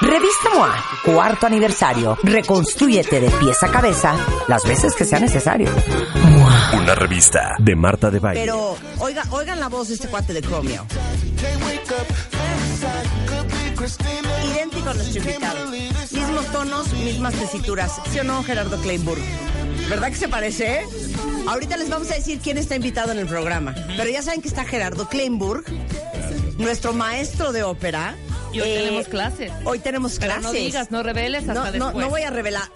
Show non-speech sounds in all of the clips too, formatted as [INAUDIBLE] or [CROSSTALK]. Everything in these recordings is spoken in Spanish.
Revista MOA, cuarto aniversario. Reconstrúyete de pies a cabeza las veces que sea necesario. Una revista de Marta de Baile. Pero oiga, oigan la voz de este cuate de Chromio. Idéntico a nuestro invitado. Mismos tonos, mismas tesituras. ¿Sí o no, Gerardo Kleinburg? ¿Verdad que se parece? Ahorita les vamos a decir quién está invitado en el programa. Pero ya saben que está Gerardo Kleinburg, nuestro maestro de ópera. Y hoy Eh, tenemos clases. Hoy tenemos Pero clases. no digas, no reveles hasta No, no, después. no voy a revelar.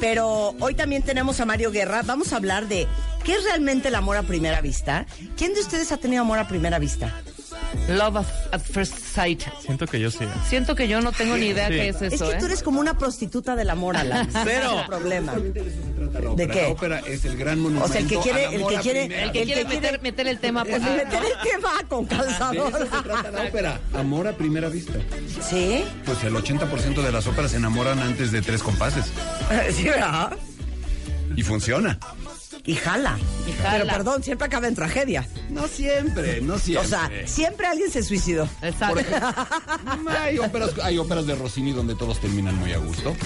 Pero hoy también tenemos a Mario Guerra. Vamos a hablar de qué es realmente el amor a primera vista. ¿Quién de ustedes ha tenido amor a primera vista? Love at- at first sight. Siento que yo sí. Siento que yo no tengo ni idea Sí. qué es Es eso, que ¿eh? tú eres como una prostituta del amor, Alan. [LAUGHS] Cero. es problema. La ¿De ópera. qué? La ópera es el gran monumento. O sea, el que quiere, el que quiere, El que quiere meter, meter el tema pues, [LAUGHS] el que meter el tema con De eso calzador. se trata la [LAUGHS] ópera. Amor a primera vista. ¿Sí? Pues el 80% de las óperas se enamoran antes de tres compases. Sí, ¿verdad? Y funciona. Y jala. Y jala. Pero perdón, siempre acaba en tragedia. No siempre, no siempre. O sea, siempre alguien se suicidó. Exacto. [LAUGHS] hay óperas, hay óperas de Rossini donde todos terminan muy a gusto.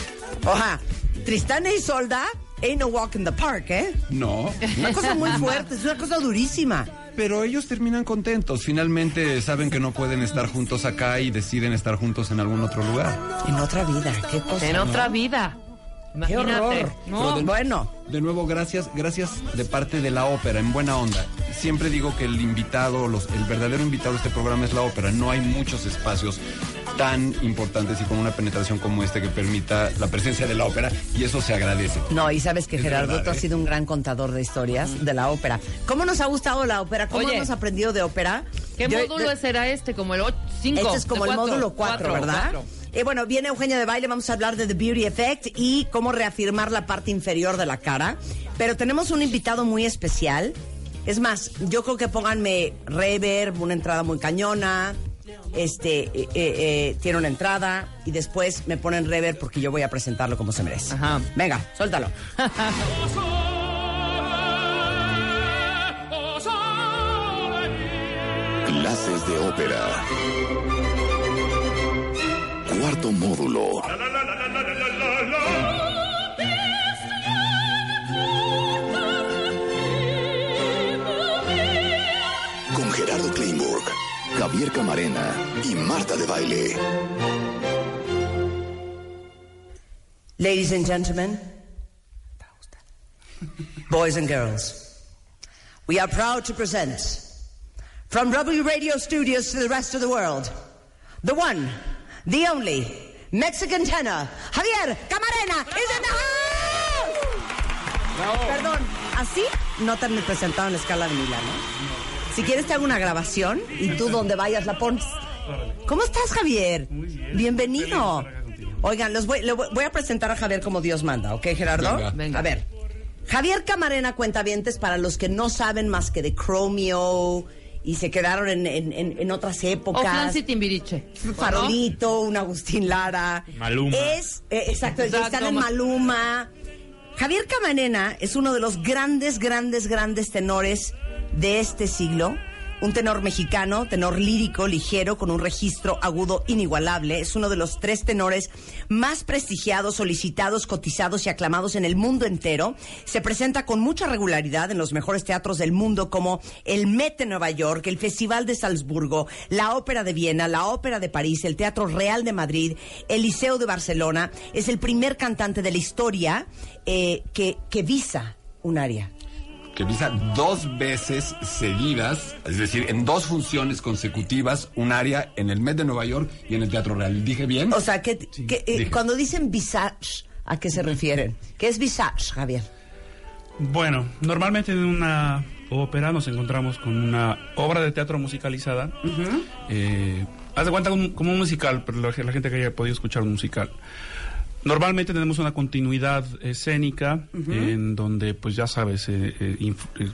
Oja, Tristán y Isolda, ain't no walk in the park, ¿eh? No. Una cosa muy fuerte, es una cosa durísima. Pero ellos terminan contentos. Finalmente saben que no pueden estar juntos acá y deciden estar juntos en algún otro lugar. En otra vida, qué cosa. En ¿no? otra vida. Qué Imagínate. horror. No, Bueno, De nuevo, gracias, gracias de parte de la ópera, en buena onda. Siempre digo que el invitado, los, el verdadero invitado de este programa es la ópera. No hay muchos espacios tan importantes y con una penetración como este que permita la presencia de la ópera y eso se agradece. no, y sabes que Es Gerardo, verdad, tú has ¿eh? sido un gran contador de historias de la ópera. ¿Cómo nos ha gustado la ópera? ¿Cómo Oye. hemos aprendido de ópera? ¿Qué Yo- módulo yo- será este? Como el 5. Este es como el módulo 4, ¿verdad? Y bueno, viene Eugenia de Baile, vamos a hablar de The Beauty Effect y cómo reafirmar la parte inferior de la cara. Pero tenemos un invitado muy especial. Es más, yo creo que pónganme reverb, una entrada muy cañona. Este, eh, eh, eh, tiene una entrada y después me ponen reverb porque yo voy a presentarlo como se merece. Ajá. Venga, suéltalo. [LAUGHS] Clases de ópera. Cuarto módulo. Con Gerardo Kleinburg, Javier Camarena y Marta de Baile. Ladies and gentlemen, boys and girls, we are proud to present from W Radio Studios to the rest of the world, the one, the only Mexican tenor, Javier Camarena is in the house! Perdón, así no te han presentado en la escala de Milán, ¿no? Si quieres te hago una grabación y tú donde vayas la pones. ¿Cómo estás, Javier? Muy bien. Bienvenido. Oigan, los voy, le voy voy a presentar a Javier como Dios manda, ¿ok, Gerardo? Venga. Venga. A ver. Javier Camarena Cuentavientes, para los que no saben más que de Chromio y se quedaron en, en- en- en otras O épocas. Flancy Timbiriche. Farolito, un Agustín Lara. Maluma. Es, eh, exacto, Exacto, están en ma- Maluma. Javier Camarena es uno de los grandes, grandes, grandes tenores de este siglo. Un tenor mexicano, tenor lírico, ligero, con un registro agudo inigualable. Es uno de los tres tenores más prestigiados, solicitados, cotizados y aclamados en el mundo entero. Se presenta con mucha regularidad en los mejores teatros del mundo como el Met de Nueva York, el Festival de Salzburgo, la Ópera de Viena, la Ópera de París, el Teatro Real de Madrid, el Liceo de Barcelona. Es el primer cantante de la historia eh, que, que visa un área. Que visa dos veces seguidas, es decir, en dos funciones consecutivas, un área en el Met de Nueva York y en el Teatro Real. ¿Dije bien? O sea, que, que, eh, cuando dicen visage, ¿a qué se refieren? ¿Qué es visage, Javier? Bueno, normalmente en una ópera nos encontramos con una obra de teatro musicalizada, eh, Haz de cuenta un- como un musical, pero la, la gente que haya podido escuchar un musical. Normalmente tenemos una continuidad escénica en donde, pues ya sabes, eh, eh, eh,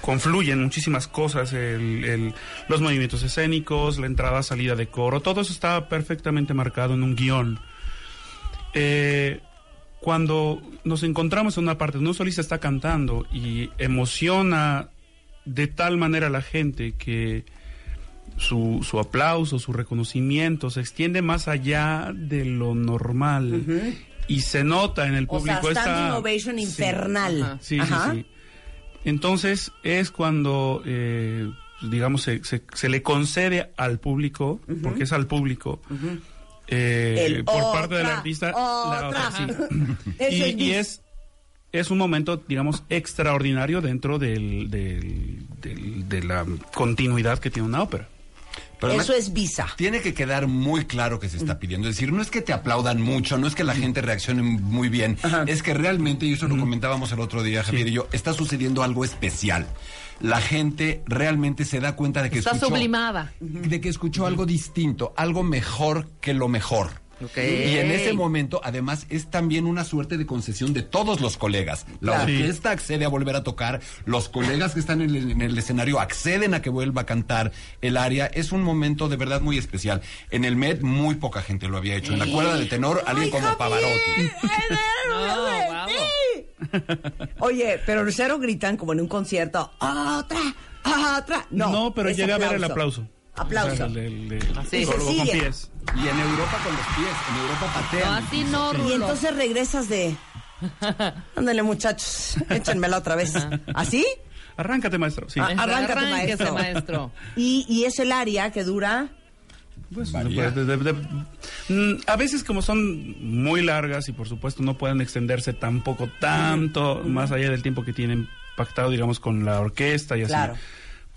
confluyen muchísimas cosas, el- el- los movimientos escénicos, la entrada, salida de coro, todo eso está perfectamente marcado en un guion. Eh, cuando nos encontramos en una parte donde un solista está cantando y emociona de tal manera a la gente que su, su aplauso, su reconocimiento se extiende más allá de lo normal y se nota en el O sea, público esta- Sí. infernal. Ajá. Sí, Ajá. sí, sí. Entonces es cuando, eh, digamos, se, se- se le concede al público, porque es al público, eh, por parte del artista, otra. la otra, sí. [LAUGHS] Eso y, es y es, es un momento, digamos, extraordinario dentro del, del- del- de la continuidad que tiene una ópera. Pero Eso además, es visa. Tiene que quedar muy claro que se está pidiendo. Es decir, no es que te aplaudan mucho, no es que la gente reaccione muy bien, es que realmente, y eso lo comentábamos el otro día, Javier y yo, está sucediendo algo especial. La gente realmente se da cuenta de que Está escuchó, sublimada. de que escuchó algo distinto, algo mejor que lo mejor. Y en ese momento, además, es también una suerte de concesión de todos los colegas. La Claro. Orquesta accede a volver a tocar, los colegas que están en el, en el escenario acceden a que vuelva a cantar el aria. Es un momento de verdad muy especial. En el Met muy poca gente lo había hecho. En la cuerda de tenor, alguien como Pavarotti. [LAUGHS] Oye, pero cero gritan como en un concierto. ¡Otra! ¡Otra! No, No, pero llega a ver el aplauso. Aplauso. O sea, el- el- el- Así. con- pies. Y en Europa con los pies, en Europa No, patean. así no, Y Rulo. entonces regresas de. [LAUGHS] Ándale, muchachos, échenmela otra vez. ¿Así? Arráncate, maestro. Sí. Ah, arráncate, Arránquese, maestro. maestro. Y, y es el área que dura. Pues, de- de- mm, a veces como son muy largas y por supuesto no pueden extenderse tampoco tanto más allá del tiempo que tienen pactado digamos con la orquesta y así Claro.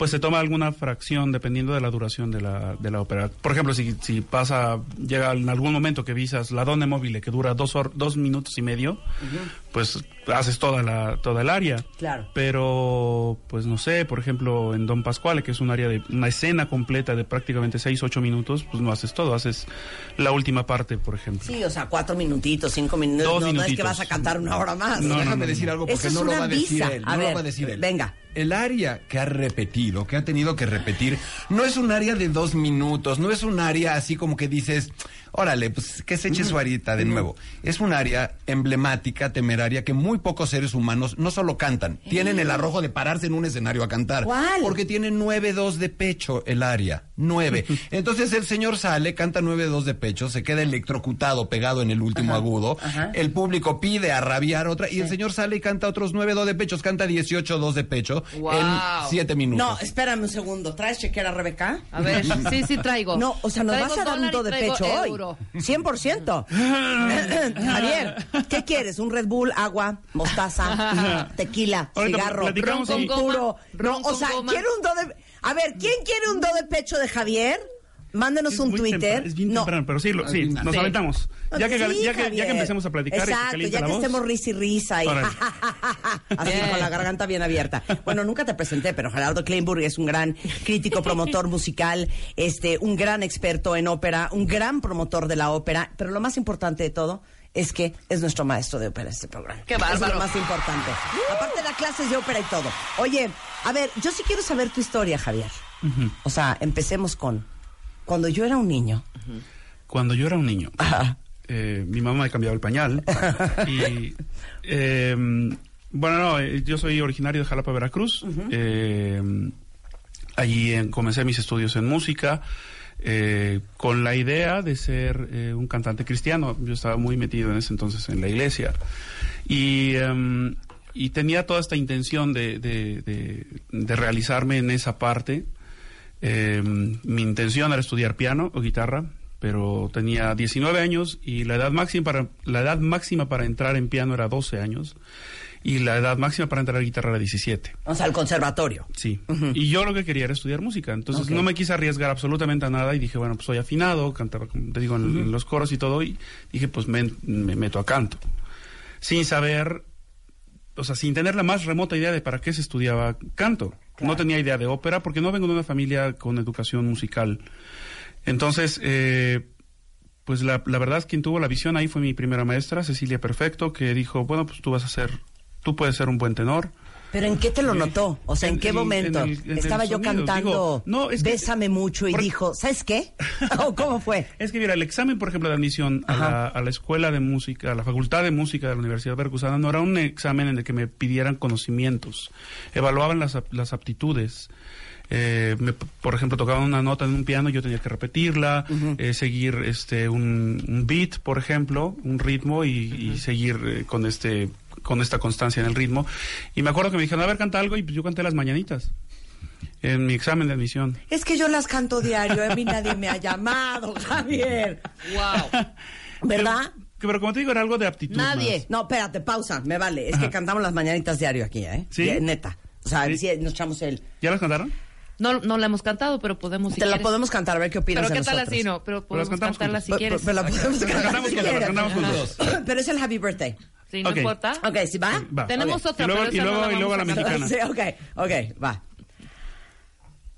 Pues se toma alguna fracción dependiendo de la duración de la, de la ópera por ejemplo si, si pasa llega en algún momento que visas la Donne Mobile que dura dos, dos minutos y medio pues haces toda la toda el área Claro. pero pues no sé por ejemplo en Don Pasquale que es un área de una escena completa de prácticamente 6 8 minutos pues no haces todo haces la última parte por ejemplo Sí, o sea, cuatro minutitos, cinco minutos. Dos no, no es que vas a cantar una hora más. No, no, Déjame no, decir algo porque Eso no lo va a decir visa. él. A no lo va a decir él. venga. El área que ha repetido, que ha tenido que repetir, no es un área de dos minutos, no es un área así como que dices, órale, pues que se eche su arita de nuevo. Es un área emblemática, temeraria, que muy pocos seres humanos no solo cantan, tienen el arrojo de pararse en un escenario a cantar. ¿Cuál? Porque tiene nueve dos de pecho el área. Nueve. [LAUGHS] Entonces el señor sale, canta nueve dos de pecho, se queda electrocutado, pegado en el último agudo. ajá. El público pide a rabiar otra y el señor sale y canta otros nueve dos de pechos, canta 18 dos de pecho Wow. en siete minutos. No, espérame un segundo. ¿Traes chequera, Rebeca? A ver, [LAUGHS] sí, sí traigo. No, o sea, nos Traigo vas a dar un do de pecho euro. hoy. 100%. [LAUGHS] Javier, ¿qué quieres? ¿Un Red Bull, agua, mostaza, [LAUGHS] tequila, Ahorita cigarro, ron con puro? Ron No, o sea, goma. quiero un do de... A ver, ¿quién quiere un do de pecho de Javier? Mándenos Es un Twitter. temprano, es bien no. temprano, pero sí, lo- sí, nos Sí. aventamos. Ya que, Sí, ya, que, ya que empecemos a platicar y se Exacto, caliente ya la que voz. estemos risa y risa y [LAUGHS] así Bien. con la garganta bien abierta. Bueno, nunca te presenté, pero Gerardo Kleinburg es un gran crítico, promotor musical, este, un gran experto en ópera, un gran promotor de la ópera, pero lo más importante de todo es que es nuestro maestro de ópera este programa. Qué Eso es bárbaro. lo más importante. Aparte de clases de ópera y todo. Oye, a ver, yo sí quiero saber tu historia, Javier. O sea, empecemos con cuando yo era un niño. Cuando yo era un niño, Ajá. eh, mi mamá me cambiaba el pañal. [LAUGHS] y, eh, bueno, no, eh, yo soy originario de Jalapa, Veracruz. Eh, allí eh, comencé mis estudios en música. eh, con la idea de ser un cantante cristiano. Yo estaba muy metido en ese entonces en la iglesia. Y, em, y tenía toda esta intención de, de- de- de realizarme en esa parte. Em, mi intención era estudiar piano o guitarra, pero tenía 19 años y la edad máxima para, la edad máxima para entrar en piano era 12 años y la edad máxima para entrar a guitarra era 17. O sea, al conservatorio. Sí. Y yo lo que quería era estudiar música. Entonces no me quise arriesgar absolutamente a nada y dije, bueno, pues soy afinado, cantaba, como te digo, en, en los coros y todo. Y dije, pues me, me meto a canto. Sin saber, o sea, sin tener la más remota idea de para qué se estudiaba canto. Claro. No tenía idea de ópera porque no vengo de una familia con educación musical. Entonces, eh, pues la, la verdad, quien tuvo la visión ahí fue mi primera maestra, Cecilia Perfecto, que dijo, bueno, pues tú vas a ser, tú puedes ser un buen tenor. ¿Pero en qué te lo notó? O sea, ¿en, En- qué en- momento? en el- en el Estaba yo cantando digo, no, es que- Bésame mucho y por- dijo, ¿sabes qué? [LAUGHS] ¿O cómo fue? Es que mira, el examen, por ejemplo, de admisión a la, a la escuela de música, a la facultad de música de la Universidad Veracruzana, no era un examen en el que me pidieran conocimientos. Evaluaban las, las aptitudes. Eh, me- por ejemplo, tocaban una nota en un piano, yo tenía que repetirla, eh, seguir este un, un beat, por ejemplo, un ritmo y, y seguir eh, con este con esta constancia en el ritmo. Y me acuerdo que me dijeron, a ver, canta algo, y pues yo canté las mañanitas en mi examen de admisión. Es que yo las canto diario, a mí nadie me ha llamado, [LAUGHS] Javier. Wow. [LAUGHS] ¿Verdad? Pero como te digo, era algo de aptitud. Nadie. más. No, espérate, pausa, me vale. Es que cantamos las mañanitas diario aquí, ¿eh? ¿Sí? Neta. O sea, Sí. sí, nos echamos el... ¿Ya las cantaron? No, no la hemos cantado, pero podemos si Te la quieres. podemos cantar, a ver qué opinas Pero de qué tal nosotros. así, no, pero las podemos cantamos cantarla juntos. si quieres. Pero la podemos cantar cantamos si juntos, la quieres. cantamos juntos. Pero es el happy birthday. Sí, no Ok. importa. Ok, ¿sí va? Va. Tenemos Ok. otra, Y luego- pero y luego- no la y luego la mexicana. [LAUGHS] Sí, ok, ok, va.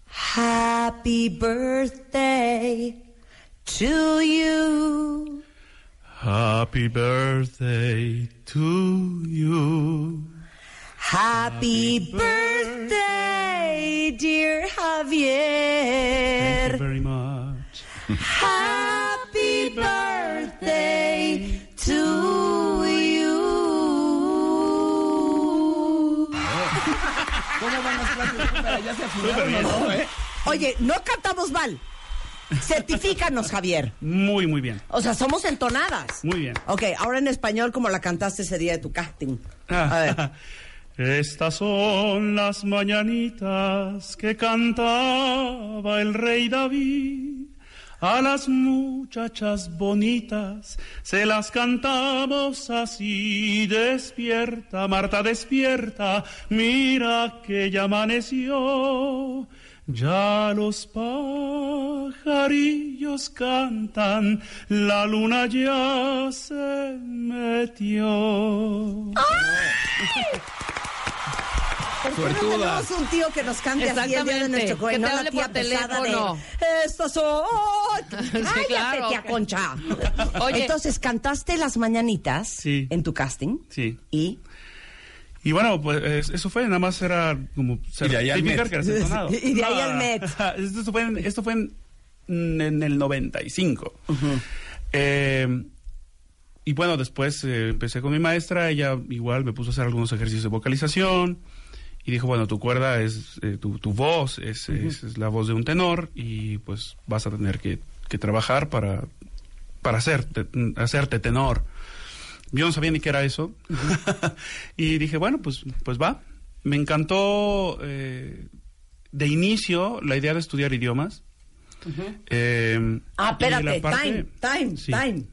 Happy birthday to you. Happy birthday to you. Happy birthday, dear Thank you Javier. very much. Happy birthday ¿Cómo van las clases? Ya se afinaron, ¿no? ¿Eh? Oye, no cantamos mal. Certifícanos, Javier. Muy, muy bien. O sea, somos entonadas. Muy bien. Ok, ahora en español como la cantaste ese día de tu casting. A ver. [LAUGHS] Estas son las mañanitas que cantaba el rey David. A las muchachas bonitas se las cantamos así. Despierta, Marta, despierta. Mira que ya amaneció. Ya los pajarillos cantan, la luna ya se metió. ¿Por qué no tenemos un tío que nos cante así el día de nuestro No la tía pesada teléfono. de... Estas son... [LAUGHS] ¡Cállate, claro, tía. Concha! [LAUGHS] Oye. Entonces, cantaste las mañanitas Sí. en tu casting. Sí. Y... Y bueno, pues es- eso fue, nada más era como Y de ahí al Met. que. [LAUGHS] Y de ahí al. Met. Esto fue en, esto fue en, en el 95. Eh, y bueno, después eh, empecé con mi maestra, ella igual me puso a hacer algunos ejercicios de vocalización y dijo, bueno, tu cuerda es, eh, tu, tu voz es, es- es la voz de un tenor y pues vas a tener que, que trabajar para, para hacerte, hacerte tenor. Yo no sabía ni qué era eso. [LAUGHS] y dije, bueno, pues, pues va. Me encantó eh, de inicio la idea de estudiar idiomas. Eh, Ah, espérate, parte- time, time, Sí. time.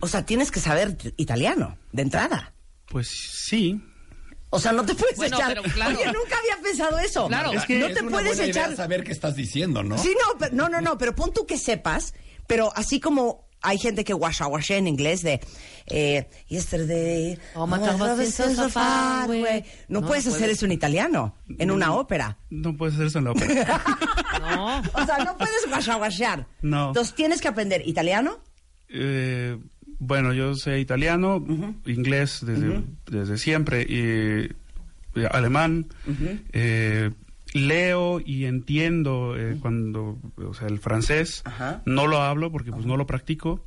O sea, tienes que saber italiano, de entrada. Pues sí. O sea, no te puedes Bueno, echar... pero claro. Oye, nunca había pensado eso. Claro. Es que no Es te una puedes buena idea echar... saber qué estás diciendo, ¿no? Sí, no, pero, no, no, no, pero pon tú que sepas, pero así como hay gente que washa washa en inglés de eh, yesterday, Oh, my God, so so far away. No, No puedes hacer eso en italiano, en una ópera. No puedes hacer eso en la ópera. [LAUGHS] No. O sea, no puedes washa washear. No. Entonces tienes que aprender italiano, Eh, bueno, yo sé italiano, inglés desde, desde siempre, y alemán, eh, leo y entiendo eh, cuando, o sea, el francés. Ajá. No lo hablo porque pues no lo practico,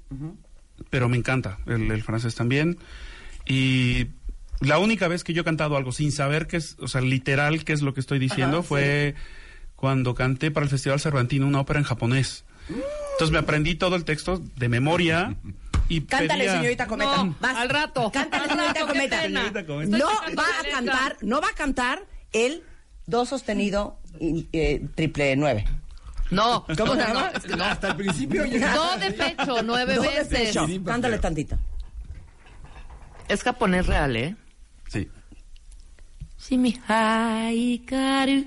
pero me encanta el, el francés también. Y la única vez que yo he cantado algo sin saber qué es, o sea, literal qué es lo que estoy diciendo Ajá, fue cuando canté para el Festival Cervantino una ópera en japonés. Entonces me aprendí todo el texto de memoria [LAUGHS] y cántale, pedía- señorita Cometa. No, al rato. Cántale, Al señorita rato, Cometa. Señorita Cometa. No va a cantar, no va a cantar el do sostenido eh, triple nueve. No. ¿Cómo se no, llama? [LAUGHS] no. Hasta el principio ya. Do de pecho, nueve Do de veces. pecho. Sí, pero- Cántale tantito. Es japonés real, ¿eh? Sí. Shimi haikaru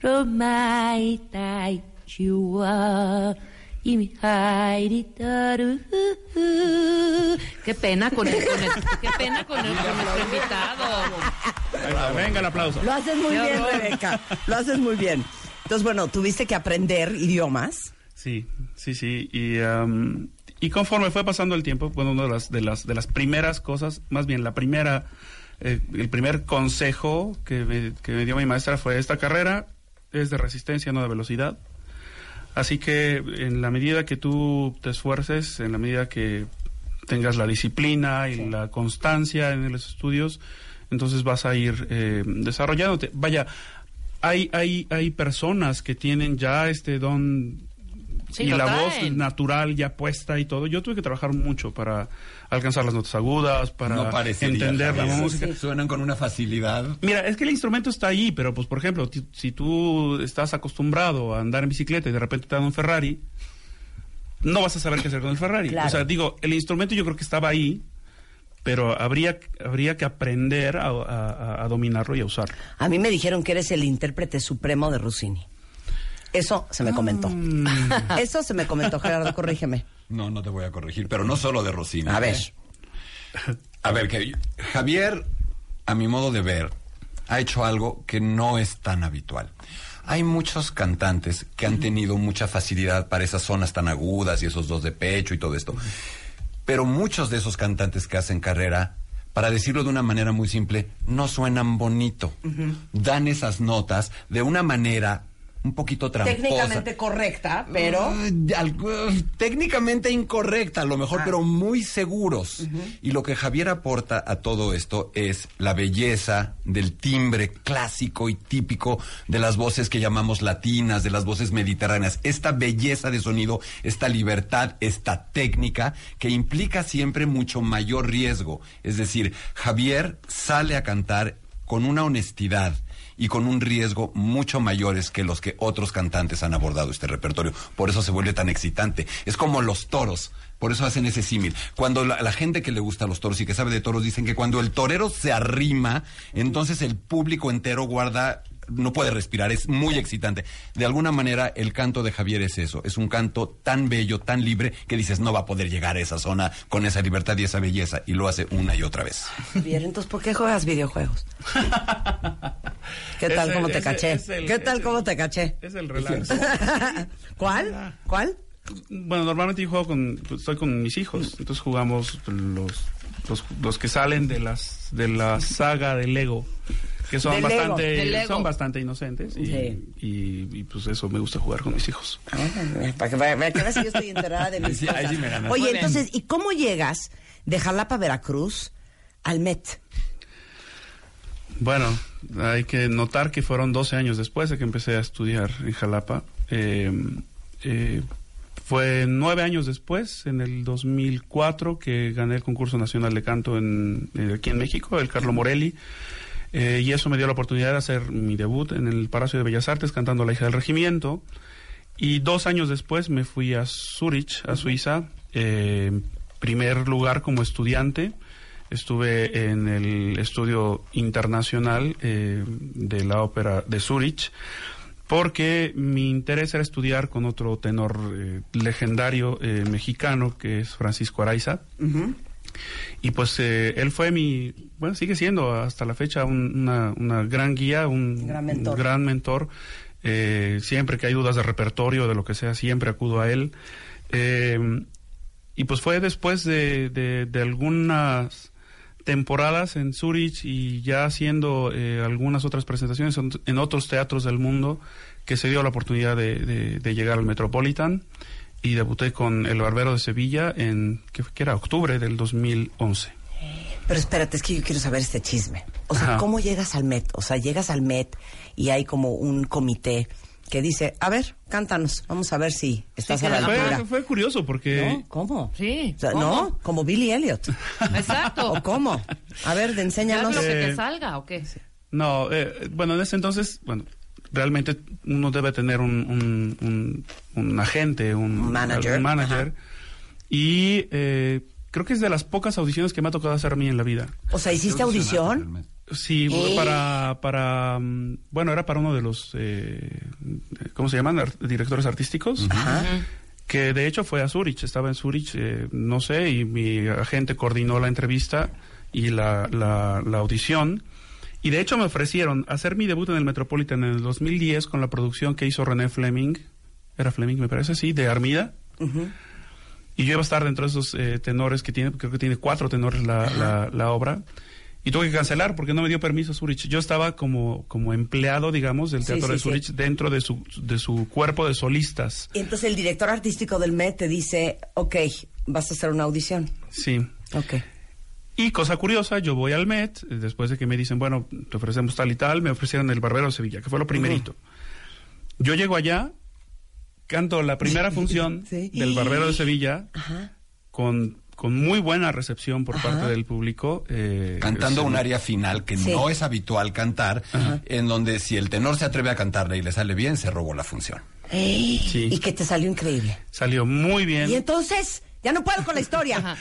romaitai chiwa imi hairitaru Qué pena con el, con el- qué pena con, el, con nuestro invitado. Venga, el aplauso. Lo haces muy bien. Rebeca. Lo haces muy bien. Entonces, bueno, tuviste que aprender idiomas. Sí, sí, sí. Y, am, y conforme fue pasando el tiempo, bueno, una de las, de las, de las primeras cosas, más bien la primera, eh, el primer consejo que me, que me dio mi maestra fue esta carrera es de resistencia, no de velocidad. Así que en la medida que tú te esfuerces, en la medida que tengas la disciplina y la constancia en los estudios, entonces vas a ir eh, desarrollándote. Vaya, hay, hay, hay personas que tienen ya este don Sí, y la traen. voz natural ya puesta y todo. Yo tuve que trabajar mucho para alcanzar las notas agudas, para no entender la música. Suenan con una facilidad. Mira, es que el instrumento está ahí, pero pues por ejemplo, si tú estás acostumbrado a andar en bicicleta y de repente te dan un Ferrari, no vas a saber qué hacer con el Ferrari. Claro. O sea, digo, el instrumento yo creo que estaba ahí, pero habría, habría que aprender a, a- a dominarlo y a usarlo. A mí me dijeron que eres el intérprete supremo de Rossini. Eso se me comentó. [LAUGHS] Eso se me comentó, Gerardo, corrígeme. No, no te voy a corregir, pero no solo de Rossini. A ver. ¿eh? A ver, que Javier, a mi modo de ver, ha hecho algo que no es tan habitual. Hay muchos cantantes que han tenido mucha facilidad para esas zonas tan agudas y esos dos de pecho y todo esto. Pero muchos de esos cantantes que hacen carrera, para decirlo de una manera muy simple, no suenan bonito. Dan esas notas de una manera un poquito tramposa. Técnicamente correcta, pero... Ay, algo- técnicamente incorrecta, a lo mejor, Ah. pero muy seguros. Y lo que Javier aporta a todo esto es la belleza del timbre clásico y típico de las voces que llamamos latinas, de las voces mediterráneas. Esta belleza de sonido, esta libertad, esta técnica que implica siempre mucho mayor riesgo. Es decir, Javier sale a cantar con una honestidad y con un riesgo mucho mayores que los que otros cantantes han abordado este repertorio. Por eso se vuelve tan excitante. Es como los toros. Por eso hacen ese símil. Cuando la, la gente que le gusta los toros y que sabe de toros dicen que cuando el torero se arrima, entonces el público entero guarda, no puede respirar, es muy excitante. De alguna manera el canto de Javier es eso, es un canto tan bello, tan libre, que dices no va a poder llegar a esa zona con esa libertad y esa belleza, y lo hace una y otra vez. Bien, entonces, ¿por qué juegas videojuegos? [LAUGHS] ¿Qué tal? ¿Cómo te caché? es el- ¿Qué tal? ¿Cómo te caché? Es el relax. ¿Cuál? ¿Cuál? Bueno, normalmente yo juego con, pues, estoy con mis hijos, entonces jugamos los, los, los que salen de las de la saga de Lego, que son bastante Lego. son bastante inocentes y, Sí. y- y, pues eso me gusta jugar con mis hijos. Ah, Para que, veas si yo estoy enterada de [LAUGHS] mis Sí, cosas. sí. Oye, Muy bien. entonces, ¿y cómo llegas de Jalapa, Veracruz, al Met? Bueno, hay que notar que fueron 12 años después de que empecé a estudiar en Jalapa. Eh, eh, fue nueve años después, en el 2004, que gané el concurso nacional de canto en, eh, aquí en México, el Carlo Morelli. Eh, y eso me dio la oportunidad de hacer mi debut en el Palacio de Bellas Artes cantando La hija del regimiento. Y dos años después me fui a Zurich, a Suiza, eh, en primer lugar como estudiante. Estuve en el estudio internacional eh, de la ópera de Zurich, porque mi interés era estudiar con otro tenor eh, legendario mexicano, que es Francisco Araiza. Y pues eh, él fue mi, bueno, sigue siendo hasta la fecha un- una, una gran guía, un Gran mentor. un gran mentor. Eh, siempre que hay dudas de repertorio, de lo que sea, siempre acudo a él. Eh, y pues fue después de, de- de algunas temporadas en Zurich y ya haciendo eh, algunas otras presentaciones en, en otros teatros del mundo que se dio la oportunidad de llegar al Metropolitan y debuté con El Barbero de Sevilla en, que, que era octubre del 2011. Pero espérate, es que yo quiero saber este chisme. O sea, Ajá. ¿cómo llegas al Met? O sea, llegas al Met y hay como un comité que dice, a ver, cántanos, vamos a ver si estás Sí, a la Fue, altura. fue curioso porque... ¿No? ¿Cómo? Sí, O sea, ¿cómo? ¿No? Como Billy Elliot. Exacto. ¿O cómo? A ver, de ¿Ya enséñanos. lo que te Eh, salga o qué? No, eh, bueno, en ese entonces, bueno, realmente uno debe tener un, un, un- un agente, un manager. un manager. Y eh, creo que es de las pocas audiciones que me ha tocado hacer a mí en la vida. O sea, ¿hiciste audición? Sí, ¿Eh? para, para, mm, bueno, era para uno de los, eh, ¿cómo se llaman? Ar- directores artísticos. Ajá. Que de hecho fue a Zurich, estaba en Zurich, eh, no sé, y mi agente coordinó la entrevista y la, la, la audición. Y de hecho me ofrecieron hacer mi debut en el Metropolitan en el 2010 con la producción que hizo René Fleming, era Fleming me parece, sí, de Armida. Y yo iba a estar dentro de esos eh, tenores que tiene, creo que tiene cuatro tenores la, la, la obra. Y tuve que cancelar porque no me dio permiso Zurich. Yo estaba como, como empleado, digamos, del Teatro sí, de sí. Zurich dentro de su, de su cuerpo de solistas. Y entonces el director artístico del Met te dice, ok, vas a hacer una audición. Sí. Ok. Y cosa curiosa, yo voy al Met, después de que me dicen, bueno, te ofrecemos tal y tal, me ofrecieron el Barbero de Sevilla, que fue lo primerito. Yo llego allá, canto la primera [LAUGHS] función Sí. del Barbero de Sevilla Ajá. con, con muy buena recepción por parte del público. eh, Cantando un área final que Sí. no es habitual cantar, en donde si el tenor se atreve a cantarle y le sale bien, se robó la función. Ey, Sí. Y que te salió increíble. Salió muy bien. Y entonces, ya no puedo con la historia.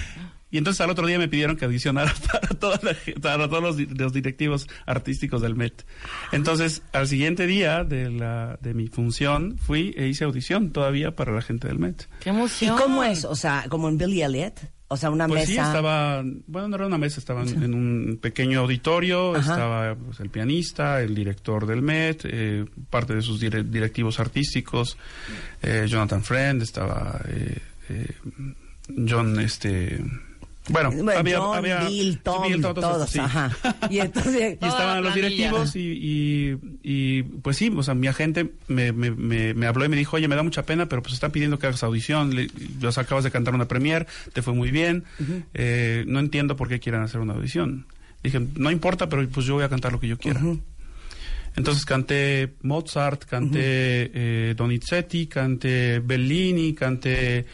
Y entonces al otro día me pidieron que audicionara [LAUGHS] para, toda la para todos los, di- los directivos artísticos del Met. Entonces, al siguiente día de, la, de mi función, fui e hice audición todavía para la gente del Met. ¡Qué ¿Y emoción! cómo es? O sea, como en Billy Elliot. O sea, una Pues mesa. sí, estaba, bueno, no era una mesa, estaban en un pequeño auditorio, Ajá. estaba pues, el pianista, el director del Met, eh, parte de sus dire- directivos artísticos, eh, Jonathan Friend, estaba eh, eh, John, este, bueno, Bueno, había, John, había Bill, Tom, Bill, todos, sí. ajá. [LAUGHS] Y entonces- y estaban los directivos y, y, y, pues sí, o sea, mi agente me, me, me, me habló y me dijo, oye, me da mucha pena, pero pues están pidiendo que hagas audición, le, ya acabas de cantar una premier, te fue muy bien, eh, no entiendo por qué quieren hacer una audición. Dije, no importa, pero pues yo voy a cantar lo que yo quiera. Entonces canté Mozart, canté eh, Donizetti, canté Bellini, canté...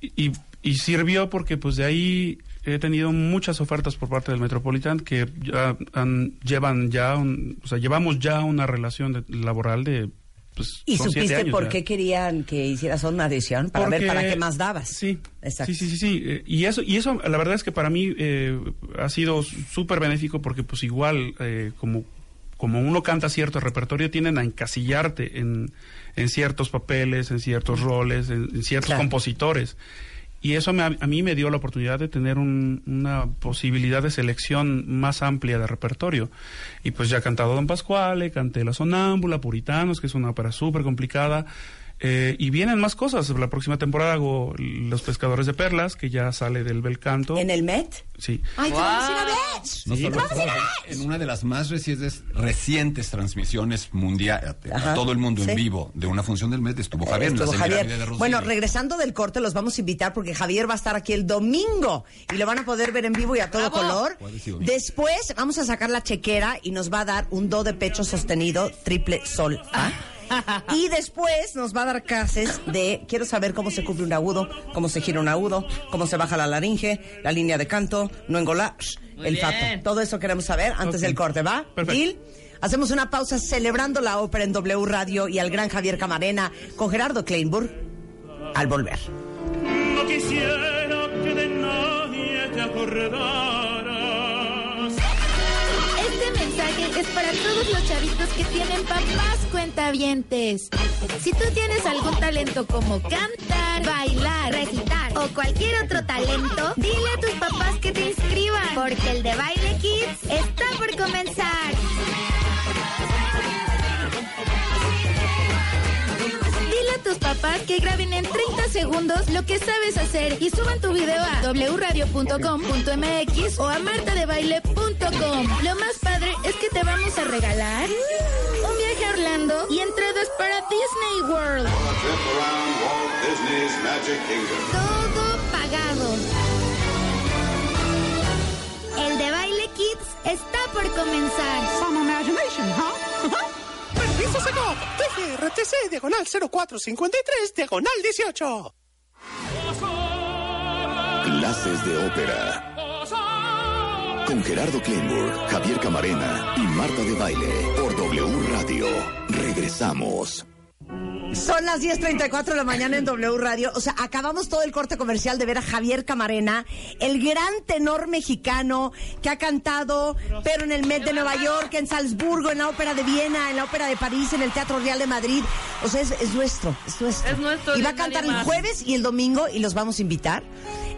Y, y sirvió porque pues de ahí he tenido muchas ofertas por parte del Metropolitan que ya han- llevan ya, un- o sea, llevamos ya una relación de- laboral de... Pues, ¿Y supiste años por ya. qué querían que hicieras una audición? Para ver para qué más dabas. Sí, Exacto. sí, sí, sí, sí. Eh, Y eso, y eso, la verdad es que para mí eh, ha sido súper benéfico porque pues igual, eh, como, como uno canta cierto repertorio, tienden a encasillarte en, en ciertos papeles, en ciertos roles, en, en ciertos Claro. compositores. Y eso me- a mí me dio la oportunidad de tener un- una posibilidad de selección más amplia de repertorio. Y pues ya he cantado Don Pascuale, canté La Sonámbula, Puritanos, que es una ópera súper complicada. Eh, y vienen más cosas. La próxima temporada hago Los Pescadores de Perlas, que ya sale del bel canto. ¿En el Met? Sí. ¡Ay, te vamos a ir a ver! No Sí, en una de las más recientes, recientes transmisiones mundial a Ajá, todo el mundo sí. en vivo de una función del mes estuvo Javier en la Estuvo Javier. de. Bueno, regresando del corte, los vamos a invitar porque Javier va a estar aquí el domingo y lo van a poder ver en vivo y a todo ¡Bravo! color. Después vamos a sacar la chequera y nos va a dar un do de pecho sostenido triple sol. ¿ah? Y después nos va a dar clases de quiero saber cómo se cubre un agudo, cómo se gira un agudo, cómo se baja la laringe, la línea de canto, no engolar, Muy el bien. fato. Todo eso queremos saber antes del corte, ¿va? Perfecto. Hacemos una pausa celebrando la ópera en W Radio y al gran Javier Camarena con Gerardo Kleinburg al volver. No quisiera que de nadie te acordaras. Es para todos los chavitos que tienen papás cuentavientes. Si tú tienes algún talento como cantar, bailar, recitar o cualquier otro talento, dile a tus papás que te inscriban, porque el de Baile Kids está por comenzar. Tus papás que graben en 30 segundos lo que sabes hacer y suban tu video a wradio.com.mx o a martadebaile.com. Lo más padre es que te vamos a regalar un viaje a Orlando y entradas para Disney World. Todo pagado. El de Baile Kids está por comenzar. [LAUGHS] TGRTC, diagonal 0453, diagonal 18. Clases de ópera. Con Gerardo Kleinburg, Javier Camarena y Marta de Baile por W Radio. Regresamos. Son las 10.34 de la mañana en W Radio. O sea, acabamos todo el corte comercial de ver a Javier Camarena, el gran tenor mexicano que ha cantado, pero en el Met de Nueva York, en Salzburgo, en la Ópera de Viena, en la Ópera de París, en el Teatro Real de Madrid. O sea, es, es nuestro, es nuestro. Es nuestro, Y va a cantar el jueves y el domingo y los vamos a invitar.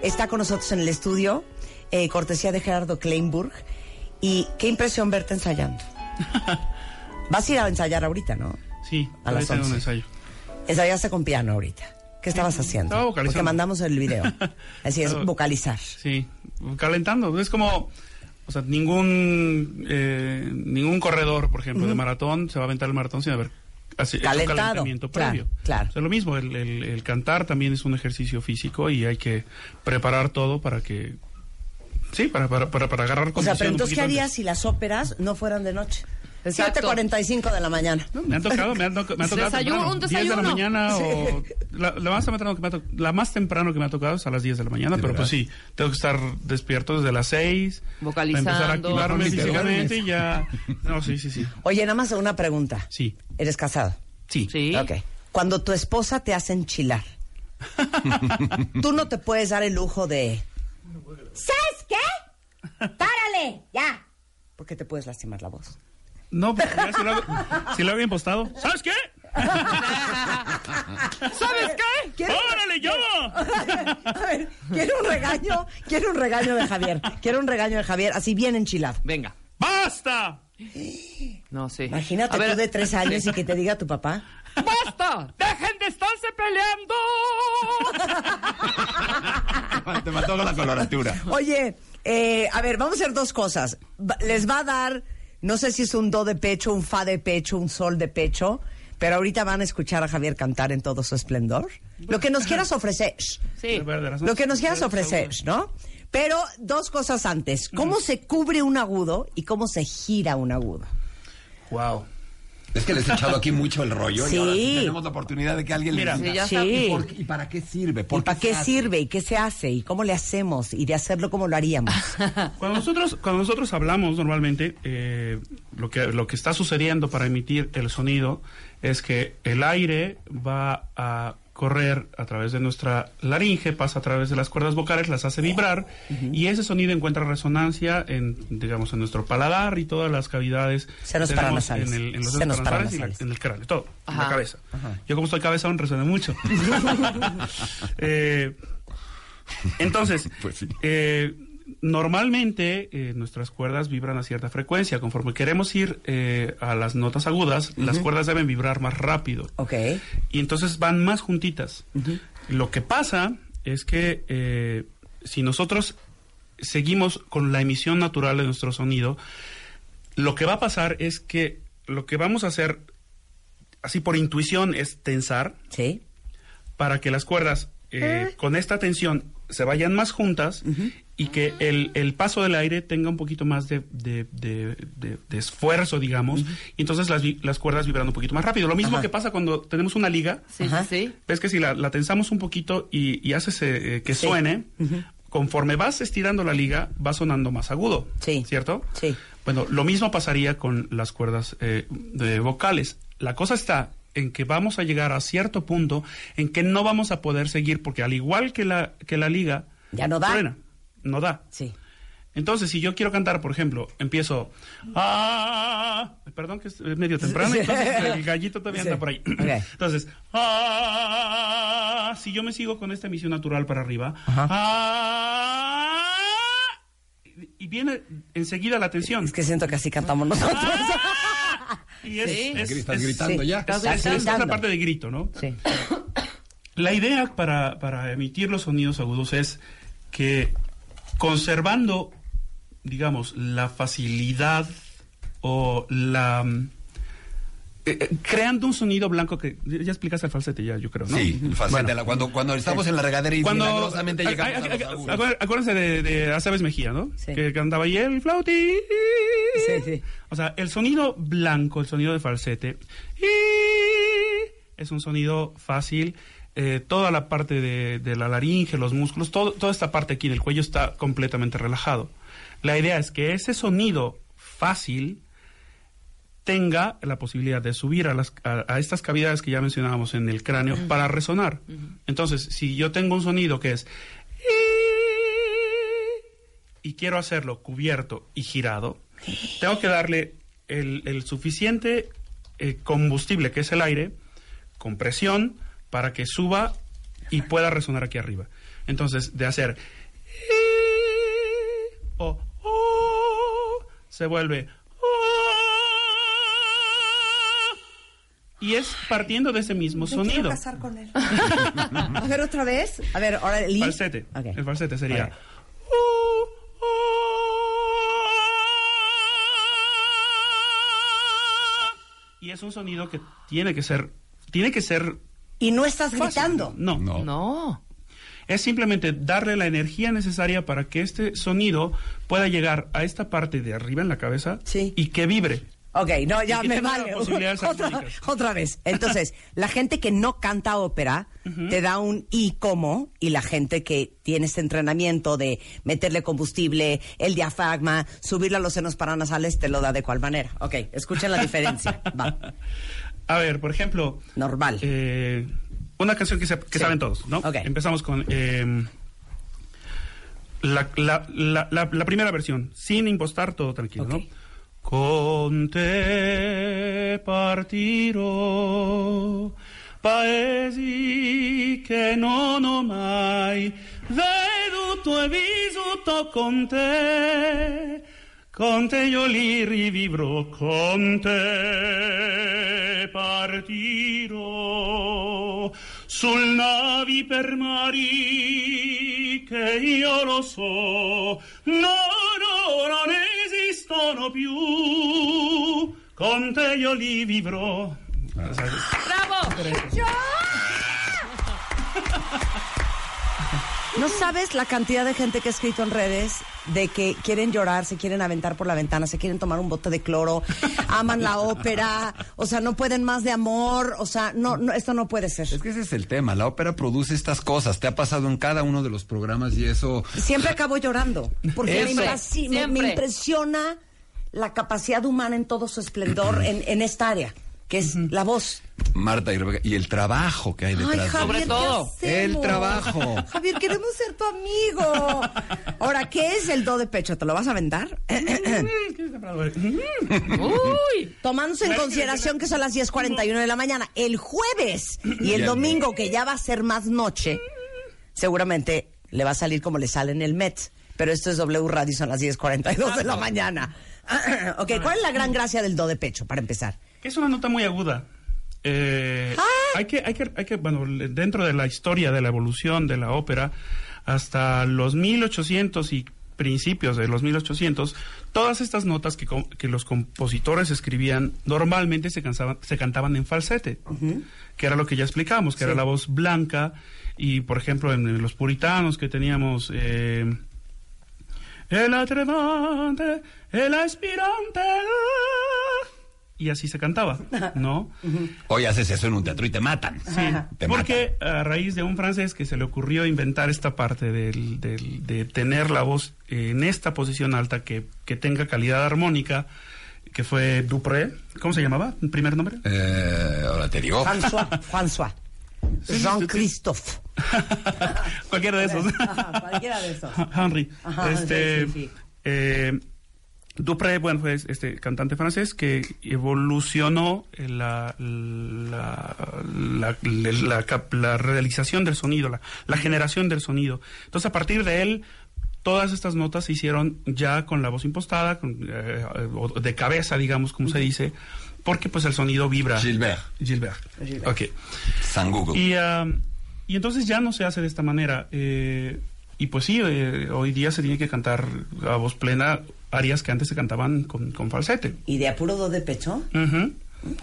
Está con nosotros en el estudio, eh, cortesía de Gerardo Kleinburg. Y qué impresión verte ensayando. [LAUGHS] Vas a ir a ensayar ahorita, ¿no? Sí, A las ahorita en un 11. ensayo. Ensayaste con piano ahorita. ¿Qué estabas haciendo? estaba vocalizando. Porque mandamos el video. [LAUGHS] Así es, vocalizar. Sí, calentando. Es como, o sea, ningún eh, ningún corredor, por ejemplo, de maratón se va a aventar el maratón sin haber así, Calentado, calentamiento claro, previo. claro. O sea, lo mismo, el, el- el cantar también es un ejercicio físico y hay que preparar todo para que, sí, para, para, para, para agarrar O sea, pero entonces, ¿qué harías antes. si las óperas no fueran de noche? Exacto. 7.45 de la mañana. Me han tocado, me han, toca- me han tocado Desayuno, temprano, un 10 de la desayuno. mañana o la, la más temprano que me ha to- la más temprano que me ha tocado es a las 10 de la mañana, pero pues sí, tengo que estar despierto desde las 6 Vocalizando. empezar a activarme físicamente y ya No, sí, sí, sí. Oye, nada más una pregunta. Sí. ¿Eres casado? Sí. Sí. Ok. Cuando tu esposa te hace enchilar, [LAUGHS] tú no te puedes dar el lujo de... ¿Sabes qué? ¡Párale! ¡Ya! Porque te puedes lastimar la voz. No, porque ya si lo hago, si lo hago bien postado. ¿Sabes qué? ¿Sabes qué? ¿Quieres- ¡Órale, yo! A ver, quiero un regaño, quiero un regaño de Javier. Quiero un regaño de Javier, así bien enchilado. Venga. ¡Basta! No sé. Imagínate A ver, tú de tres años y que te diga tu papá. ¡Basta! ¡Dejen de estarse peleando! Te mató con la coloratura. Oye, eh, a ver, vamos a hacer dos cosas. Les va a dar, no sé si es un do de pecho, un fa de pecho, un sol de pecho, pero ahorita van a escuchar a Javier cantar en todo su esplendor. Lo que nos quieras ofrecer. Sí. Lo que nos quieras ofrecer, ¿no? Pero dos cosas antes. ¿Cómo se cubre un agudo y cómo se gira un agudo? Wow. Es que les he echado aquí mucho el rollo Sí. y ahora sí tenemos la oportunidad de que alguien Mira. les diga. Sí. ¿Y, por qué- y para qué sirve? ¿Y ¿Por para qué se hace? sirve? ¿Y qué se hace? ¿Y cómo le hacemos? Y de hacerlo como lo haríamos. [LAUGHS] Cuando nosotros, cuando nosotros hablamos normalmente, eh, lo, que, lo que está sucediendo para emitir el sonido es que el aire va a correr a través de nuestra laringe, pasa a través de las cuerdas vocales, las hace vibrar y ese sonido encuentra resonancia en, digamos, en nuestro paladar y todas las cavidades Senos que tenemos paranasales. en, el, en los Senos paranasales y la- en el cráneo, todo, en la Ajá. cabeza. Yo como estoy cabezón resuena mucho. [LAUGHS] [LAUGHS] Eh, entonces, Pues sí. eh, normalmente eh, nuestras cuerdas vibran a cierta frecuencia. Conforme queremos ir eh, a las notas agudas, las cuerdas deben vibrar más rápido. ¿Ok? Y entonces van más juntitas. Lo que pasa es que eh, si nosotros seguimos con la emisión natural de nuestro sonido, lo que va a pasar es que lo que vamos a hacer, así por intuición, es tensar ¿Sí? para que las cuerdas eh, con esta tensión se vayan más juntas y que el, el paso del aire tenga un poquito más de, de- de- de- de esfuerzo, digamos, y entonces las, vi- las cuerdas vibran un poquito más rápido. Lo mismo Ajá. que pasa cuando tenemos una liga, Sí, Ajá. sí, ves que si la, la tensamos un poquito y, y haces eh, que Sí. suene, conforme vas estirando la liga, va sonando más agudo, Sí. ¿cierto? Sí. Bueno, lo mismo pasaría con las cuerdas eh, de vocales. La cosa está en que vamos a llegar a cierto punto en que no vamos a poder seguir porque al igual que la que la liga Ya no da. no da. Sí. Entonces, si yo quiero cantar, por ejemplo, empiezo ah, perdón que es medio temprano, entonces [LAUGHS] el gallito todavía Sí. anda por ahí. [CLEARS THROAT] Entonces, ah, si yo me sigo con esta emisión natural para arriba, Ajá. ah, y viene enseguida la tensión. Es que siento que así cantamos nosotros. [LAUGHS] Y es, Sí. es- Estás es- gritando sí. ya. Estás es- esa parte de grito, ¿no? Sí. La idea para, para emitir los sonidos agudos es que conservando, digamos, la facilidad o la... eh, eh, creando un sonido blanco que... Ya explicaste el falsete ya, yo creo, ¿no? Sí, el falsete, la- cuando, cuando estamos en la regadera y Cuando, milagrosamente a- llegamos a- a los a- agudos. acuér- acuérdense de, de Aceves Mejía, ¿no? Sí. Que cantaba ahí el flauti. Sí, sí. O sea, el sonido blanco, el sonido de falsete, es un sonido fácil. eh, toda la parte de, de la laringe, los músculos, todo, toda esta parte aquí del cuello está completamente relajado. La idea es que ese sonido fácil tenga la posibilidad de subir a, las, a, a estas cavidades que ya mencionábamos en el cráneo para resonar. Entonces, si yo tengo un sonido que es y quiero hacerlo cubierto y girado, tengo que darle el, el suficiente eh, combustible, que es el aire, con presión, para que suba y pueda resonar aquí arriba. Entonces, de hacer o, se vuelve y es partiendo de ese mismo Me sonido. casar con él. [LAUGHS] A ver, otra vez. A ver, ahora el Falsete. Ok. El falsete sería. Ok. Y es un sonido que tiene que ser, tiene que ser Y no estás fácil. gritando. No, No. No. es simplemente darle la energía necesaria para que este sonido pueda llegar a esta parte de arriba en la cabeza Sí. y que vibre. Ok, no, ya me vale. [LAUGHS] Otra, otra vez. Entonces, la gente que no canta ópera te da un y como, y la gente que tiene este entrenamiento de meterle combustible, el diafragma, subirle a los senos paranasales, te lo da de cuál manera. Ok, escuchen la diferencia. [LAUGHS] Va. A ver, por ejemplo, Normal. eh, una canción que, se- que Sí. saben todos, ¿no? Ok. Empezamos con eh, la, la- la- la- la primera versión, sin impostar, todo tranquilo. ¿no? Con te partirò. Paesi che non ho mai veduto e vissuto con te. Con te io li rivivrò con te partirò. Sul navi per mari che io lo so no no non esistono più. Con te io li vivrò. ¡Bravo! [LAUGHS] No sabes la cantidad de gente que ha escrito en redes de que quieren llorar, se quieren aventar por la ventana, se quieren tomar un bote de cloro, [LAUGHS] aman la ópera, o sea, no pueden más de amor, o sea, no, no esto no puede ser. Es que ese es el tema. La ópera produce estas cosas. Te ha pasado en cada uno de los programas y eso. Siempre acabo llorando, porque me, me- me impresiona la capacidad humana en todo su esplendor [CLEARS THROAT] en, en esta área, que es la voz. Marta y Rebeca. Y el trabajo que hay Ay, detrás. de- Javier, Sobre ¿qué todo, el trabajo. [LAUGHS] Javier, queremos ser tu amigo. Ahora, ¿qué es el do de pecho? ¿Te lo vas a aventar? ¡Uy! Tomándose en consideración que son las 10.41 de la mañana. El jueves y el domingo, que ya va a ser más noche, seguramente le va a salir como le sale en el Met. Pero esto es W Radio, son las 10.42 de la mañana. [CLEARS THROAT] ok, ¿cuál es la gran gracia del do de pecho, para empezar? Es una nota muy aguda. Eh, Ah. hay, que, hay, que, hay que, bueno, dentro de la historia de la evolución de la ópera, hasta los 1800 y principios de los 1800, todas estas notas que, los compositores escribían normalmente se, cansaban, se cantaban en falsete, que era lo que ya explicamos, que era la voz blanca, y por ejemplo en, los puritanos que teníamos... Eh, el atrevante, el aspirante. Y así se cantaba, ¿no? [LAUGHS] Hoy haces eso en un teatro y te matan. Sí, Te porque a raíz de un francés que se le ocurrió inventar esta parte del, del- de tener la voz en esta posición alta que, que tenga calidad armónica, que fue Dupré, ¿cómo se llamaba? ¿El primer nombre? Eh, ahora te digo. François, [LAUGHS] François. Jean-Christophe. [LAUGHS] Cualquiera de esos. Ajá, cualquiera de esos. Henry. Ajá, este, sí, sí, sí. eh, Dupré, bueno, fue este cantante francés que evolucionó la, la, la, la realización del sonido, la, la generación del sonido. Entonces, a partir de él, todas estas notas se hicieron ya con la voz impostada, con, eh, de cabeza, digamos, como se dice, porque pues el sonido vibra. Gilbert. Gilbert. Ok. San Google. Y, ah, y entonces ya no se hace de esta manera. eh, y pues sí, eh, hoy día se tiene que cantar a voz plena arias que antes se cantaban con, con falsete. ¿Y de apuro do de pecho?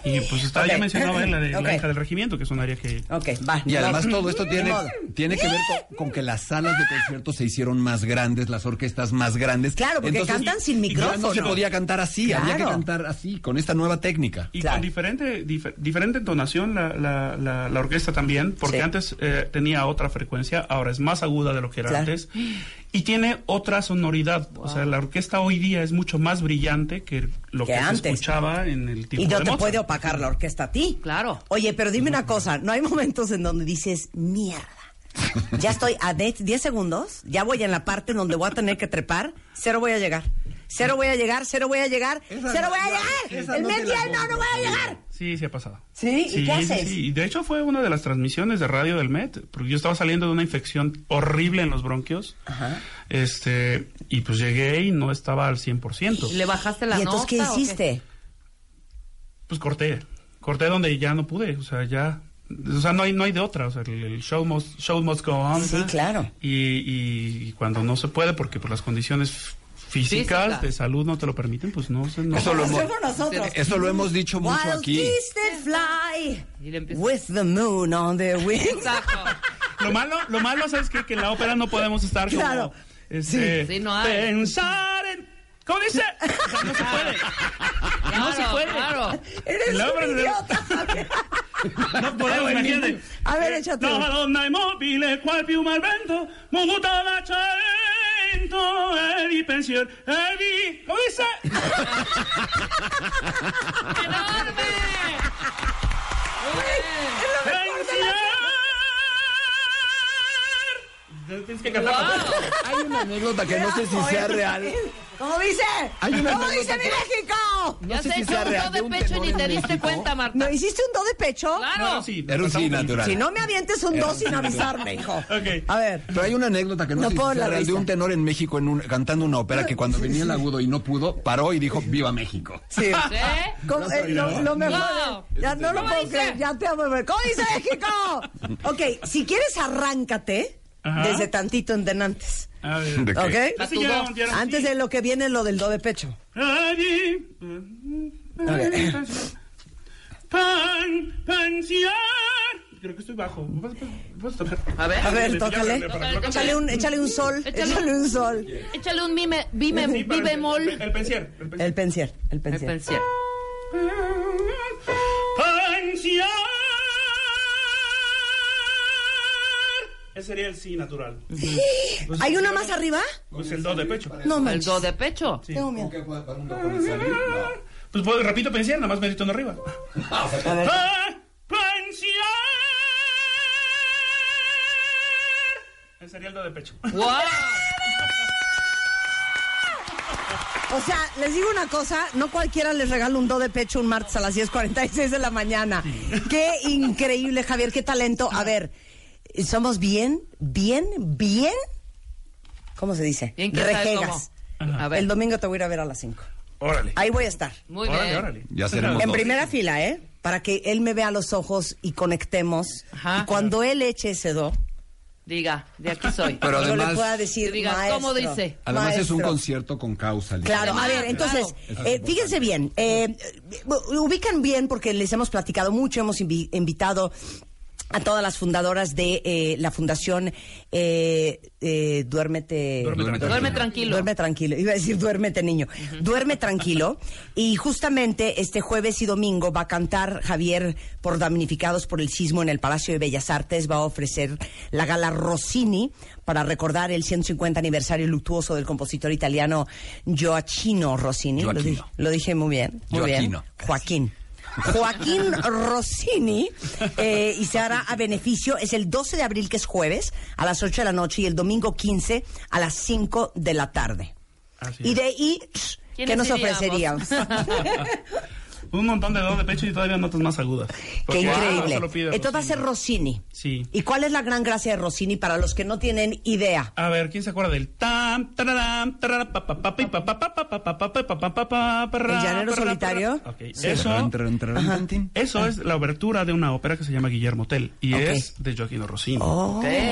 Y pues está, Ok. ya mencionaba la de la hija del regimiento, que es un área que... Ok, va. Y además todo esto tiene, tiene que ver con, con que las salas de conciertos se hicieron más grandes, las orquestas más grandes. Claro, porque cantan sin ya no se micrófono. podía cantar así, había que cantar así, con esta nueva técnica. Y Claro. con diferente dif- diferente entonación la, la, la, la orquesta también, porque Sí. antes eh, tenía otra frecuencia, ahora es más aguda de lo que era Claro. antes, y tiene otra sonoridad. O sea, la orquesta hoy día es mucho más brillante que lo Que que, antes. se escuchaba en el tiempo Y no de te Mozart. puede opacar la orquesta a ti. Claro. Oye, pero dime una cosa, ¿no hay momentos en donde dices, mierda? Ya estoy a 10 10 segundos, ya voy en la parte en donde voy a tener que trepar, cero voy a llegar. Cero voy a llegar, cero voy a llegar, Esa cero no- voy a llegar. El no no, no voy a llegar. Sí, sí ha pasado. ¿Sí? ¿Y qué haces? Sí, Y de hecho fue una de las transmisiones de radio del Met, porque yo estaba saliendo de una infección horrible en los bronquios. Este, y pues llegué y no estaba al 100%. ¿Le bajaste la ¿Y entonces qué nota hiciste? Pues corté. Corté donde ya no pude, o sea, ya o sea, no hay no hay de otra, o sea, el, el show must show must go on. Sí, claro. Y, y- y cuando no se puede porque por las condiciones físicas Física. de salud no te lo permiten, pues no, se- no. Eso lo hemos, nosotros. eso lo hemos dicho mucho Wild aquí. fly with the moon on their wings. Lo malo, lo malo, ¿sabes qué? Que en la ópera no podemos estar como... Claro. Este, Sí, no hay. Pensar en... ¿Cómo dice? O sea, no se puede. no se Claro, puede. claro. Eres la un de- idiota. No podemos, imagínate. A ver, échate. La donna è mobile, qual piuma al vento, muta momento pensión, ¿Cómo dice? [LAUGHS] ¡Enorme! Tienes que cantar. ¡Wow! Hay una anécdota que no sé si sea real. ¿Cómo dice? Hay una ¿Cómo dice mi México? No ya sé se si sea un real do de de un pecho ni te diste México. cuenta, Marta. ¿No hiciste un do de pecho? Claro. No, sí, Era un sí natural. Si no me avientes un do sin avisarme, hijo. A ver. Pero hay una anécdota que no, No sé si sea la real de un tenor en México en un- cantando una ópera que cuando venía el agudo y no pudo, paró y dijo, ¡Viva México! Sí. ¿Sí? ¿Cómo- eh, lo, lo mejor. Ya no lo ¿Cómo puedo dice? creer. Ya te amo. ¿Cómo dice México? [LAUGHS] ok, si quieres, arráncate Ajá. desde tantito en denantes. A ver. ¿De qué? ¿Ok? Ya sí, ya- ya era Antes de lo que viene lo del do de pecho. Allí. Pan, pensier. Creo que estoy bajo. A ver. A ver, tócale. Échale un, échale un sol. Échale Échale un sol. Échale un mime, bime, Sí, mi bemol. El, el pensier. El pensier. El pensier. El El pensier. pensier. Ese sería el sí natural. Pues, ¿Hay una más arriba? Pues el do de pecho. No El manches. do de pecho. Tengo miedo. Pues puedo, repito pensier, nada más medito en arriba. A ver. Pe- Pensier. Ese sería el do de pecho. ¡Wow! O sea, les digo una cosa, no cualquiera les regala un do de pecho un martes a las 10.46 de la mañana. Qué increíble, Javier, qué talento. A ver, somos bien, bien, bien, ¿cómo se dice? Bien, ¿quién sabe Rejegas. A ver. El domingo te voy a ir a ver a las 5. Órale. Ahí voy a estar. Muy órale, bien. órale. Ya seremos En dos. primera fila, ¿eh? Para que él me vea a los ojos y conectemos. Ajá. Y cuando él eche ese do, Diga, de aquí soy. Pero yo le además- pueda decir, Que diga, maestro, ¿cómo dice? Además es un maestro. concierto con causa. Claro, a Además, ver, entonces, claro. eh, fíjense bien, eh, ubican bien porque les hemos platicado mucho, hemos invi- invitado a todas las fundadoras de eh, la fundación eh, eh, Duérmete... Duerme tranquilo. Duerme tranquilo. Duerme tranquilo, iba a decir duérmete niño, duerme tranquilo y justamente este jueves y domingo va a cantar Javier por damnificados por el sismo en el Palacio de Bellas Artes, va a ofrecer la gala Rossini para recordar el 150 aniversario luctuoso del compositor italiano Gioacchino Rossini, Lo, Gioacchino. di- lo dije muy bien, muy bien. Joaquín. Joaquín Rossini eh, y se hará a beneficio, es el 12 de abril que es jueves a las 8 de la noche y el domingo 15 a las 5 de la tarde. Así Y de ahí, ¿qué ¿Quiénes nos iríamos? ofreceríamos? [LAUGHS] [LAUGHS] un montón de dolor de pecho y todavía notas más agudas. Qué increíble. Entonces va a ser Rossini. Sí. ¿Y cuál es la gran gracia de Rossini para los que no tienen idea? A ver, ¿quién se acuerda del tam, tararam, ¿El llanero solitario? Eso, es la obertura de una ópera que se llama Guillermo Tell y es de Joaquino Rossini.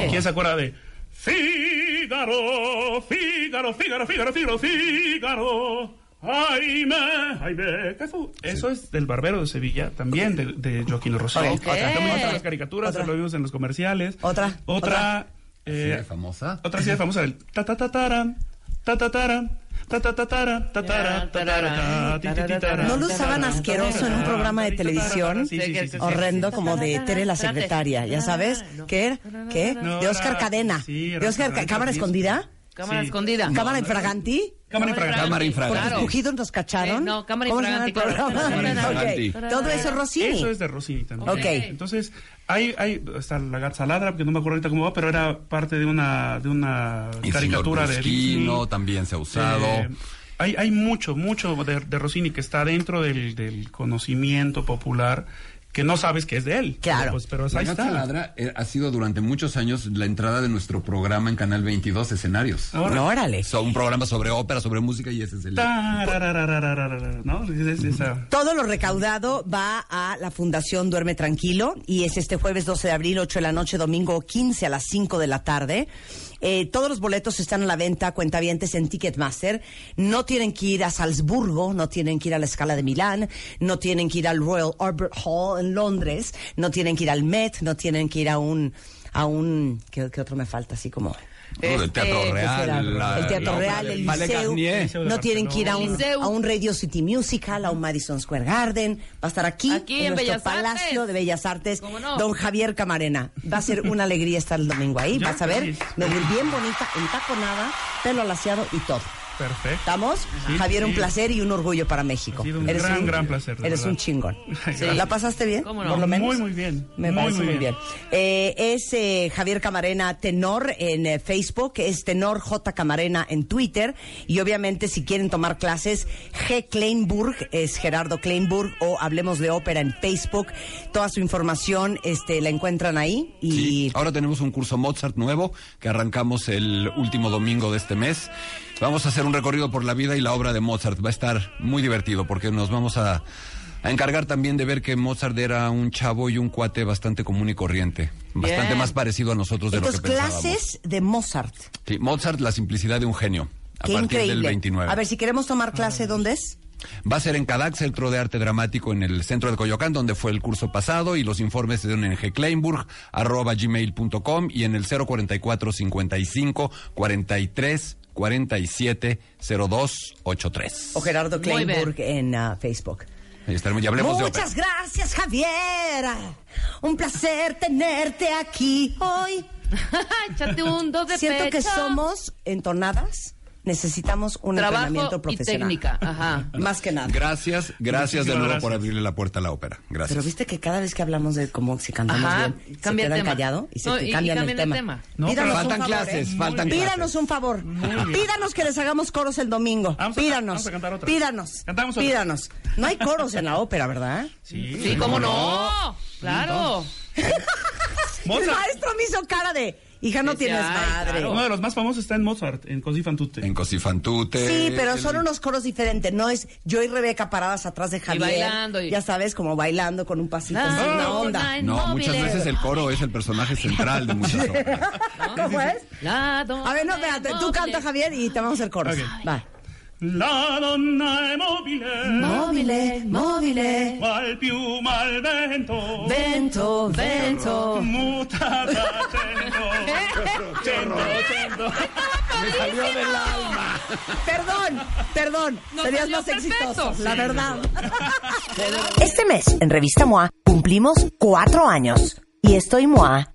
¿Quién se acuerda de Fígaro, Fígaro, Fígaro, Fígaro, Fígaro, Fígaro? Ay, me, ay, me, ¿qué fue? Eso es del Barbero de Sevilla, también de, de Joaquín Rossini. Ok. Otra, otra las caricaturas, Otra. lo vimos en los comerciales. Otra, Otra. Sí, eh, famosa. otra serie famosa del ta ta ta taran, ta ta taran, ta ta ta taran, ta tara, ta tara, ta, ti, ti, ti, tara. ¿No lo usaban asqueroso en un programa de televisión? Sí, sí, sí, sí. Horrendo, como de Tere la secretaria, ¿ya sabes? ¿Qué era? ¿Qué? De Oscar Cadena. sí, ¿De Oscar Cámara sí. Escondida? Cámara Sí. escondida. ¿Cámara infraganti? Cámara infragante. Cámara infragante. ¿Por Claro. escogidos nos cacharon? Sí, no, Cámara ¿Cómo se llama el infragante, claro. programa? Cámara Ok. infragante. Todo eso es Rossini. Eso es de Rossini también. Ok. Entonces, hay, hay, está la Gatza Ladra, que no me acuerdo ahorita cómo va, pero era parte de una, de una Y caricatura de señor Disney. Brusquino también se ha usado. Eh, hay, hay mucho, mucho de, de Rossini que está dentro del, del conocimiento popular que no sabes que es de él. Claro. Pues, pero La ahí Gata está. Ladra eh, ha sido durante muchos años la entrada de nuestro programa en Canal 22 escenarios. Ahora- No, órale. So, un programa sobre ópera, sobre música y ese es el... ¿no? Es- es- esa- Todo lo recaudado va a la Fundación Duerme Tranquilo y es este jueves 12 de abril, 8 de la noche, domingo 15 a las 5 de la tarde. Eh, todos los boletos están a la venta, cuentavientes en Ticketmaster. No tienen que ir a Salzburgo, no tienen que ir a la Escala de Milán, no tienen que ir al Royal Albert Hall en Londres, no tienen que ir al Met, no tienen que ir a un... A un ¿qué, qué otro me falta? Así como... El Teatro Este, Real, el Teatro la Real, el Liceu. No tienen que ir a un, a un Radio City Musical, a un Madison Square Garden. Va a estar aquí, Aquí en, en nuestro Bellas Palacio Artes. de Bellas Artes. Don Javier Camarena. Va a ser una alegría estar el domingo ahí. [LAUGHS] Vas a ver, me voy bien bonita, entaconada, pelo alaciado y todo. Perfecto. ¿Estamos? Sí, Javier, un sí. placer y un orgullo para México. Ha sido un gran, gran placer, Eres verdad. un chingón. [LAUGHS] ¿La pasaste bien? ¿Cómo no? Por lo menos. Muy, muy bien. Me Muy, parece muy muy bien. bien. Eh, es eh, Javier Camarena Tenor en eh, Facebook, es Tenor J Camarena en Twitter y obviamente si quieren tomar clases, G Kleinburg es Gerardo Kleinburg o Hablemos de Ópera en Facebook. Toda su información este, la encuentran ahí y Sí, Ahora tenemos un curso Mozart nuevo que arrancamos el último domingo de este mes. Vamos a hacer un recorrido por la vida y la obra de Mozart. Va a estar muy divertido porque nos vamos a, a encargar también de ver que Mozart era un chavo y un cuate bastante común y corriente. Bastante Bien. más parecido a nosotros de entonces lo que pensábamos. clases de Mozart. Sí, Mozart, la simplicidad de un genio. A Qué partir increíble. del 29. A ver, si queremos tomar clase, ¿dónde es? Va a ser en CADAC, Centro de Arte Dramático, en el centro de Coyoacán, donde fue el curso pasado, y los informes se dan en gkleinburg, arroba gmail.com y en el 044 55 43 47 0283. O Gerardo. Kleinburg en ah, Facebook. Ahí estaremos, y hablemos de. Muchas gracias, Javier. Un placer tenerte aquí hoy. [LAUGHS] Échate un dos de Siento que somos entonadas. Necesitamos un Trabajo entrenamiento y profesional. técnica. [LAUGHS] Ajá. Más que nada. Gracias, gracias de nuevo gracias. por abrirle la puerta a la ópera. Gracias. Pero viste que cada vez que hablamos de cómo si cantamos Ajá, bien, se quedan tema. callados y se No, y- y cambian, cambian el el tema. tema. No, Pídanos pero un faltan favor, clases, ¿eh? faltan Pídanos clases. un favor. bien. Pídanos que les hagamos coros el domingo. Vamos a- Pídanos. vamos a cantar otra. Pídanos. Cantamos otra. Pídanos. No hay coros en la ópera, ¿verdad? Sí, Sí, ¿cómo no? Claro. [LAUGHS] El maestro me hizo cara de, hija, no tienes madre. claro. Uno de los más famosos está en Mozart, en Così fan tutte. En Cosifantute. Sí, pero el- son unos coros diferentes. No es yo y Rebeca paradas atrás de Javier. bailando y- Ya sabes, como bailando con un pasito, La- así, una no, onda. no, No, muchas veces el coro es el personaje central de muchas óperas. [LAUGHS] ¿Cómo es? A ver, no, espérate. Tú canta, Javier, y te vamos a hacer coros. Ok. Va. La donna è mobile, Móvile, móvile. qual piuma al vento, Vento, vento. cento, cento. Perdón, perdón. Nos Serías más perfecto. exitoso, la verdad. Este mes, en Revista MOA, cumplimos cuatro años. Y estoy MOA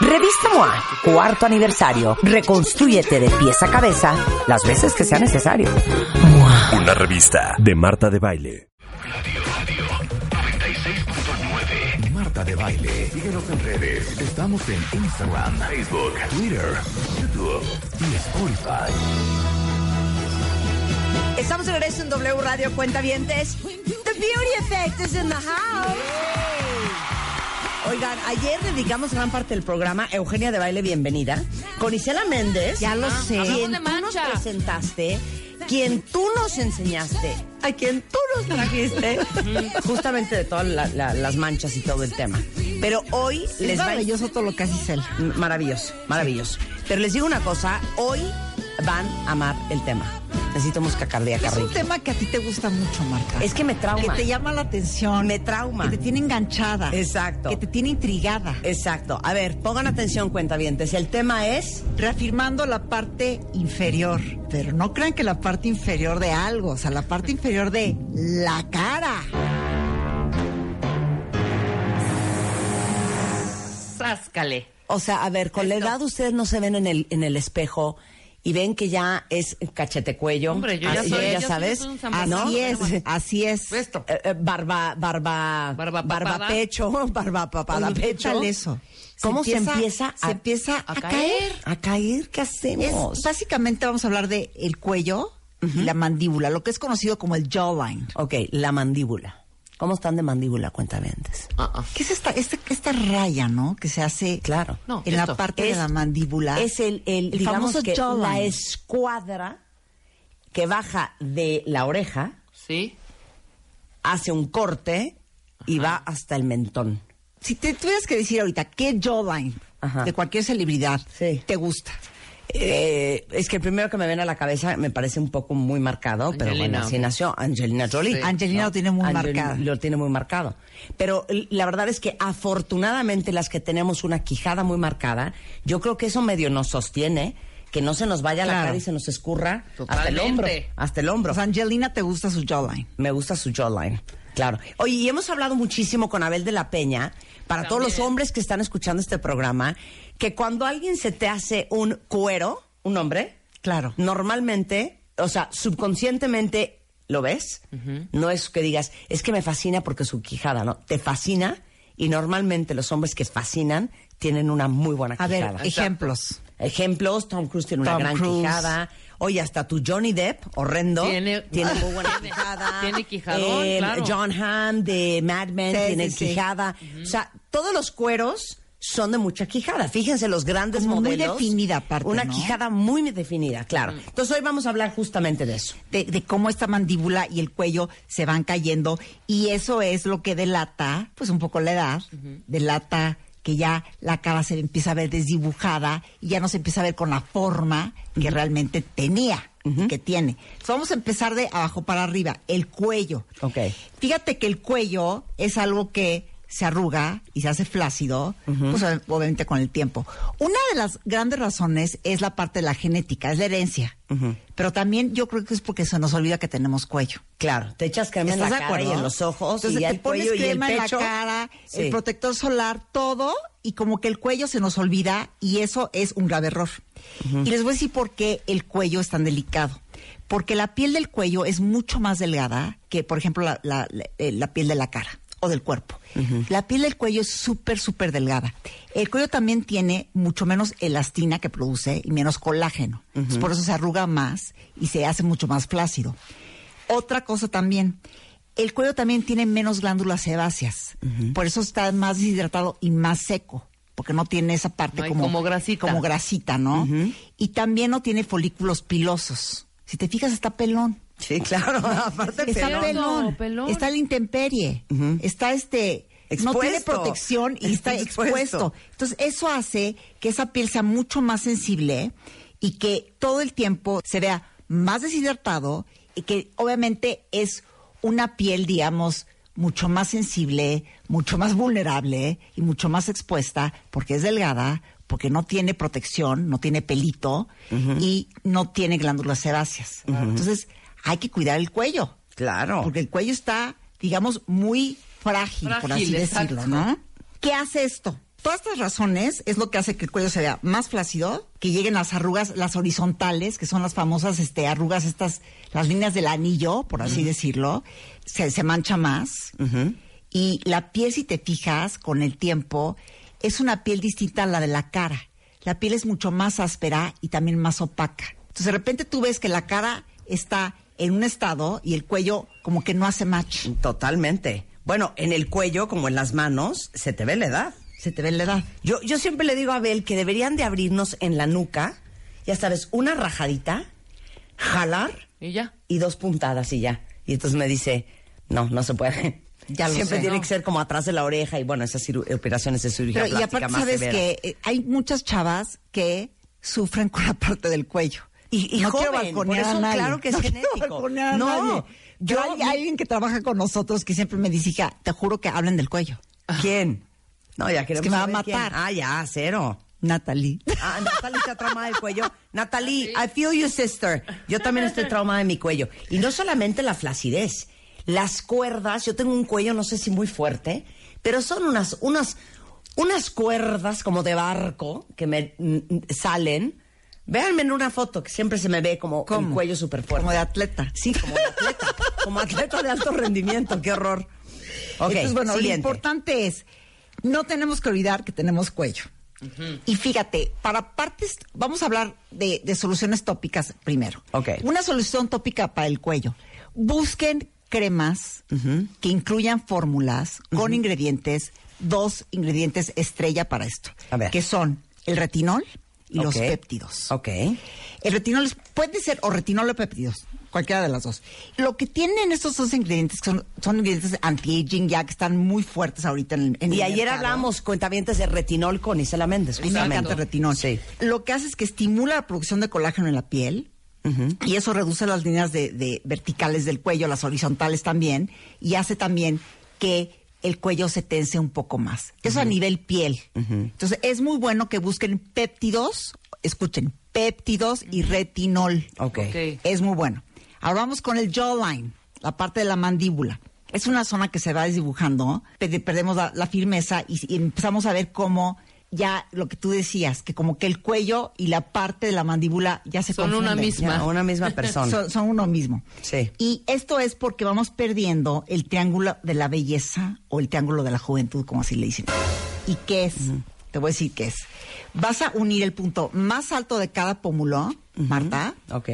Revista MOA, cuarto aniversario. Reconstrúyete de pies a cabeza las veces que sea necesario. Una revista de Marta de Baile. Marta de Baile. Síguenos en redes. Estamos en Instagram, Facebook, Twitter, YouTube y Spotify. Estamos de regreso en W Radio Cuentavientes. The Beauty Effect is in the house. Oigan, ayer dedicamos gran parte del programa Eugenia de Baile Bienvenida con Isela Méndez. Ya lo sé. hablamos Quien tú nos presentaste, quien tú nos enseñaste, a quien tú nos trajiste, justamente de todas la- la- las manchas y todo el tema. Pero hoy les Es va maravilloso todo lo que hace Isela. Maravilloso, maravilloso. Pero les digo una cosa, hoy van a amar el tema. Necesito música cardíaca, Es un tema que a ti te gusta mucho, Marta. Es que me trauma. Que te llama la atención. Me trauma. Que te tiene enganchada. Exacto. Que te tiene intrigada. Exacto. A ver, pongan atención, cuentavientes. El tema es... Reafirmando la parte inferior. Pero no crean que la parte inferior de algo. O sea, la parte inferior de la cara. Sáscale. O sea, a ver, con la edad ustedes no se ven en el, en el espejo y ven que ya es cachete cuello. Hombre, yo ya Así- soy- ya sabes. Así es, así es. Esto. Eh, eh, barba, barba, Barba barba, pecho, [LAUGHS] barba papada Oye, pecho. ¿qué tal eso? ¿Cómo se empieza, se empieza a, caer. a caer? ¿Qué hacemos? Es, básicamente vamos a hablar de el cuello y la mandíbula, lo que es conocido como el jawline. Ok, la mandíbula. ¿Cómo están de mandíbula, cuentavientes? ¿Qué es esta, esta, esta raya, no? Que se hace Claro. No, en esto. la parte Es- de la mandíbula. Es el, el, El digamos famoso que la jawline. escuadra que baja de la oreja, Sí. hace un corte y va hasta el mentón. Si te tuvieras que decir ahorita qué jawline Ajá. de cualquier celebridad Sí. te gusta. Eh, es que el primero que me viene a la cabeza me parece un poco muy marcado, pero bueno, Angelina. así nació Angelina Jolie. Sí. Angelina lo tiene muy Angelina marcado. Lo tiene muy marcado. Pero la verdad es que afortunadamente las que tenemos una quijada muy marcada, yo creo que eso medio nos sostiene, que no se nos vaya la Claro. cara y se nos escurra hasta el hombro. Hasta el hombro. O sea, Angelina te gusta su jawline. Me gusta su jawline. Claro. Oye, y hemos hablado muchísimo con Abel de la Peña, para todos los hombres que están escuchando este programa, que cuando alguien se te hace un cuero, un hombre, Claro. normalmente, o sea, subconscientemente lo ves. No es que digas, es que me fascina porque su quijada, ¿no? Te fascina y normalmente los hombres que fascinan tienen una muy buena A ver, quijada. ejemplos. Ejemplos, Tom Cruise tiene una gran Cruise. quijada. Oye, hasta tu Johnny Depp, horrendo, Tiene- tiene [LAUGHS] muy buena Tiene- quijada. [LAUGHS] tiene quijadón, Eh, claro. John Hamm de Mad Men Sí, tiene sí, sí. quijada. O sea, todos los cueros son de mucha quijada. Fíjense los grandes Como muy modelos. definida aparte, Una ¿no? quijada muy definida, claro. Entonces hoy vamos a hablar justamente de eso. de, de cómo esta mandíbula y el cuello se van cayendo y eso es lo que delata, pues un poco la edad, delata que ya la cara se empieza a ver desdibujada y ya no se empieza a ver con la forma que realmente tenía, y que tiene. Entonces, vamos a empezar de abajo para arriba, el cuello. Ok. Fíjate que el cuello es algo que se arruga y se hace flácido, pues ob- obviamente con el tiempo. Una de las grandes razones es la parte de la genética, es la herencia. Pero también yo creo que es porque se nos olvida que tenemos cuello. Claro, te echas crema en la ¿Estás de cara y en los ojos Entonces y te el pones cuello y el crema en pecho. la cara, Sí. el protector solar, todo, y como que el cuello se nos olvida y eso es un grave error. Y les voy a decir por qué el cuello es tan delicado. Porque la piel del cuello es mucho más delgada que, por ejemplo, la, la- la- eh, la piel de la cara o del cuerpo. La piel del cuello es súper, súper delgada. El cuello también tiene mucho menos elastina que produce y menos colágeno. Entonces, por eso se arruga más y se hace mucho más flácido. Otra cosa también, el cuello también tiene menos glándulas sebáceas. Por eso está más deshidratado y más seco. Porque no tiene esa parte No como, como grasita. como grasita, ¿no? Y también no tiene folículos pilosos. Si te fijas, está pelón. Sí, [LAUGHS] claro. Aparte Está pelón. pelón. pelón. Está la intemperie. Está este. No tiene Expuesto. protección y está Está expuesto. expuesto. Entonces, eso hace que esa piel sea mucho más sensible y que todo el tiempo se vea más deshidratado y que obviamente es una piel, digamos, mucho más sensible, mucho más vulnerable y mucho más expuesta porque es delgada, porque no tiene protección, no tiene pelito y no tiene glándulas sebáceas. Entonces, hay que cuidar el cuello. Claro. Porque el cuello está, digamos, muy frágil, por así decirlo, exacto. ¿no? ¿Qué hace esto? Todas estas razones es lo que hace que el cuello se vea más flácido, que lleguen las arrugas, las horizontales, que son las famosas este, arrugas, estas, las líneas del anillo, por así decirlo, se, se mancha más. Y la piel, si te fijas, con el tiempo, es una piel distinta a la de la cara. La piel es mucho más áspera y también más opaca. Entonces, de repente tú ves que la cara está en un estado y el cuello como que no hace match. Totalmente. Bueno, en el cuello, como en las manos, se te ve la edad. Se te ve la edad. Yo, yo siempre le digo a Abel que deberían de abrirnos en la nuca, ya sabes, una rajadita, jalar Y ya. y dos puntadas y ya. Y entonces me dice, no, no se puede. Ya lo Siempre sé. tiene No. que ser como atrás de la oreja y bueno, esas operaciones de cirugía Pero y aparte más sabes que eh, hay muchas chavas que sufren con la [LAUGHS] parte del cuello. Y- y no quiero balconear por eso a nadie. claro que es No quiero genético. balconear a No, nadie. yo- hay alguien que trabaja con nosotros que siempre me dice, hija, te juro que hablan del cuello. ¿Quién? No, ya queremos que me va a quién. matar. Ah, ya, cero. Natalie. Ah, Natalie está traumada del cuello. [LAUGHS] Natalie, I feel you, sister. Yo también estoy traumada de mi cuello. Y no solamente la flacidez, las cuerdas. Yo tengo un cuello, no sé si muy fuerte, pero son unas, unas, unas cuerdas como de barco que me mm, salen. Véanme en una foto que siempre se me ve como ¿Cómo? cuello súper fuerte. Como de atleta. Sí, como de atleta. [LAUGHS] como atleta de alto rendimiento. Qué horror. Entonces, bueno, lo importante es, no tenemos que olvidar que tenemos cuello. Y fíjate, para partes, vamos a hablar de, de soluciones tópicas primero. Ok. Una solución tópica para el cuello. Busquen cremas que incluyan fórmulas con ingredientes, dos ingredientes estrella para esto, A ver. que son el retinol los Ok. péptidos. Ok. El retinol es- puede ser o retinol o péptidos, cualquiera de las dos. Lo que tienen estos dos ingredientes que son, son ingredientes anti-aging ya que están muy fuertes ahorita en el en Y el ayer mercado. hablamos cuentavientes de retinol con Isela Méndez. Me justamente. encanta el retinol. Sí. Lo que hace es que estimula la producción de colágeno en la piel. Y eso reduce las líneas de, de verticales del cuello, las horizontales también, y hace también que el cuello se tense un poco más. Eso a nivel piel. Entonces es muy bueno que busquen péptidos, escuchen, péptidos y retinol. Ok. Es muy bueno. Ahora vamos con el jawline, la parte de la mandíbula. Es una zona que se va desdibujando, pe- perdemos la, la firmeza y, y empezamos a ver cómo ya lo que tú decías, que como que el cuello y la parte de la mandíbula ya se Son una confunden. misma. Ya, una misma persona. Son, son uno mismo. Sí. Y esto es porque vamos perdiendo el triángulo de la belleza o el triángulo de la juventud, como así le dicen. ¿Y qué es? Te voy a decir qué es. Vas a unir el punto más alto de cada pómulo, Marta, Ok.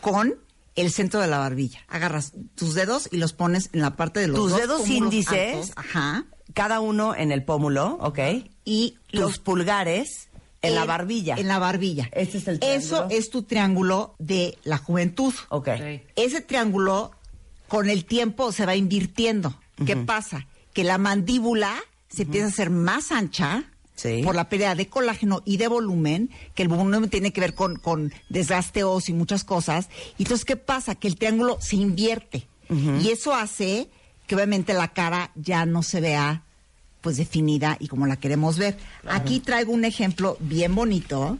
con el centro de la barbilla. Agarras tus dedos y los pones en la parte de los Tus dos dedos índices. altos. Ajá. Cada uno en el pómulo, ok. Y Los pulgares en la barbilla. En la barbilla. Este es el Eso triángulo. es tu triángulo de la juventud. Ok. Ese triángulo con el tiempo se va invirtiendo. ¿Qué pasa? Que la mandíbula se empieza a hacer más ancha Sí. por la pérdida de colágeno y de volumen, que el volumen tiene que ver con, con desgaste óseo y muchas cosas. Y entonces, ¿qué pasa? Que el triángulo se invierte. Y eso hace que obviamente la cara ya no se vea pues definida y como la queremos ver. Aquí traigo un ejemplo bien bonito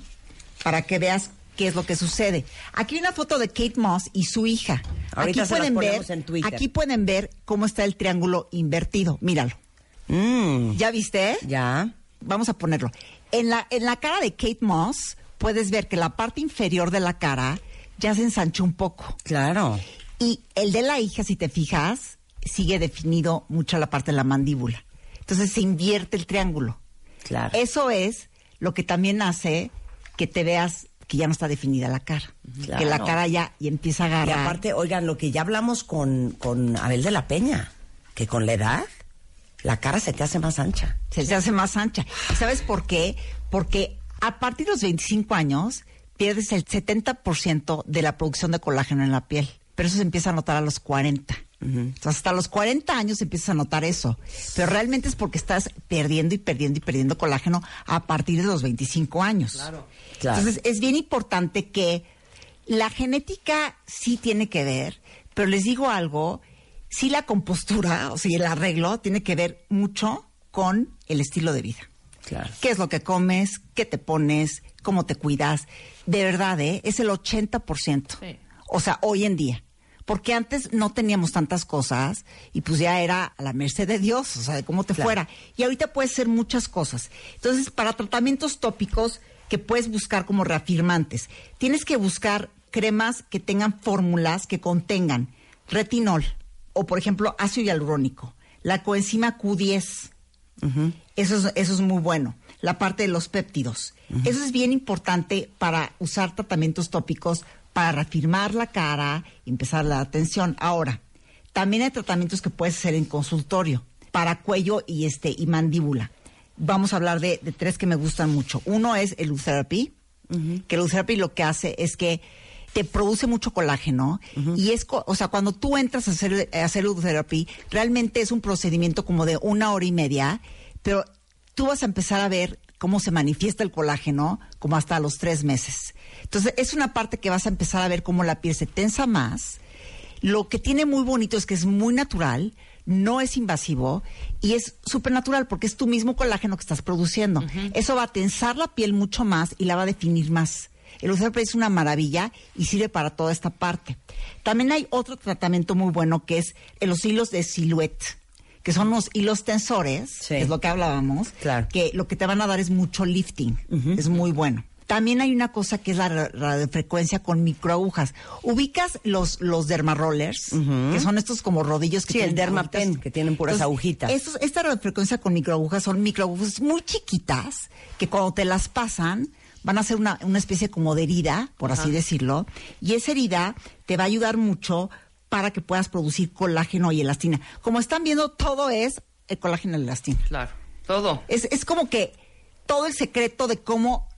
para que veas qué es lo que sucede. Aquí hay una foto de Kate Moss y su hija. Ahorita aquí pueden ver, aquí pueden ver cómo está el triángulo invertido. Míralo. Mm, ¿Ya viste? ya. Vamos a ponerlo. En la, en la cara de Kate Moss puedes ver que la parte inferior de la cara ya se ensanchó un poco. Claro. Y el de la hija, si te fijas, sigue definido mucho la parte de la mandíbula. Entonces se invierte el triángulo. Claro. Eso es lo que también hace que te veas que ya no está definida la cara. Claro. Que la cara ya y empieza a Y agarrar. aparte, oigan, lo que ya hablamos con, con Abel de la Peña, que con la edad la cara se te hace más ancha. se, se hace más ancha. ¿Y ¿Sabes por qué? Porque a partir de los 25 años pierdes el 70% de la producción de colágeno en la piel. Pero eso se empieza a notar a los 40. Entonces, hasta los 40 años empiezas a notar eso. Pero realmente es porque estás perdiendo y perdiendo y perdiendo colágeno a partir de los 25 años. Claro. Entonces, es bien importante que la genética sí tiene que ver, pero les digo algo, sí la compostura, o sea, el arreglo tiene que ver mucho con el estilo de vida. Claro. ¿Qué es lo que comes? ¿Qué te pones? ¿Cómo te cuidas? De verdad, ¿eh? Es el 80%. Sí. O sea, hoy en día. Porque antes no teníamos tantas cosas y pues ya era a la merced de Dios, o sea, de cómo te Claro. fuera. Y ahorita puede ser muchas cosas. Entonces, para tratamientos tópicos que puedes buscar como reafirmantes, tienes que buscar cremas que tengan fórmulas que contengan retinol o, por ejemplo, ácido hialurónico, la coenzima Q10. Eso es, eso es muy bueno. La parte de los péptidos. Eso es bien importante para usar tratamientos tópicos para reafirmar la cara y empezar la atención. Ahora, también hay tratamientos que puedes hacer en consultorio para cuello y este y mandíbula. Vamos a hablar de, de tres que me gustan mucho. Uno es el Lutherapy, que el Lutherapy lo que hace es que te produce mucho colágeno y es, o sea, cuando tú entras a hacer, a hacer Lutherapy, realmente es un procedimiento como de una hora y media, pero tú vas a empezar a ver cómo se manifiesta el colágeno como hasta los tres meses. Entonces, es una parte que vas a empezar a ver cómo la piel se tensa más. Lo que tiene muy bonito es que es muy natural, no es invasivo y es súper natural porque es tu mismo colágeno que estás produciendo. Eso va a tensar la piel mucho más y la va a definir más. El Lucerapy es una maravilla y sirve para toda esta parte. También hay otro tratamiento muy bueno que es los hilos de silhouette, que son unos hilos tensores, que es lo que hablábamos, que lo que te van a dar es mucho lifting, es muy bueno. También hay una cosa que es la ra- radiofrecuencia con microagujas. Ubicas los, los dermarollers, que son estos como rodillos que Sí, el tienen Dermapen, que tienen puras agujitas. estos- esta radiofrecuencia con microagujas son microagujas muy chiquitas que cuando te las pasan van a hacer una, una especie como de herida, por así Ajá. decirlo, y esa herida te va a ayudar mucho para que puedas producir colágeno y elastina. Como están viendo, todo es el colágeno y la elastina. Claro, todo. Es, es como que todo el secreto de cómo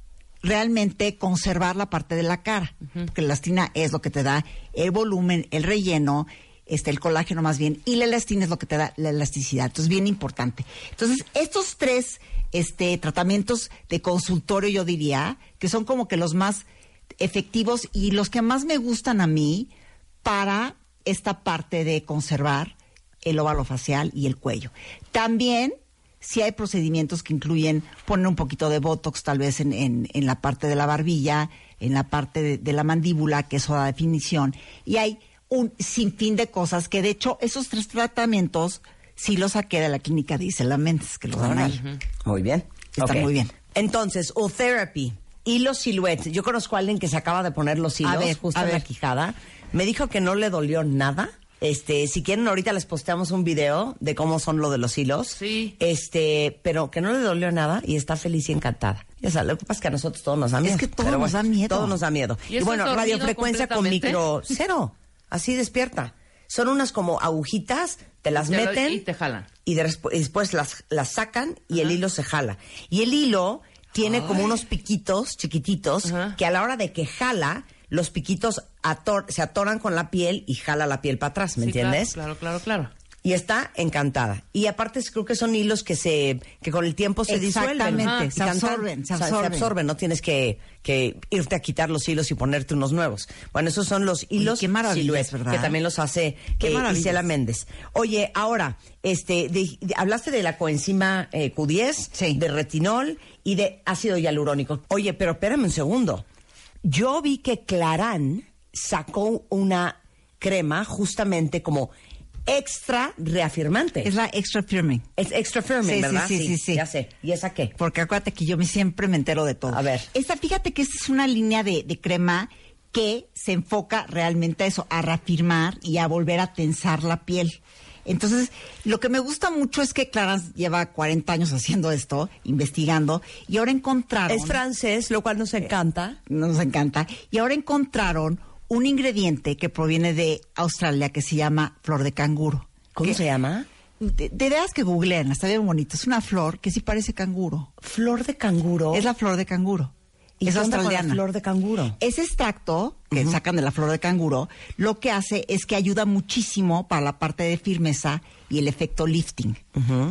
realmente conservar la parte de la cara. Porque la elastina es lo que te da el volumen, el relleno, este, el colágeno más bien, y la elastina es lo que te da la elasticidad. Entonces, bien importante. Entonces, estos tres este, tratamientos de consultorio, yo diría, que son como que los más efectivos y los que más me gustan a mí para esta parte de conservar el óvalo facial y el cuello. También, si hay procedimientos que incluyen poner un poquito de botox, tal vez en, en- en la parte de la barbilla, en la parte de, de la mandíbula, que eso da definición. Y hay un sinfín de cosas que, de hecho, esos tres tratamientos sí los saqué de la clínica de Isela Méndez, que los dan ahí. Muy bien. Está muy bien. Entonces, U-Therapy, hilo silhouette. Yo conozco a alguien que se acaba de poner los hilos A ver, justo a en la quijada. Me dijo que no le dolió nada. Este, si quieren ahorita les posteamos un video de cómo son lo de los hilos. Sí. Este, pero que no le dolió nada y está feliz y encantada. Ya sabes, lo que pasa es que a nosotros todo nos da miedo. Es que todo Pero nos da miedo. Todo nos da miedo. ¿Y bueno, radiofrecuencia con micro [LAUGHS] cero. Así despierta. Son unas como agujitas, te las Te meten y te jalan. y, de respu- y después las, las sacan y el hilo se jala. Y el hilo tiene como unos piquitos chiquititos Ajá. que a la hora de que jala, los piquitos ator- se atoran con la piel y jala la piel para atrás, ¿me Sí, entiendes? Claro, claro, claro. Y está encantada. Y aparte creo que son hilos que se que con el tiempo se disuelven. Exactamente, se absorben, se o sea, absorben. no tienes que, que irte a quitar los hilos y ponerte unos nuevos. Bueno, esos son los hilos qué ¿verdad? que también los hace Qué eh. Isela Méndez. Oye, ahora, este, de- de- hablaste de la coenzima eh, Q10, Sí. de retinol y de ácido hialurónico. Oye, pero espérame un segundo. Yo vi que Clarán sacó una crema justamente como extra reafirmante. Es la extra firming. Es extra firming, Sí, sí, ¿verdad? sí, sí, sí. Ya sé. ¿Y esa qué? Porque acuérdate que yo me siempre me entero de todo. A ver. Esta, fíjate que esta es una línea de, de crema que se enfoca realmente a eso, a reafirmar y a volver a tensar la piel. Entonces, lo que me gusta mucho es que Clarence lleva 40 años haciendo esto, investigando, y ahora encontraron... Es francés, lo cual nos encanta. nos encanta. Y ahora encontraron un ingrediente que proviene de Australia que se llama flor de canguro. ¿Cómo Que- se llama? De, de veras que googleen, está bien bonito. Es una flor que sí parece canguro. Flor de canguro. Es la flor de canguro. ¿Y es con la australiana. flor de canguro? Ese extracto que sacan de la flor de canguro, lo que hace es que ayuda muchísimo para la parte de firmeza y el efecto lifting.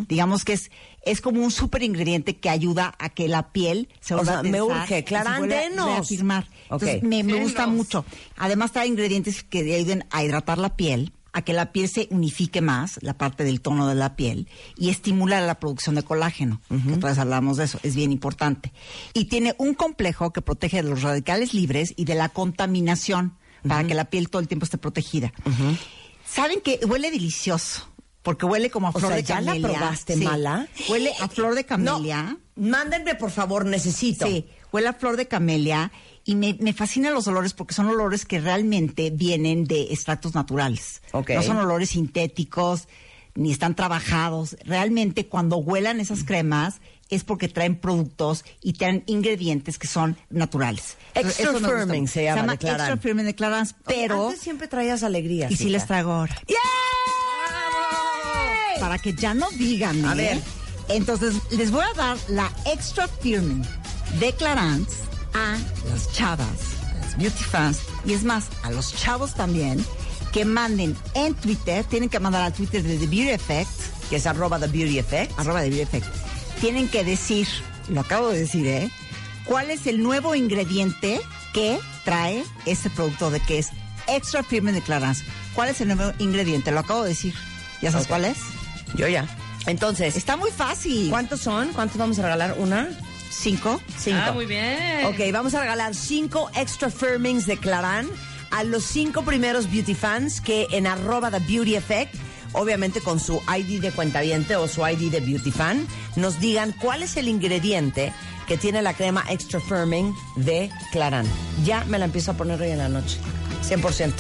Digamos que es, es como un super ingrediente que ayuda a que la piel se O vuelva sea, a me urge. Clara, reafirmar. Entonces, Ok. me, me gusta mucho. Además, trae ingredientes que ayuden a hidratar la piel, a que la piel se unifique más, la parte del tono de la piel, y estimula la producción de colágeno, que otra vez hablamos de eso, es bien importante. Y tiene un complejo que protege de los radicales libres y de la contaminación, para que la piel todo el tiempo esté protegida. ¿Saben que huele delicioso? Porque huele como a O flor sea, de ¿ya la camelia. probaste, Sí. mala? Huele a flor de camelia. No, mándenme, por favor, necesito. Sí, huele a flor de camelia y me, me fascinan los olores porque son olores que realmente vienen de extractos naturales. Ok. No son olores sintéticos ni están trabajados. Realmente cuando huelan esas cremas es porque traen productos y traen ingredientes que son naturales. Extra firming se llama de Clarins. Extra firming de Clarins, pero... Antes siempre traías alegría. Y sí les traigo ahora. Para que ya no digan, A ¿eh? ver. Entonces, les voy a dar la extra firming de Clarins a las chavas, a las beauty fans, y es más, a los chavos también, que manden en Twitter, tienen que mandar al Twitter de The Beauty Effect, Que es arroba The Beauty Effect. arroba The Beauty Effect, tienen que decir, lo acabo de decir, ¿eh? ¿Cuál es el nuevo ingrediente que trae ese producto de que es extra firme de Clarins? ¿Cuál es el nuevo ingrediente? Lo acabo de decir. ¿Ya sabes cuál es? Yo ya. Entonces, Está muy fácil. ¿cuántos son? ¿Cuántos vamos a regalar? ¿Una? Cinco. Cinco. Ah, muy bien. Ok, vamos a regalar cinco extra firmings de Clarán a los cinco primeros beauty fans que en arroba The Beauty Effect obviamente con su ID de cuentaviente o su ID de beauty fan, nos digan cuál es el ingrediente que tiene la crema extra firming de Clarán. Ya me la empiezo a poner hoy en la noche. 100%.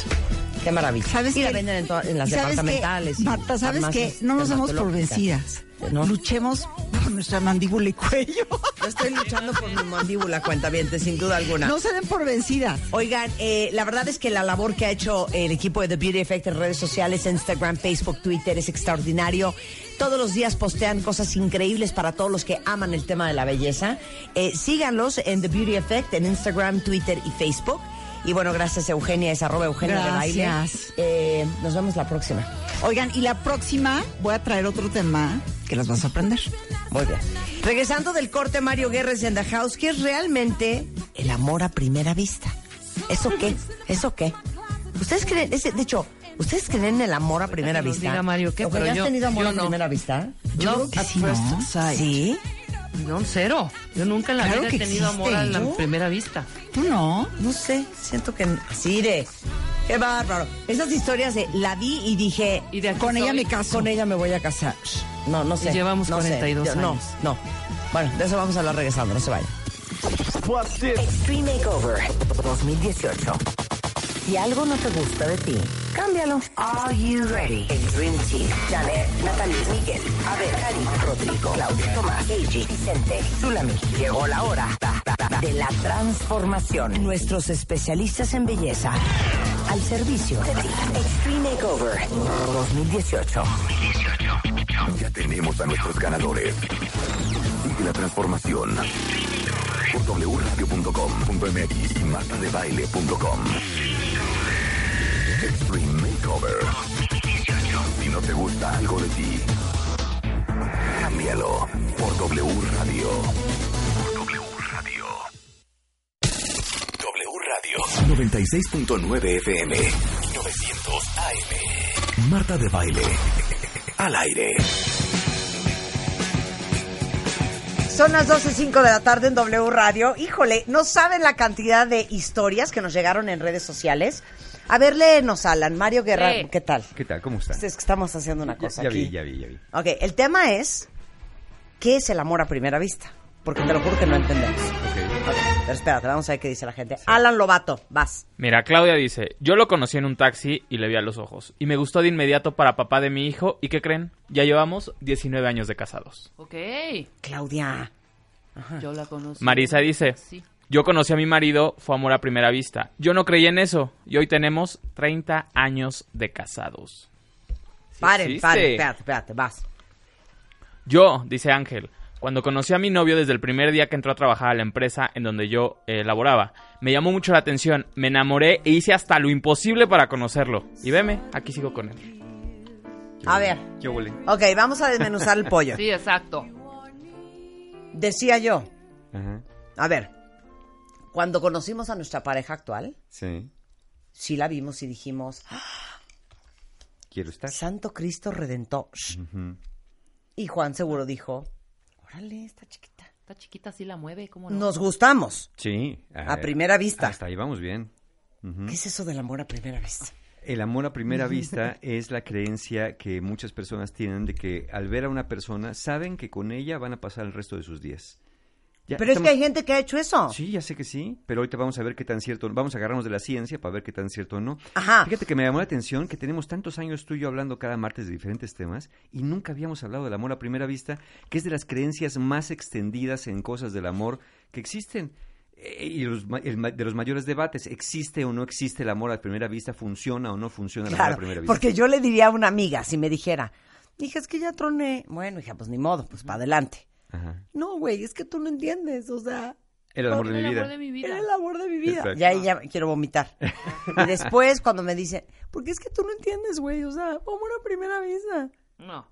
Qué maravilla. ¿Sabes y la qué? venden en, en las ¿Y sabes departamentales. qué? y Marta, ¿sabes qué? No nos demos por vencidas. ¿No? Luchemos por nuestra mandíbula y cuello. Yo estoy luchando por mi mandíbula, cuentaviente, sin duda alguna. No se den por vencidas. Oigan, eh, la verdad es que la labor que ha hecho el equipo de The Beauty Effect en redes sociales, Instagram, Facebook, Twitter, es extraordinario. Todos los días postean cosas increíbles para todos los que aman el tema de la belleza. Eh, síganlos en The Beauty Effect en Instagram, Twitter y Facebook. Y bueno, gracias Eugenia, es arroba Eugenia de Baile. Gracias. Eh, nos vemos la próxima. Oigan, y la próxima voy a traer otro tema que las vas a aprender. Muy bien. Regresando del corte, Mario Guerres en The House, ¿qué es realmente el amor a primera vista? ¿Eso qué? ¿Eso qué? ¿Ustedes creen, ese- de hecho, ¿ustedes creen en el amor a primera vista? diga Mario qué, Eugenia, pero ¿has yo- tenido amor yo a no. primera vista? Yo creo que sí, ¿no? ¿Sí? No, cero. Yo nunca en la Claro vida he tenido amor a la ¿Yo? primera vista. ¿Tú no? No sé, siento que así de... Qué bárbaro. Esas historias de la vi y dije, Y de aquí Con ella me caso. con ella me voy a casar. No, no sé. Y llevamos no sé. 42 Yo- No, años. no. Bueno, de eso vamos a hablar regresando, no se vayan. Extreme Makeover 2018. Si algo no te gusta de ti, cámbialo. Are you ready? El Dream Team. Janet, Natalie, Miguel, Abel, Karim, Rodrigo, Claudia, Tomás, Eiji, Vicente, Zulami. Llegó la hora de la transformación. Nuestros especialistas en belleza al servicio de ti. Extreme Makeover 2018. Ya tenemos a nuestros ganadores. Sigue la transformación por wradio.com.mx y martadebaile.com. Extreme Makeover. Si no te gusta algo de ti, cámbialo por W Radio. W Radio. W Radio 96.9 FM y 900 AM. Marta de Baile. Al aire. Son las 12.05 de la tarde en W Radio. Híjole, no saben la cantidad de historias que nos llegaron en redes sociales. A ver, léenos, Alan. Mario Guerra, Sí. ¿qué tal? ¿Qué tal? ¿Cómo está? Es que estamos haciendo una cosa ya aquí. vi, ya vi, ya vi. Ok, el tema es, ¿qué es el amor a primera vista? Porque te lo juro que no entendemos. Ok. Ok, pero espérate, vamos a ver qué dice la gente. Alan Lobato, vas. Mira, Claudia dice, yo lo conocí en un taxi y le vi a los ojos. Y me gustó de inmediato para papá de mi hijo. ¿Y qué creen? Ya llevamos 19 años de casados. Ok. Claudia. Yo la conozco. Marisa dice, Sí. Yo conocí a mi marido, fue amor a primera vista. Yo no creí en eso. Y hoy tenemos 30 años de casados. Sí Paren, existe. paren, espérate, espérate, vas. Yo, dice Ángel, cuando conocí a mi novio desde el primer día que entró a trabajar a la empresa en donde yo eh, laboraba, me llamó mucho la atención, me enamoré e hice hasta lo imposible para conocerlo. Y veme, aquí sigo con él. A ver, ¿Qué huele? ok, vamos a desmenuzar el [LAUGHS] pollo. Sí, exacto. Decía yo, a ver, cuando conocimos a nuestra pareja actual, Sí. sí la vimos y dijimos, "Ah, Quiero estar. Santo Cristo Redentor. Y Juan seguro dijo, órale, esta chiquita. Esta chiquita sí la mueve, ¿cómo no? Nos gustamos. Sí. A primera vista. Hasta ahí vamos bien. ¿Qué es eso del amor a primera vista? El amor a primera [LAUGHS] vista es la creencia que muchas personas tienen de que al ver a una persona saben que con ella van a pasar el resto de sus días. Ya Pero es que hay gente que ha hecho eso. Sí, ya sé que sí, pero ahorita vamos a ver qué tan cierto, vamos a agarrarnos de la ciencia para ver qué tan cierto o no. Ajá. Fíjate que me llamó la atención que tenemos tantos años tú y yo hablando cada martes de diferentes temas y nunca habíamos hablado del amor a primera vista, que es de las creencias más extendidas en cosas del amor que existen. Eh, y los el de los mayores debates, ¿existe o no existe el amor a primera vista? ¿Funciona o no funciona el amor Claro, a primera vista? porque yo le diría a una amiga, si me dijera, dije, es que ya troné. Bueno, hija, pues ni modo, pues para adelante. Ajá. No, güey, es que tú no entiendes, o sea, El amor de mi El vida. amor de mi vida. era el amor de mi vida. Exacto. Ya ahí ya quiero vomitar. [LAUGHS] y después cuando me dice, porque es que tú no entiendes, güey, o sea, amor a primera vista. No.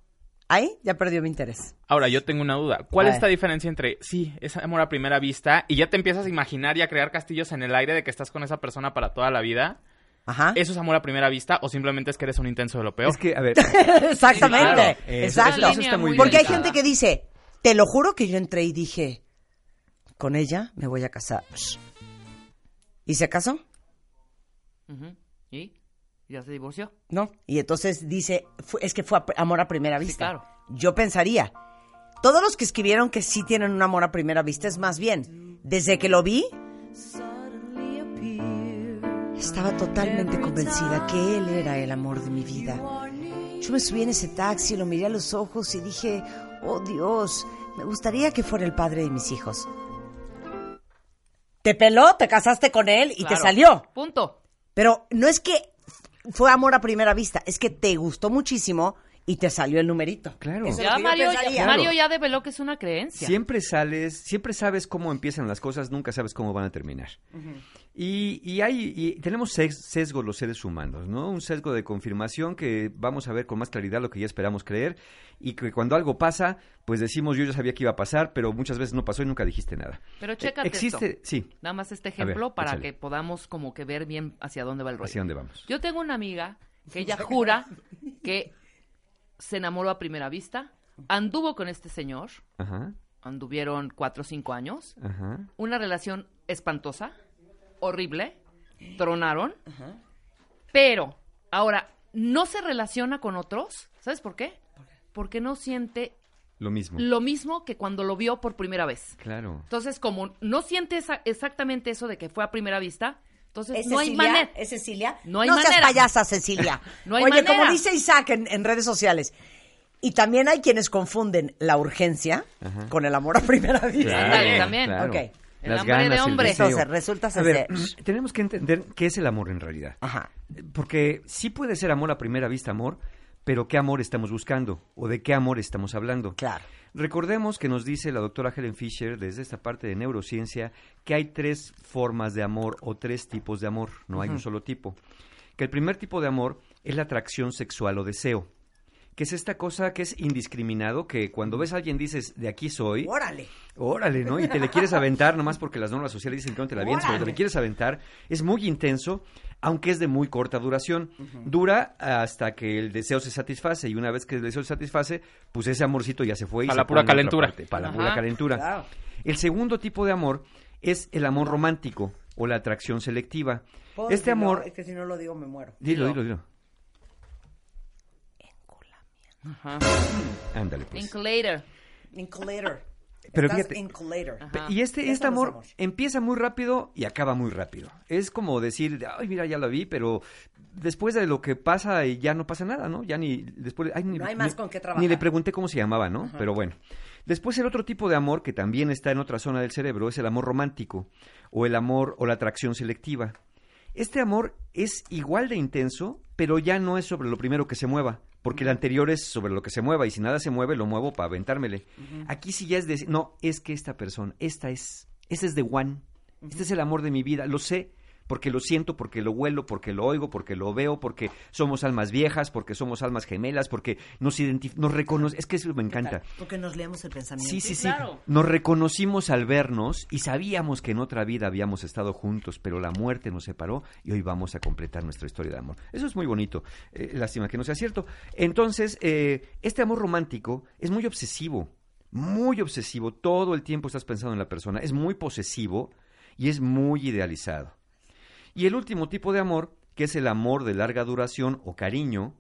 Ahí ya perdió mi interés. Ahora, yo tengo una duda. ¿Cuál A es ver. esta diferencia entre, sí, es amor a primera vista y ya te empiezas a imaginar y a crear castillos en el aire de que estás con esa persona para toda la vida? Ajá. ¿Eso es amor a primera vista o simplemente es que eres un intenso de lo peor? Es que, a ver, [LAUGHS] Exactamente, claro. Eso- exacto. eso está muy Porque hay gente que dice, te lo juro que yo entré y dije, con ella me voy a casar. ¿Y se casó? ¿Y? Ya se divorció. ¿no? Y entonces dice, es que fue amor a primera vista. claro. Yo pensaría, todos los que escribieron que sí tienen un amor a primera vista es más bien, desde que lo vi, estaba totalmente convencida que él era el amor de mi vida. Yo me subí en ese taxi, lo miré a los ojos y dije, oh Dios, me gustaría que fuera el padre de mis hijos. Te peló, te casaste con él y te Claro. salió. Punto. Pero no es que fue amor a primera vista, es que te gustó muchísimo y te salió el numerito. Claro. Eso es Ya Mario, ya, pensaría. Mario ya develó que es una creencia. Siempre sales, siempre sabes cómo empiezan las cosas, nunca sabes cómo van a terminar. Y, y hay, y tenemos ses- sesgos los seres humanos, ¿no? Un sesgo de confirmación que vamos a ver con más claridad lo que ya esperamos creer y que cuando algo pasa, pues decimos yo ya sabía que iba a pasar, pero muchas veces no pasó y nunca dijiste nada. Pero Eh, chécate Existe, esto. sí, Nada más este ver, ejemplo para échale. que podamos como que ver bien hacia dónde va el rollo. hacia dónde vamos. Yo tengo una amiga que ella jura que se enamoró a primera vista, anduvo con este señor, Ajá, anduvieron cuatro o cinco años, ajá. una relación espantosa, horrible, tronaron, pero ahora no se relaciona con otros, ¿sabes por qué? Porque no siente Lo mismo. lo mismo que cuando lo vio por primera vez. Claro. Entonces, como no siente esa- exactamente eso de que fue a primera vista, entonces ¿Es no hay manera. ¿Es Cecilia? No hay seas manera. payasa, Cecilia. [LAUGHS] No hay Oye, manera. como dice Isaac en, en redes sociales, y también hay quienes confunden la urgencia Ajá. con el amor a primera vista. Claro, también. claro. Ok. El Las hambre de ganas, el hombre. deseo. Entonces, resulta A ver, ser- [CLEARS THROAT] tenemos que entender qué es el amor en realidad. Ajá. Porque sí puede ser amor a primera vista, amor, pero ¿qué amor estamos buscando? ¿O de qué amor estamos hablando? Claro. Recordemos que nos dice la doctora Helen Fisher desde esta parte de neurociencia que hay tres formas de amor o tres tipos de amor, no hay un solo tipo. Que el primer tipo de amor es la atracción sexual o deseo, que es esta cosa que es indiscriminado, que cuando ves a alguien dices, de aquí soy, Órale. Órale, ¿no? Y te le quieres aventar, nomás porque las normas sociales dicen que no te la avientes, pero te le quieres aventar. Es muy intenso, aunque es de muy corta duración. Dura hasta que el deseo se satisface, y una vez que el deseo se satisface, pues ese amorcito ya se fue. y Pa' se la pura calentura. parte, Para la pura calentura. Claro. El segundo tipo de amor es el amor romántico o la atracción selectiva. ¿Puedo Este decirlo? amor... Es que si no lo digo me muero. Dilo, dilo, dilo. Ajá. Ándale, pues. Inculator. Inculator. Pero Estás fíjate- Inculator. Y este, este amor, amor. empieza muy rápido y acaba muy rápido. Es como decir, ay, mira, ya la vi, pero después de lo que pasa y ya no pasa nada, ¿no? Ya ni después, ay, ni, No hay más ni- con qué trabajar. Ni le pregunté cómo se llamaba, ¿no? Pero bueno. Después el otro tipo de amor que también está en otra zona del cerebro es el amor romántico o el amor o la atracción selectiva. Este amor es igual de intenso, pero ya no es sobre lo primero que se mueva, porque el anterior es sobre lo que se mueva y si nada se mueve lo muevo para aventármele. Aquí sí ya es decir, no, es que esta persona, esta es, este es de One, este es el amor de mi vida, lo sé, porque lo siento, porque lo huelo, porque lo oigo, porque lo veo, porque somos almas viejas, porque somos almas gemelas, porque nos identif nos reconoce, es que eso me encanta. Porque nos leemos el pensamiento. Sí, sí, sí. claro. Nos reconocimos al vernos y sabíamos que en otra vida habíamos estado juntos, pero la muerte nos separó y hoy vamos a completar nuestra historia de amor. Eso es muy bonito. Eh, lástima que no sea cierto. Entonces, eh, este amor romántico es muy obsesivo, muy obsesivo. Todo el tiempo estás pensando en la persona. Es muy posesivo y es muy idealizado. Y el último tipo de amor, que es el amor de larga duración o cariño,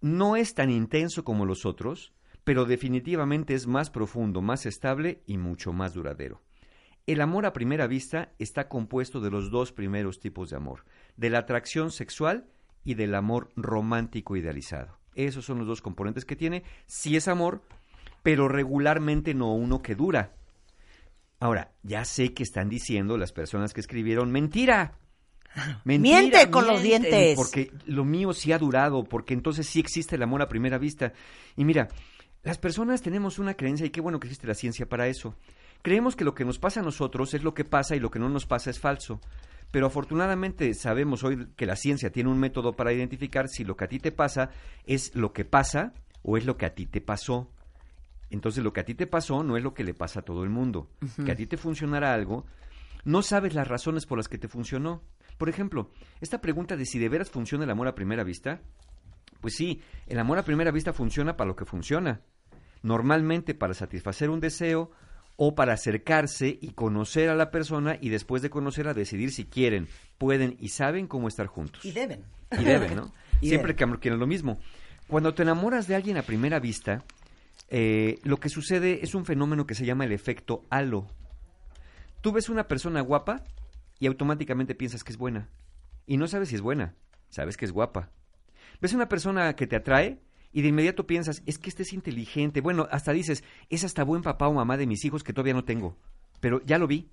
no es tan intenso como los otros, pero definitivamente es más profundo, más estable y mucho más duradero. El amor a primera vista está compuesto de los dos primeros tipos de amor, de la atracción sexual y del amor romántico idealizado. Esos son los dos componentes que tiene. Sí es amor, pero regularmente no uno que dura. Ahora, ya sé que están diciendo las personas que escribieron mentira. [LAUGHS] Mentira, Miente con los dientes. Porque lo mío sí ha durado, porque entonces sí existe el amor a primera vista. Y mira, las personas tenemos una creencia y qué bueno que existe la ciencia para eso. Creemos que lo que nos pasa a nosotros es lo que pasa y lo que no nos pasa es falso. Pero afortunadamente sabemos hoy que la ciencia tiene un método para identificar si lo que a ti te pasa es lo que pasa o es lo que a ti te pasó. Entonces lo que a ti te pasó no es lo que le pasa a todo el mundo. Que a ti te funcionara algo, no sabes las razones por las que te funcionó. Por ejemplo, esta pregunta de si de veras funciona el amor a primera vista, pues sí, el amor a primera vista funciona para lo que funciona. Normalmente para satisfacer un deseo o para acercarse y conocer a la persona y después de conocerla decidir si quieren, pueden y saben cómo estar juntos. Y deben. Y deben, ¿no? [LAUGHS] Y Siempre que quieren lo mismo. Cuando te enamoras de alguien a primera vista, eh, lo que sucede es un fenómeno que se llama el efecto halo. Tú ves una persona guapa y automáticamente piensas que es buena. Y no sabes si es buena, sabes que es guapa. Ves una persona que te atrae y de inmediato piensas, es que este es inteligente. Bueno, hasta dices, es hasta buen papá o mamá de mis hijos que todavía no tengo. Pero ya lo vi,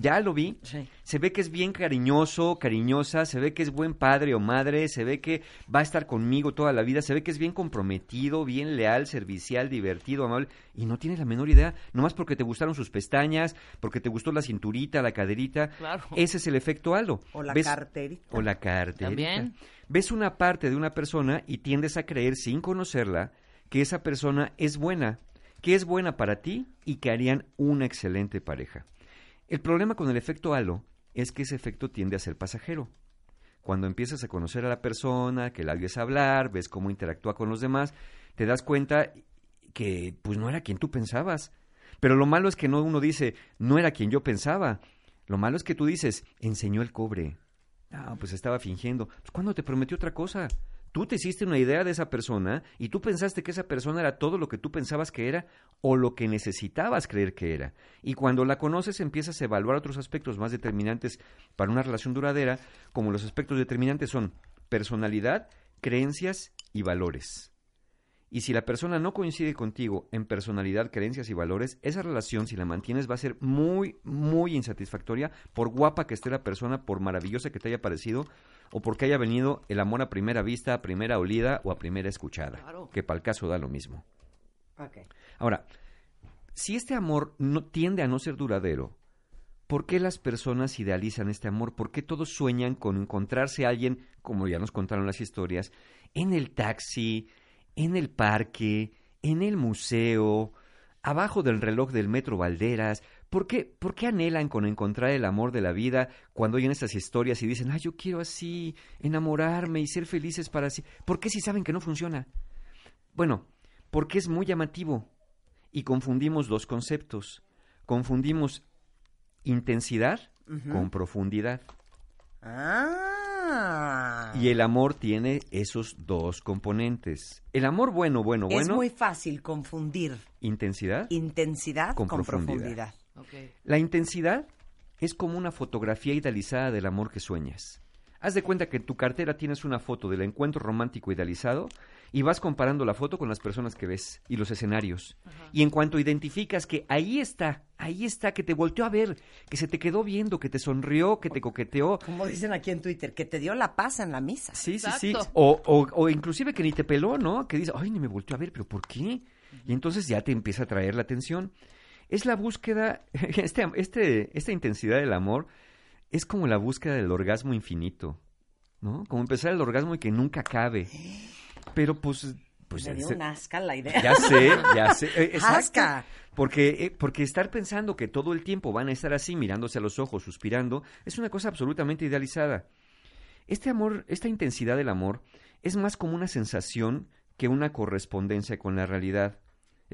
ya lo vi. Se ve que es bien cariñoso, cariñosa, se ve que es buen padre o madre, se ve que va a estar conmigo toda la vida, se ve que es bien comprometido, bien leal, servicial, divertido, amable. Y no tienes la menor idea, nomás porque te gustaron sus pestañas, porque te gustó la cinturita, la caderita. Claro. Ese es el efecto halo. O la ¿Ves? carterita. O la carterita. También. Ves una parte de una persona y tiendes a creer, sin conocerla, que esa persona es buena, que es buena para ti y que harían una excelente pareja. El problema con el efecto halo es que ese efecto tiende a ser pasajero. Cuando empiezas a conocer a la persona, que la oyes hablar, ves cómo interactúa con los demás, te das cuenta que pues no era quien tú pensabas. Pero lo malo es que no uno dice, no era quien yo pensaba. Lo malo es que tú dices, enseñó el cobre. Ah, pues estaba fingiendo. Pues cuando te prometió otra cosa. Tú te hiciste una idea de esa persona y tú pensaste que esa persona era todo lo que tú pensabas que era o lo que necesitabas creer que era. Y cuando la conoces empiezas a evaluar otros aspectos más determinantes para una relación duradera, como los aspectos determinantes son personalidad, creencias y valores. Y si la persona no coincide contigo en personalidad, creencias y valores, esa relación, si la mantienes, va a ser muy, muy insatisfactoria, por guapa que esté la persona, por maravillosa que te haya parecido, o porque haya venido el amor a primera vista, a primera olida o a primera escuchada. Que para el caso da lo mismo. Ahora, si este amor no tiende a no ser duradero, ¿por qué las personas idealizan este amor? ¿Por qué todos sueñan con encontrarse a alguien, como ya nos contaron las historias, en el taxi, en el parque, en el museo, abajo del reloj del metro Valderas? ¿Por qué, ¿Por qué anhelan con encontrar el amor de la vida cuando oyen estas historias y dicen, ah, yo quiero así, enamorarme y ser felices para así? ¿Por qué si saben que no funciona? Bueno, porque es muy llamativo y confundimos dos conceptos. Confundimos intensidad con profundidad. Ah. Y el amor tiene esos dos componentes. El amor bueno, bueno, es bueno, muy fácil confundir intensidad. intensidad con, Con profundidad. profundidad. La intensidad es como una fotografía idealizada del amor que sueñas. Haz de cuenta que en tu cartera tienes una foto del encuentro romántico idealizado y vas comparando la foto con las personas que ves y los escenarios. Y en cuanto identificas que ahí está, ahí está, que te volteó a ver, que se te quedó viendo, que te sonrió, que te coqueteó. Como dicen aquí en Twitter, que te dio la paz en la misa. Sí, sí, sí. O, o, o inclusive que ni te peló, ¿no? Que dice, ay, ni me volteó a ver, pero ¿por qué? Y entonces ya te empieza a traer la atención. Es la búsqueda, [LAUGHS] este, este, esta intensidad del amor es como la búsqueda del orgasmo infinito, ¿no? Como empezar el orgasmo y que nunca acabe. Pero pues... pues Me dio se- un asca la idea. ya sé, ya sé. eh. [LAUGHS] Asca. Porque, eh, porque estar pensando que todo el tiempo van a estar así, mirándose a los ojos, suspirando, es una cosa absolutamente idealizada. Este amor, esta intensidad del amor, es más como una sensación que una correspondencia con la realidad.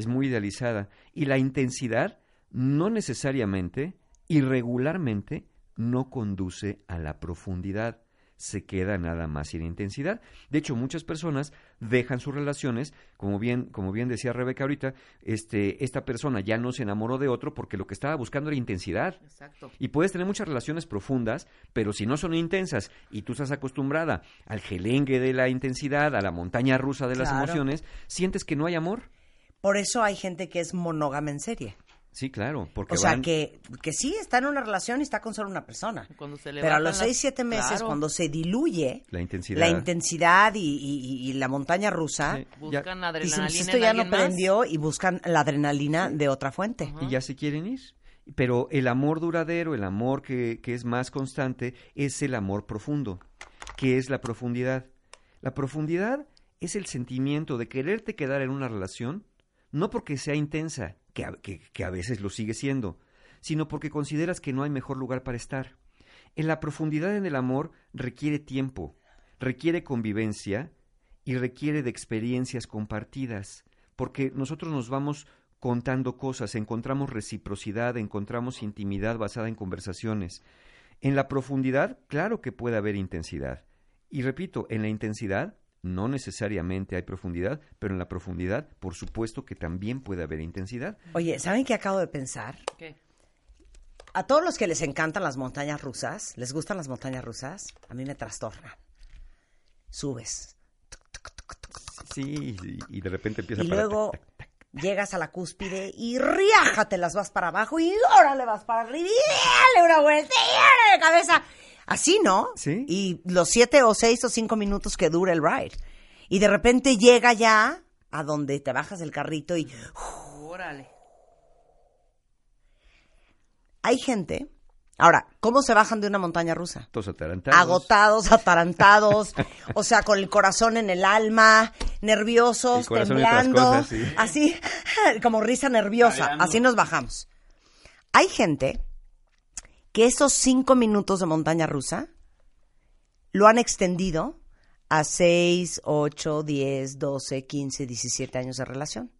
Es muy idealizada. Y la intensidad no necesariamente, irregularmente, no conduce a la profundidad se queda nada más sin intensidad. De hecho, muchas personas dejan sus relaciones, como bien, como bien decía Rebeca ahorita, este, esta persona ya no se enamoró de otro porque lo que estaba buscando era intensidad. Exacto. Y puedes tener muchas relaciones profundas, pero si no son intensas y tú estás acostumbrada al gelengue de la intensidad, a la montaña rusa de las Claro. emociones, sientes que no hay amor. Por eso hay gente que es monógama en serie. Sí, claro, porque O sea, van- que, que sí está en una relación y está con solo una persona. Cuando se le Pero a los seis, siete meses, Claro. cuando se diluye la intensidad. la intensidad y, y- y la montaña rusa, Buscan dicen, adrenalina "Pues en esto ya no alguien más". prendió y buscan la adrenalina de otra fuente. y ya se quieren ir. Pero el amor duradero, el amor que, que es más constante, es el amor profundo. ¿Qué es la profundidad? La profundidad es el sentimiento de quererte quedar en una relación, no porque sea intensa, que a, veces lo sigue siendo, sino porque consideras que no hay mejor lugar para estar. En la profundidad en el amor requiere tiempo, requiere convivencia y requiere de experiencias compartidas, porque nosotros nos vamos contando cosas, encontramos reciprocidad, encontramos intimidad basada en conversaciones. En la profundidad, claro que puede haber intensidad. Y repito, en la intensidad no necesariamente hay profundidad, pero en la profundidad, por supuesto que también puede haber intensidad. Oye, ¿saben qué acabo de pensar? ¿Qué? A todos los que les encantan las montañas rusas, les gustan las montañas rusas, a mí me trastornan. Subes. Sí, sí, y de repente empieza Y a parar. luego llegas a la cúspide y riájate las vas para abajo y órale vas para arriba y dale una vuelta y dale de cabeza. Así, ¿no? Sí. Y los siete o seis o cinco minutos que dura el ride. Y de repente llega ya a donde te bajas del carrito y Órale. hay gente. Ahora, ¿cómo se bajan de una montaña rusa? Todos atarantados. agotados, atarantados, [LAUGHS] o sea, con el corazón en el alma, nerviosos, El temblando, cosas, sí. así [LAUGHS] como risa nerviosa, así nos bajamos. Hay gente que esos cinco minutos de montaña rusa lo han extendido a seis, ocho, diez, doce, quince, diecisiete años de relación.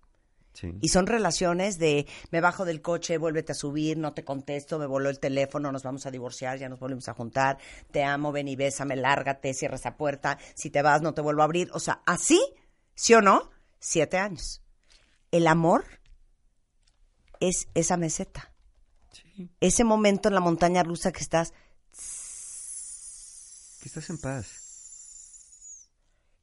Sí. Y son relaciones de me bajo del coche, vuélvete a subir, no te contesto, me voló el teléfono, nos vamos a divorciar, ya nos volvemos a juntar, te amo, ven y bésame, lárgate, cierra esa puerta, si te vas no te vuelvo a abrir. O sea, así, ¿sí o no? Siete años. El amor es esa meseta. Ese momento en la montaña rusa que estás, Que estás en paz.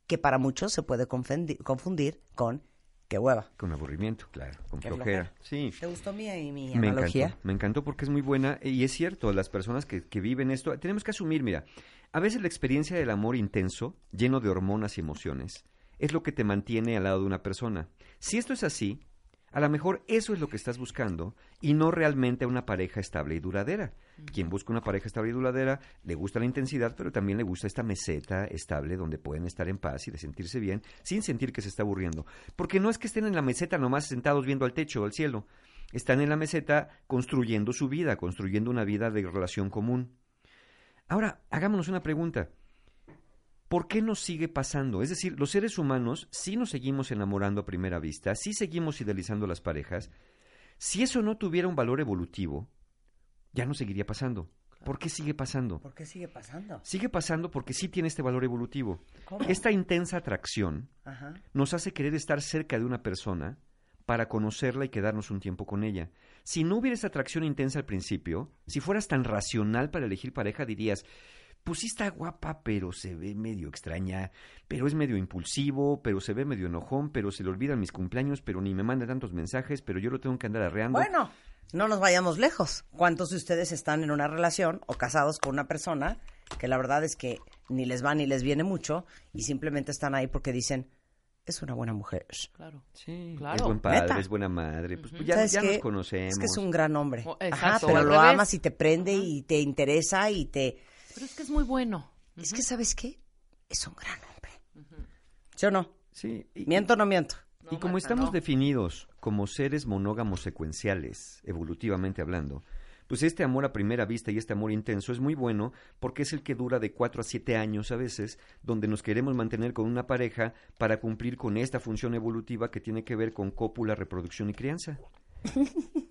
que para muchos se puede confundi- confundir con qué hueva. Con aburrimiento, claro. Con Qué flojera. Sí. ¿Te gustó mi, mi Me analogía? encantó, me encantó porque es muy buena y es cierto, las personas que, que viven esto, tenemos que asumir, mira, a veces la experiencia del amor intenso, lleno de hormonas y emociones, es lo que te mantiene al lado de una persona. Si esto es así, a lo mejor eso es lo que estás buscando y no realmente una pareja estable y duradera. Quien busca una pareja estable y duradera le gusta la intensidad, pero también le gusta esta meseta estable donde pueden estar en paz y de sentirse bien sin sentir que se está aburriendo. Porque no es que estén en la meseta nomás sentados viendo al techo o al cielo. Están en la meseta construyendo su vida, construyendo una vida de relación común. Ahora, hagámonos una pregunta. ¿Por qué nos sigue pasando? Es decir, los seres humanos sí nos seguimos enamorando a primera vista, sí seguimos idealizando las parejas. Si eso no tuviera un valor evolutivo, ya no seguiría pasando. ¿Por qué sigue pasando? ¿Por qué sigue pasando? Sigue pasando porque sí tiene este valor evolutivo. ¿Cómo? Esta intensa atracción Ajá. nos hace querer estar cerca de una persona para conocerla y quedarnos un tiempo con ella. Si no hubiera esa atracción intensa al principio, si fueras tan racional para elegir pareja, dirías, pues sí está guapa, pero se ve medio extraña, pero es medio impulsivo, pero se ve medio enojón, pero se le olvidan mis cumpleaños, pero ni me manda tantos mensajes, pero yo lo tengo que andar arreando. Bueno, no nos vayamos lejos. ¿Cuántos de ustedes están en una relación o casados con una persona que la verdad es que ni les va ni les viene mucho y simplemente están ahí porque dicen, es una buena mujer? Claro. Sí, Claro. es buen padre, Neta. es buena madre, pues, pues ya, nos conocemos. Es que es un gran hombre. O- Ajá, pero lo revés. amas y te prende y te interesa y te... Pero es que es muy bueno. Es que, ¿sabes qué? Es un gran hombre. ¿Sí o no? Sí, y- ¿Miento o no miento? Y como estamos definidos como seres monógamos secuenciales, evolutivamente hablando, pues este amor a primera vista y este amor intenso es muy bueno porque es el que dura de 4 a 7 años a veces, donde nos queremos mantener con una pareja para cumplir con esta función evolutiva que tiene que ver con cópula, reproducción y crianza. [LAUGHS]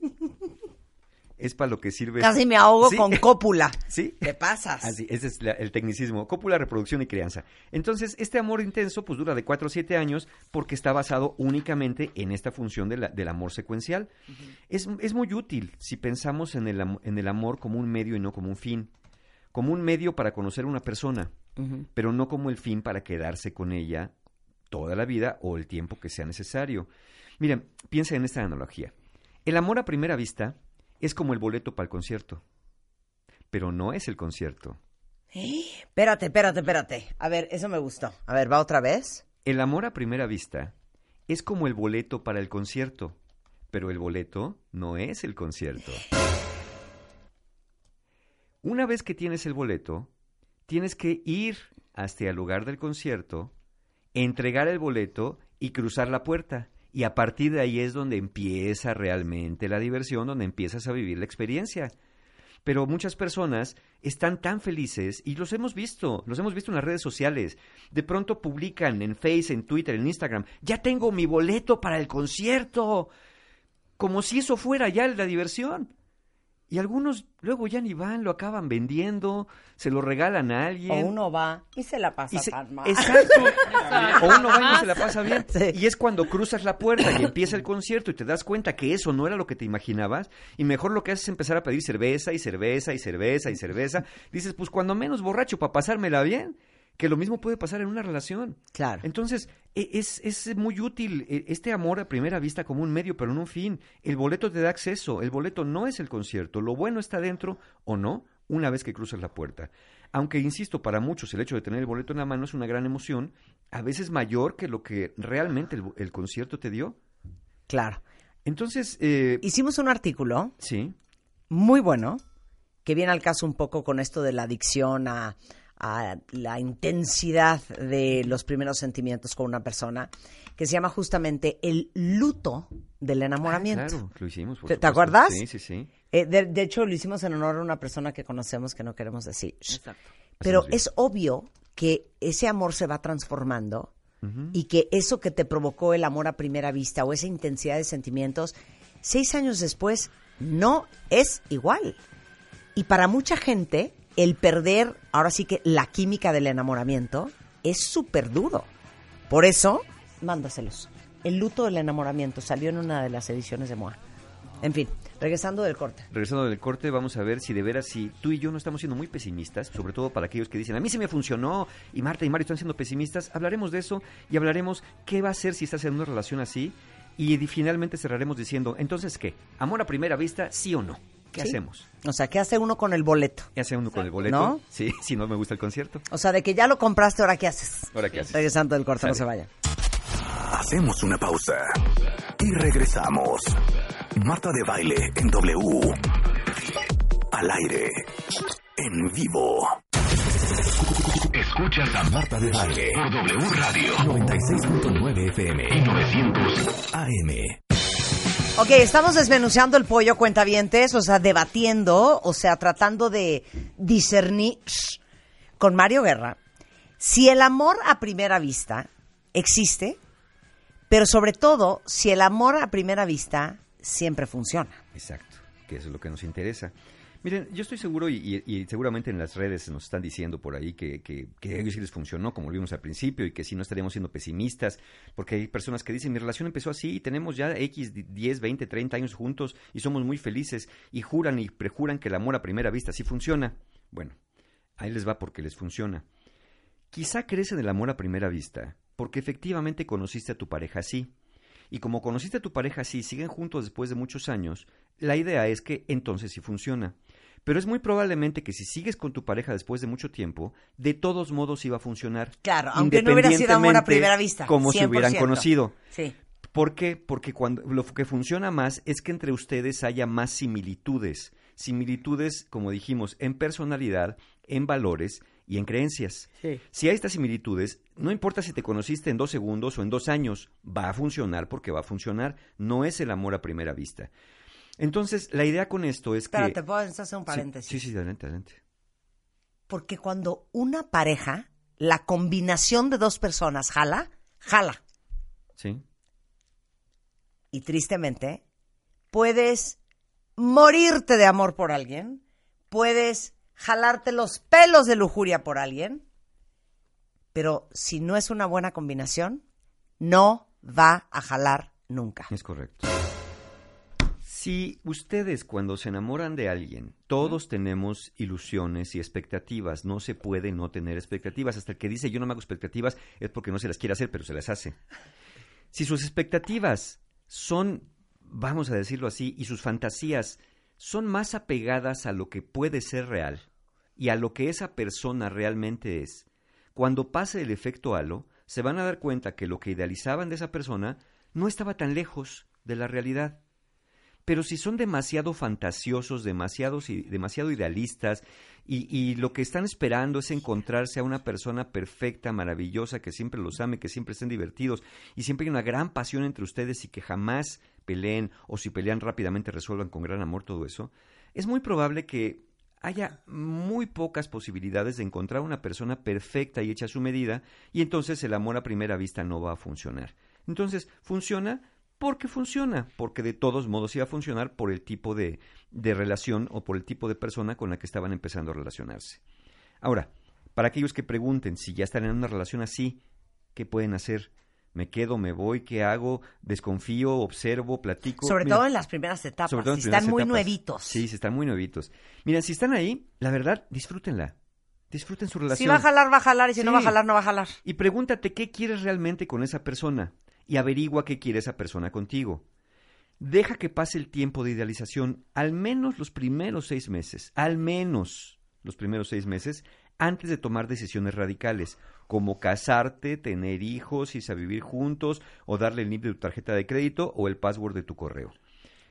es para lo que sirve. Casi me ahogo Sí. con [LAUGHS] cópula. ¿Sí? ¿Te pasas? Así, ese es la- el tecnicismo, cópula, reproducción y crianza. Entonces, este amor intenso pues dura de 4 a 7 años porque está basado únicamente en esta función de la- del amor secuencial. es, es muy útil si pensamos en el, en el amor como un medio y no como un fin. Como un medio para conocer a una persona, pero no como el fin para quedarse con ella toda la vida o el tiempo que sea necesario. Miren, piensa en esta analogía. El amor a primera vista es como el boleto para el concierto, pero no es el concierto. Espérate, espérate, espérate. A ver, eso me gustó. A ver, va otra vez. El amor a primera vista es como el boleto para el concierto, pero el boleto no es el concierto. Una vez que tienes el boleto, tienes que ir hasta el lugar del concierto, entregar el boleto y cruzar la puerta. Y a partir de ahí es donde empieza realmente la diversión, donde empiezas a vivir la experiencia. Pero muchas personas están tan felices y los hemos visto, los hemos visto en las redes sociales. De pronto publican en Face, en Twitter, en Instagram, ya tengo mi boleto para el concierto. Como si eso fuera ya la diversión. Y algunos luego ya ni van, lo acaban vendiendo, se lo regalan a alguien. O uno va y se la pasa Y se- tan mal. Exacto. [LAUGHS] o uno va y no se la pasa bien. Y es cuando cruzas la puerta y empieza el concierto y te das cuenta que eso no era lo que te imaginabas. Y mejor lo que haces es empezar a pedir cerveza y cerveza y cerveza y cerveza. Dices, pues cuando menos borracho para pasármela bien. Que lo mismo puede pasar en una relación. Claro. Entonces, e- es, es muy útil eh, este amor a primera vista como un medio, pero no un fin. El boleto te da acceso. El boleto no es el concierto. Lo bueno está dentro o no una vez que cruzas la puerta. Aunque, insisto, para muchos el hecho de tener el boleto en la mano es una gran emoción, a veces mayor que lo que realmente el, el concierto te dio. Claro. Entonces, eh, Hicimos un artículo sí, muy bueno que viene al caso un poco con esto de la adicción a, a la intensidad de los primeros sentimientos con una persona, que se llama justamente el luto del enamoramiento. Ah, claro, lo hicimos. por ¿Te, te acuerdas? Sí, sí, sí. Eh, de, de hecho, lo hicimos en honor a una persona que conocemos que no queremos decir. Hacemos Pero es obvio que ese amor se va transformando y que eso que te provocó el amor a primera vista o esa intensidad de sentimientos, seis años después no es igual. Y para mucha gente, el perder, ahora sí que la química del enamoramiento, es súper duro. Por eso, mándaselos. El luto del enamoramiento salió en una de las ediciones de MOA. En fin, regresando del corte. Regresando del corte, vamos a ver si de veras, si tú y yo no estamos siendo muy pesimistas, sobre todo para aquellos que dicen, a mí sí me funcionó, y Marta y Mario están siendo pesimistas, hablaremos de eso y hablaremos qué va a hacer si estás en una relación así, y finalmente cerraremos diciendo, entonces, ¿qué? ¿Amor a primera vista, sí o no? ¿Qué Sí. hacemos? O sea, ¿qué hace uno con el boleto? ¿Qué hace uno con el boleto? ¿No? Sí, [LAUGHS] si no me gusta el concierto. O sea, de que ya lo compraste, ¿ahora qué haces? ¿Ahora qué haces? Regresando del corte, no se vayan. Hacemos una pausa y regresamos. Marta de baile en W. Al aire. En vivo. Escuchas a Marta de baile por W Radio 96.9 FM y 900 AM. Ok, estamos desmenuzando el pollo cuentavientes, o sea, debatiendo, o sea, tratando de discernir con Mario Guerra si el amor a primera vista existe, pero sobre todo si el amor a primera vista siempre funciona. Exacto, que eso es lo que nos interesa. Miren, yo estoy seguro y, seguramente en las redes nos están diciendo por ahí que, ellos sí les funcionó, como lo vimos al principio, y que si no estaríamos siendo pesimistas, porque hay personas que dicen, mi relación empezó así y tenemos ya X, 10, 20, 30 años juntos y somos muy felices, y juran y prejuran que el amor a primera vista sí funciona. Bueno, ahí les va porque les funciona. Quizá crees en el amor a primera vista, porque efectivamente conociste a tu pareja así. Y como conociste a tu pareja así, siguen juntos después de muchos años, la idea es que entonces sí funciona. Pero es muy probablemente que si sigues con tu pareja después de mucho tiempo, de todos modos iba a funcionar. Claro, aunque no hubiera sido amor a independientemente primera vista, Como si hubieran 100%. conocido. Sí. ¿Por qué? Porque cuando lo que funciona más es que entre ustedes haya más similitudes. Similitudes, como dijimos, en personalidad, en valores y en creencias. Sí. Si hay estas similitudes, no importa si te conociste en dos segundos o en dos años, va a funcionar porque va a funcionar. No es el amor a primera vista. Entonces, la idea con esto es que... Espérate, ¿puedo hacer un Sí, paréntesis? Sí, sí, adelante, adelante. Porque cuando una pareja, la combinación de dos personas jala, jala. Sí. Y tristemente, puedes morirte de amor por alguien, puedes jalarte los pelos de lujuria por alguien, pero si no es una buena combinación, no va a jalar nunca. Es correcto. Si ustedes cuando se enamoran de alguien, todos tenemos ilusiones y expectativas, no se puede no tener expectativas. Hasta el que dice yo no me hago expectativas es porque no se las quiere hacer, pero se las hace. [LAUGHS] Si sus expectativas son, vamos a decirlo así, y sus fantasías son más apegadas a lo que puede ser real y a lo que esa persona realmente es, cuando pase el efecto halo, se van a dar cuenta que lo que idealizaban de esa persona no estaba tan lejos de la realidad. Pero si son demasiado fantasiosos, demasiados y- demasiado idealistas, y, y lo que están esperando es encontrarse a una persona perfecta, maravillosa, que siempre los ame, que siempre estén divertidos, y siempre hay una gran pasión entre ustedes y que jamás peleen, o si pelean rápidamente resuelvan con gran amor todo eso, es muy probable que haya muy pocas posibilidades de encontrar una persona perfecta y hecha a su medida, y entonces el amor a primera vista no va a funcionar. Entonces, funciona Porque funciona, porque de todos modos iba a funcionar por el tipo de, de relación o por el tipo de persona con la que estaban empezando a relacionarse. Ahora, para aquellos que pregunten si ya están en una relación así, ¿qué pueden hacer? ¿Me quedo, me voy, qué hago? ¿Desconfío, observo, platico? Sobre Mira, todo en las primeras etapas, sobre todo en si primeras están muy nuevitos. Sí, si están muy nuevitos. Miren, si están ahí, la verdad, disfrútenla. Disfruten su relación. Si va a jalar, va a jalar, y si no va a jalar, no va a jalar. Y pregúntate qué quieres realmente con esa persona y averigua qué quiere esa persona contigo. Deja que pase el tiempo de idealización, al menos los primeros seis meses, al menos los primeros seis meses, antes de tomar decisiones radicales, como casarte, tener hijos, irse a vivir juntos, o darle el NIP de tu tarjeta de crédito o el password de tu correo.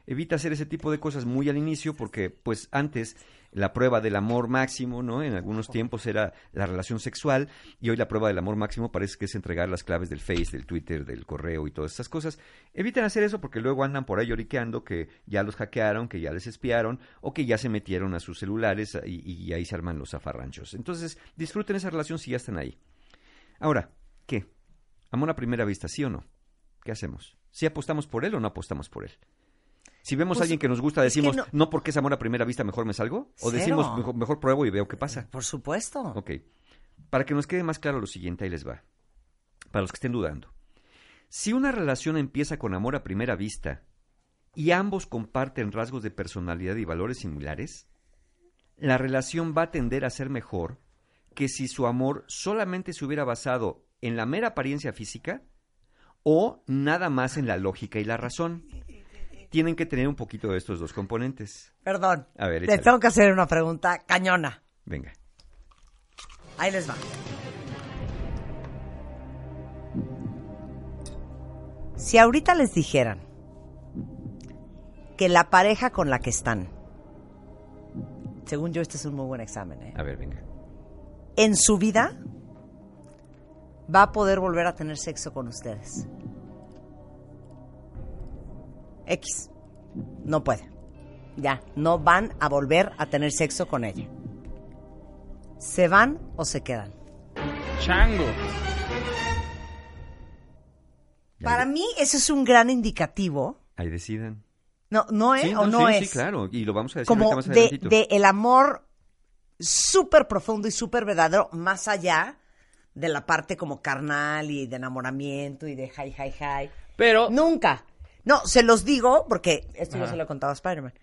Evita hacer ese tipo de cosas muy al inicio porque, pues, antes la prueba del amor máximo, ¿no? En algunos tiempos era la relación sexual y hoy la prueba del amor máximo parece que es entregar las claves del Face, del Twitter, del correo y todas esas cosas. Eviten hacer eso porque luego andan por ahí lloriqueando que ya los hackearon, que ya les espiaron o que ya se metieron a sus celulares y, y ahí se arman los zafarranchos. Entonces, disfruten esa relación si ya están ahí. Ahora, ¿qué? ¿Amor a primera vista, sí o no? ¿Qué hacemos? ¿Si apostamos por él o no apostamos por él? Si vemos Pues, a alguien que nos gusta, decimos, no- no... porque es amor a primera vista, mejor me salgo? ¿O Cero. decimos, mejor, mejor pruebo y veo qué pasa? Por supuesto. Ok. Para que nos quede más claro lo siguiente, ahí les va. Para los que estén dudando. Si una relación empieza con amor a primera vista y ambos comparten rasgos de personalidad y valores similares, la relación va a tender a ser mejor que si su amor solamente se hubiera basado en la mera apariencia física o nada más en la lógica y la razón. Tienen que tener un poquito de estos dos componentes. Perdón. A ver, Les échale. tengo que hacer una pregunta cañona. Venga. Ahí les va. Si ahorita les dijeran que la pareja con la que están, según yo este es un muy buen examen, ¿eh? A ver, venga. en su vida va a poder volver a tener sexo con ustedes. X. No puede. Ya, no van a volver a tener sexo con ella. ¿Se van o se quedan? Chango. Para mí eso es un gran indicativo. Ahí decidan. No, no es Sí, o no sí, es. Sí, claro, y lo vamos a decir como más de, de el amor súper profundo y súper verdadero, más allá de la parte como carnal y de enamoramiento y de hi, hi, hi. Pero Nunca. No, se los digo porque esto yo Ajá. se lo he contado a Spider-Man.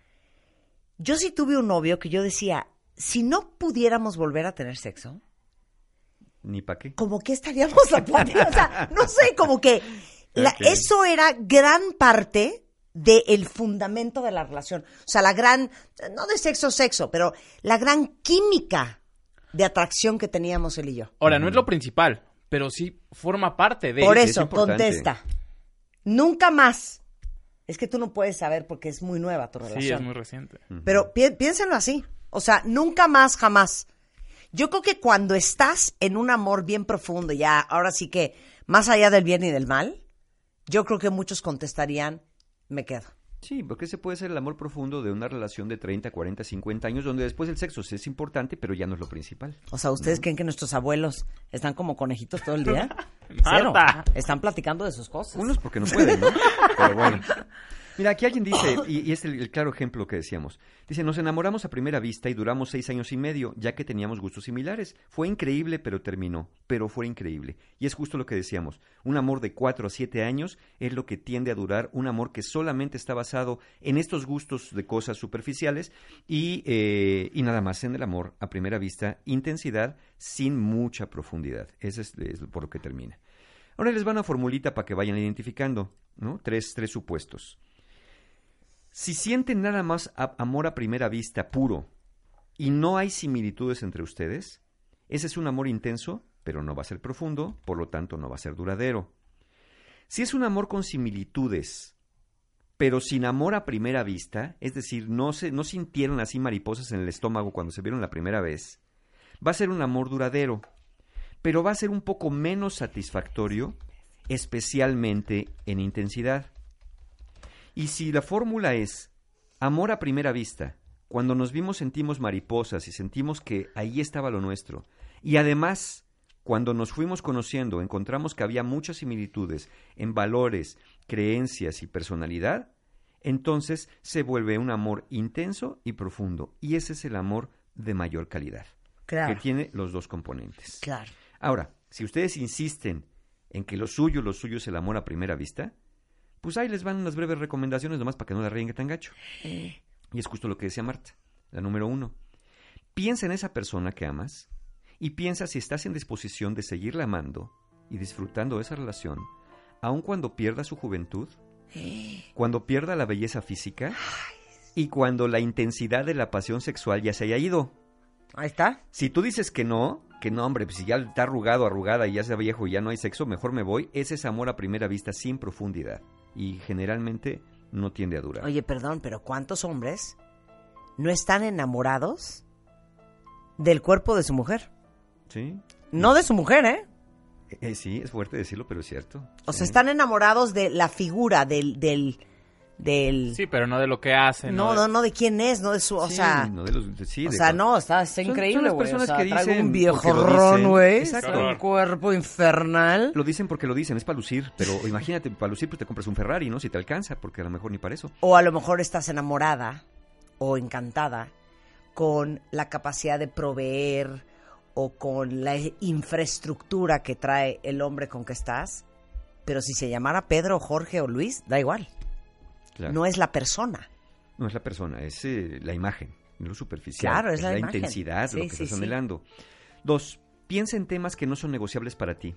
Yo sí tuve un novio que yo decía, si no pudiéramos volver a tener sexo, Ni para qué. como que estaríamos la plática. O sea, no sé, como que la- eso era gran parte del fundamento de la relación. O sea, la gran, no de sexo, sexo, pero la gran química de atracción que teníamos él y yo. ahora no es lo principal, pero sí forma parte de Por es eso, contesta. Nunca más. Es que tú no puedes saber porque es muy nueva tu relación. Sí, es muy reciente. Pero pi- piénsenlo así. O sea, nunca más, jamás. Yo creo que cuando estás en un amor bien profundo, ya, ahora sí que, más allá del bien y del mal, yo creo que muchos contestarían, me quedo. Sí, porque ese puede ser el amor profundo de una relación de 30, 40, 50 años, donde después el sexo sí es importante, pero ya no es lo principal. O sea, ¿ustedes creen que nuestros abuelos están como conejitos todo el día? [LAUGHS] Cero. Marta. Están platicando de sus cosas. Unos porque no pueden, ¿no? [LAUGHS] Pero bueno. Mira, aquí alguien dice, y, es el, claro ejemplo que decíamos, dice, nos enamoramos a primera vista y duramos seis años y medio, ya que teníamos gustos similares. Fue increíble, pero terminó, pero fue increíble. Y es justo lo que decíamos, un amor de cuatro a siete años es lo que tiende a durar, un amor que solamente está basado en estos gustos de cosas superficiales y, eh, y nada más en el amor a primera vista, intensidad sin mucha profundidad. Eso es, es por lo que termina. Ahora les va una formulita para que vayan identificando, ¿no? Tres, tres supuestos. Si sienten nada más amor a primera vista puro y no hay similitudes entre ustedes, ese es un amor intenso, pero no va a ser profundo, por lo tanto no va a ser duradero. Si es un amor con similitudes, pero sin amor a primera vista, es decir, no, se, no sintieron así mariposas en el estómago cuando se vieron la primera vez, va a ser un amor duradero, pero va a ser un poco menos satisfactorio, especialmente en intensidad. Y si la fórmula es amor a primera vista, cuando nos vimos sentimos mariposas y sentimos que ahí estaba lo nuestro, y además Cuando nos fuimos conociendo, encontramos que había muchas similitudes en valores, creencias y personalidad, entonces se vuelve un amor intenso y profundo. Y ese es el amor de mayor calidad, Claro. que tiene los dos componentes. Claro. Ahora, si ustedes insisten en que lo suyo, lo suyo es el amor a primera vista, pues ahí les van unas breves recomendaciones nomás para que no la ríen tan gacho. Y es justo lo que decía Marta, la número uno. Piensa en esa persona que amas y piensa si estás en disposición de seguirla amando y disfrutando de esa relación, aun cuando pierda su juventud, cuando pierda la belleza física y cuando la intensidad de la pasión sexual ya se haya ido. Ahí está. Si tú dices que no, que no, hombre, pues si ya está arrugado, arrugada y ya sea viejo y ya no hay sexo, mejor me voy, ese es amor a primera vista sin profundidad. Y generalmente no tiende a durar. Oye, perdón, pero ¿cuántos hombres no están enamorados del cuerpo de su mujer? ¿Sí? No de su mujer, ¿eh? Eh, sí, es fuerte decirlo, pero es cierto. O sea, están enamorados de la figura, del... del, del Sí, pero no de lo que hacen. no, no, no de quién es, no de su... O Sí, sea... no de los- de- sí, o de sea, no, está, está Son- son increíble, las güey. O personas sea, que dicen un güey. Un cuerpo infernal. Lo dicen porque lo dicen, es para lucir, pero imagínate, para lucir pues te compras un Ferrari, ¿no? Si te alcanza, porque a lo mejor ni para eso. O a lo mejor estás enamorada o encantada con la capacidad de proveer o con la infraestructura que trae el hombre con que estás. Pero si se llamara Pedro, Jorge o Luis, da igual. Claro. No es la persona. No es la persona, es eh, la imagen, lo superficial. Claro, es la imagen. intensidad Sí, lo que sí, estás sí. anhelando. Dos, piensa en temas que no son negociables para ti.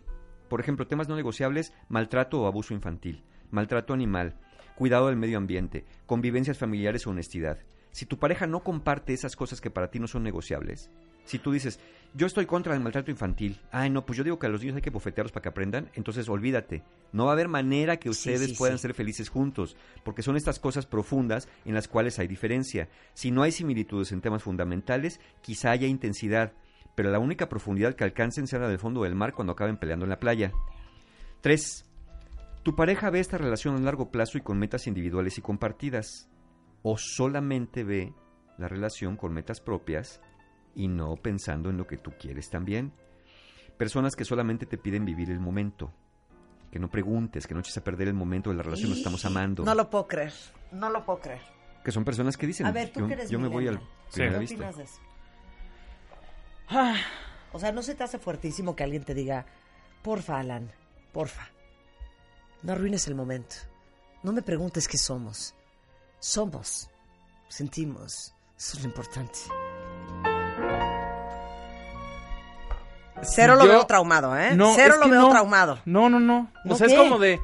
Por ejemplo, temas no negociables, maltrato o abuso infantil, maltrato animal, cuidado del medio ambiente, convivencias familiares o honestidad. Si tu pareja no comparte esas cosas que para ti no son negociables, si tú dices, yo estoy contra el maltrato infantil, ay no, pues yo digo que a los niños hay que bofetearlos para que aprendan, entonces olvídate, no va a haber manera que Sí, ustedes sí, puedan sí. ser felices juntos, porque son estas cosas profundas en las cuales hay diferencia. Si no hay similitudes en temas fundamentales, quizá haya intensidad, pero la única profundidad que alcancen será del fondo del mar cuando acaben peleando en la playa. 3. Tu pareja ve esta relación a largo plazo y con metas individuales y compartidas, o solamente ve la relación con metas propias y no pensando en lo que tú quieres también. Personas que solamente te piden vivir el momento, que no preguntes, que no eches a perder el momento de la relación, nos estamos amando. No lo puedo creer. No lo puedo creer. Que son personas que dicen, A ver, tú yo, que eres yo me voy al primera ¿Qué vista. opinas de eso? O sea, ¿no se te hace fuertísimo que alguien te diga, porfa, Alan, porfa, no arruines el momento. No me preguntes qué somos. Somos. Sentimos. Eso es lo importante. Cero lo Yo- veo traumado, ¿eh? No, Cero es lo que veo no. traumado. No, no, no. ¿No o sea, qué? es como de,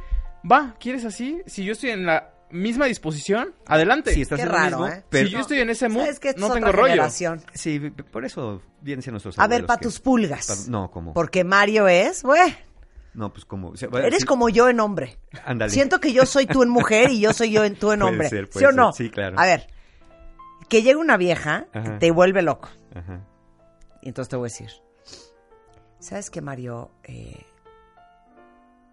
va, ¿quieres así? Si yo estoy en la misma disposición, adelante. Si estás Qué en raro, mismo, ¿eh? pero- si yo estoy en ese mood, no es tengo rollo. generación. Sí, por eso vienen siendo nuestros A ver, para tus pulgas. pa- no, como... Porque Mario es, güey, No, pues como... o sea, eres sí, como yo en hombre. Ándale. Siento que yo soy tú en mujer y yo soy yo en tú en [LAUGHS] Puede hombre. ser, ¿Sí puede o no? ser. Sí, claro. A ver, que llegue una vieja Ajá. te vuelve loco. Ajá. Y entonces te voy a decir, ¿sabes qué, Mario? Eh,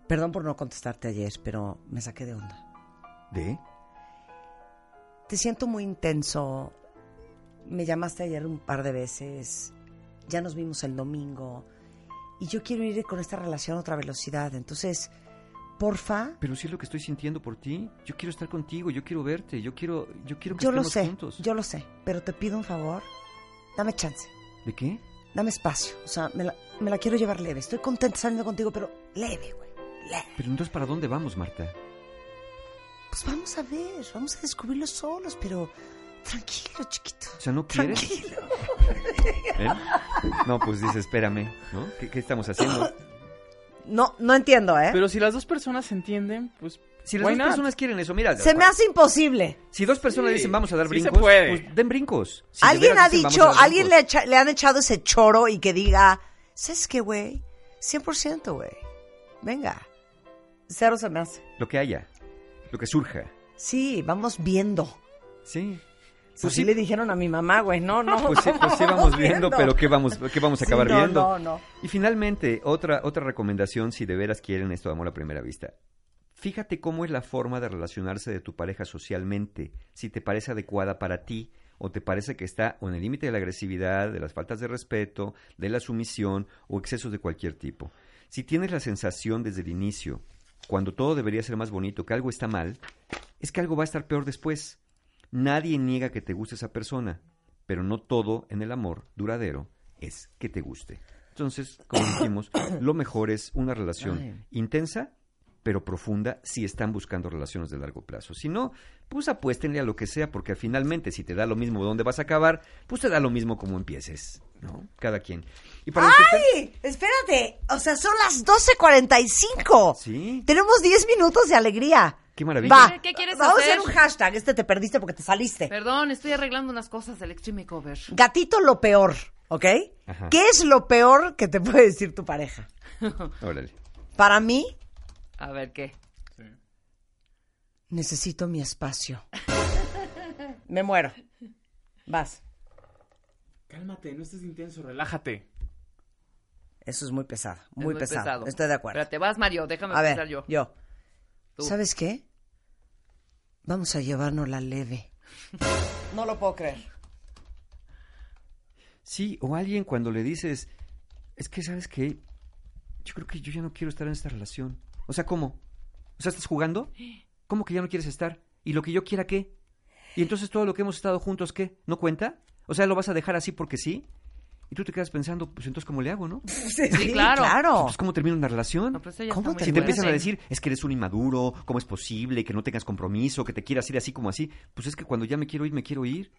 perdón por no contestarte ayer, pero me saqué de onda. ¿De? Te siento muy intenso. Me llamaste ayer un par de veces. Ya nos vimos el domingo. Y yo quiero ir con esta relación a otra velocidad. Entonces, porfa, Pero sí es lo que estoy sintiendo por ti. Yo quiero estar contigo, yo quiero verte, yo quiero, yo quiero que yo lo estemos sé, juntos. yo lo sé. Pero te pido un favor. Dame chance. ¿De qué? Dame espacio. O sea, me la, me la quiero llevar leve. Estoy contenta saliendo contigo, pero leve, güey. Leve. Pero entonces, ¿para dónde vamos, Marta? Pues vamos a ver, vamos a descubrirlo solos, pero tranquilo, chiquito. O sea, ¿no quieres? Tranquilo. [LAUGHS] ¿Eh? No, pues dice, espérame, ¿no? ¿Qué, qué estamos haciendo? No, no entiendo, ¿eh? Pero si las dos personas se entienden, pues. Si las why dos not? personas quieren eso, mira. Se me hace imposible. Si dos personas Sí, dicen vamos a dar sí se brincos, puede. pues den brincos. Si de alguien veras ha dicen, "Vamos dicho, dar alguien le, brincos". echa- le han echado ese choro y que diga, ¿sabes qué, güey? 100%, güey. Venga. Cero se me hace. Lo que haya, lo que surja. Sí, vamos viendo. Sí. Pues Pues sí sí, le dijeron a mi mamá, güey. No, no. pues sí, pues sí vamos viendo, pero ¿qué vamos, qué vamos a Sí, acabar no, viendo? no, no. Y finalmente, otra, otra recomendación si de veras quieren esto de amor a primera vista. Fíjate cómo es la forma de relacionarse de tu pareja socialmente, si te parece adecuada para ti o te parece que está en el límite de la agresividad, de las faltas de respeto, de la sumisión o excesos de cualquier tipo. Si tienes la sensación desde el inicio, cuando todo debería ser más bonito, que algo está mal, es que algo va a estar peor después. Nadie niega que te guste esa persona, pero no todo en el amor duradero es que te guste. Entonces, como dijimos, [COUGHS] lo mejor es una relación intensa, pero profunda si están buscando relaciones de largo plazo. Si no, pues apuéstenle a lo que sea, porque finalmente si te da lo mismo dónde vas a acabar, pues te da lo mismo como empieces, ¿no? Cada quien. Y para están- ¡Ay! Espérate. O sea, son las 12.45. Sí. Tenemos 10 minutos de alegría. Qué maravilla. Va. ¿Qué- qué quieres Vamos hacer? a hacer un hashtag. Este te perdiste porque te saliste. Perdón, estoy arreglando unas cosas del Extreme Cover. Gatito, lo peor, ¿ok? Ajá. ¿Qué es lo peor que te puede decir tu pareja? [LAUGHS] Órale. Para mí, A ver, ¿qué? necesito mi espacio. [LAUGHS] Me muero. Vas. Cálmate, no estés intenso, relájate. Eso es muy pesado, Es muy, pesado. Estoy de acuerdo. Espérate, vas, Mario, déjame A ver, yo. yo. Tú. ¿Sabes qué? Vamos a llevarnos la leve. [LAUGHS] No lo puedo creer. Sí, o alguien cuando le dices, es que, ¿sabes qué? Yo creo que yo ya no quiero estar en esta relación. O sea, ¿cómo? O sea, ¿estás jugando? ¿Cómo que ya no quieres estar? ¿Y lo que yo quiera qué? ¿Y entonces todo lo que hemos estado juntos qué? ¿No cuenta? O sea, ¿lo vas a dejar así porque sí? Y tú te quedas pensando, pues entonces, ¿cómo le hago, no? [LAUGHS] Sí, Sí, claro. Entonces, ¿cómo termina una relación? No, pues ¿Cómo Si te empiezan a decir, es que eres un inmaduro, ¿cómo es posible que no tengas compromiso, que te quieras ir así como así? Pues es que cuando ya me quiero ir, me quiero ir.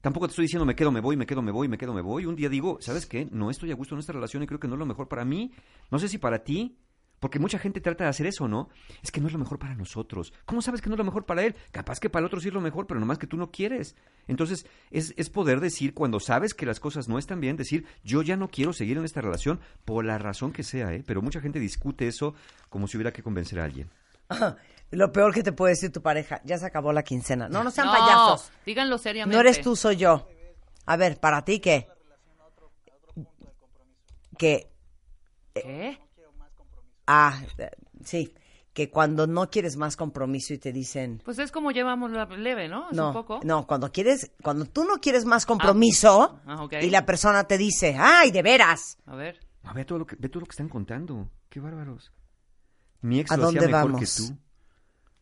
Tampoco te estoy diciendo me quedo, me voy, me quedo, me voy, me quedo, me voy. Un día digo, ¿sabes qué? No estoy a gusto en esta relación y creo que no es lo mejor para mí. No sé si para ti. Porque mucha gente trata de hacer eso, ¿no? Es que no es lo mejor para nosotros. ¿Cómo sabes que no es lo mejor para él? Capaz que para el otro sí es lo mejor, pero nomás que tú no quieres. Entonces, es, es poder decir, cuando sabes que las cosas no están bien, decir, yo ya no quiero seguir en esta relación por la razón que sea, ¿eh? Pero mucha gente discute eso como si hubiera que convencer a alguien. Lo peor que te puede decir tu pareja, ya se acabó la quincena. No, no sean No, payasos. díganlo seriamente. No eres tú, soy yo. A ver, para ti, ¿qué? Que, ¿Qué? Ah, eh, sí, que cuando no quieres más compromiso y te dicen, Pues es como llevamos la leve, ¿no? Es no, un poco. no, cuando quieres, cuando tú no quieres más compromiso Ah, ok. y la persona te dice, ay, de veras, A ver. A ver todo lo que, ve todo lo que están contando. Qué bárbaros. Mi ex ¿A lo hacía dónde mejor vamos? que tú.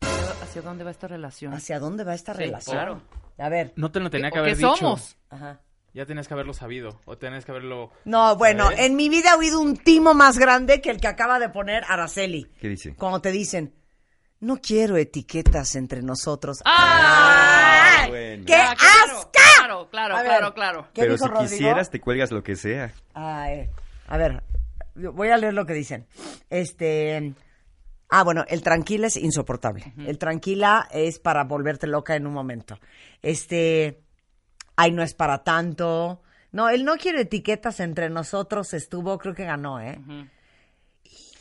¿Hacia- ¿Hacia dónde va esta relación? ¿hacia dónde va esta Sí, relación? claro. A ver, No te lo tenía ¿Qué- que haber qué dicho. somos? ajá. Ya tenías que haberlo sabido. O tenías que haberlo. No, bueno, ¿Sabes? en mi vida he oído un timo más grande que el que acaba de poner Araceli. ¿Qué dice? Cuando te dicen, no quiero etiquetas entre nosotros. ¡Ah! Bueno. ¡Qué Ah, claro, asca! Claro, claro, ver. claro, claro. ¿Qué Pero dijo si Rodrigo? quisieras, te cuelgas lo que sea. Ay, a ver, voy a leer lo que dicen. Este. Ah, bueno, el tranquila es insoportable. El tranquila es para volverte loca en un momento. Este. Ay, no es para tanto. No, él no quiere etiquetas entre nosotros. Estuvo, creo que ganó, ¿eh?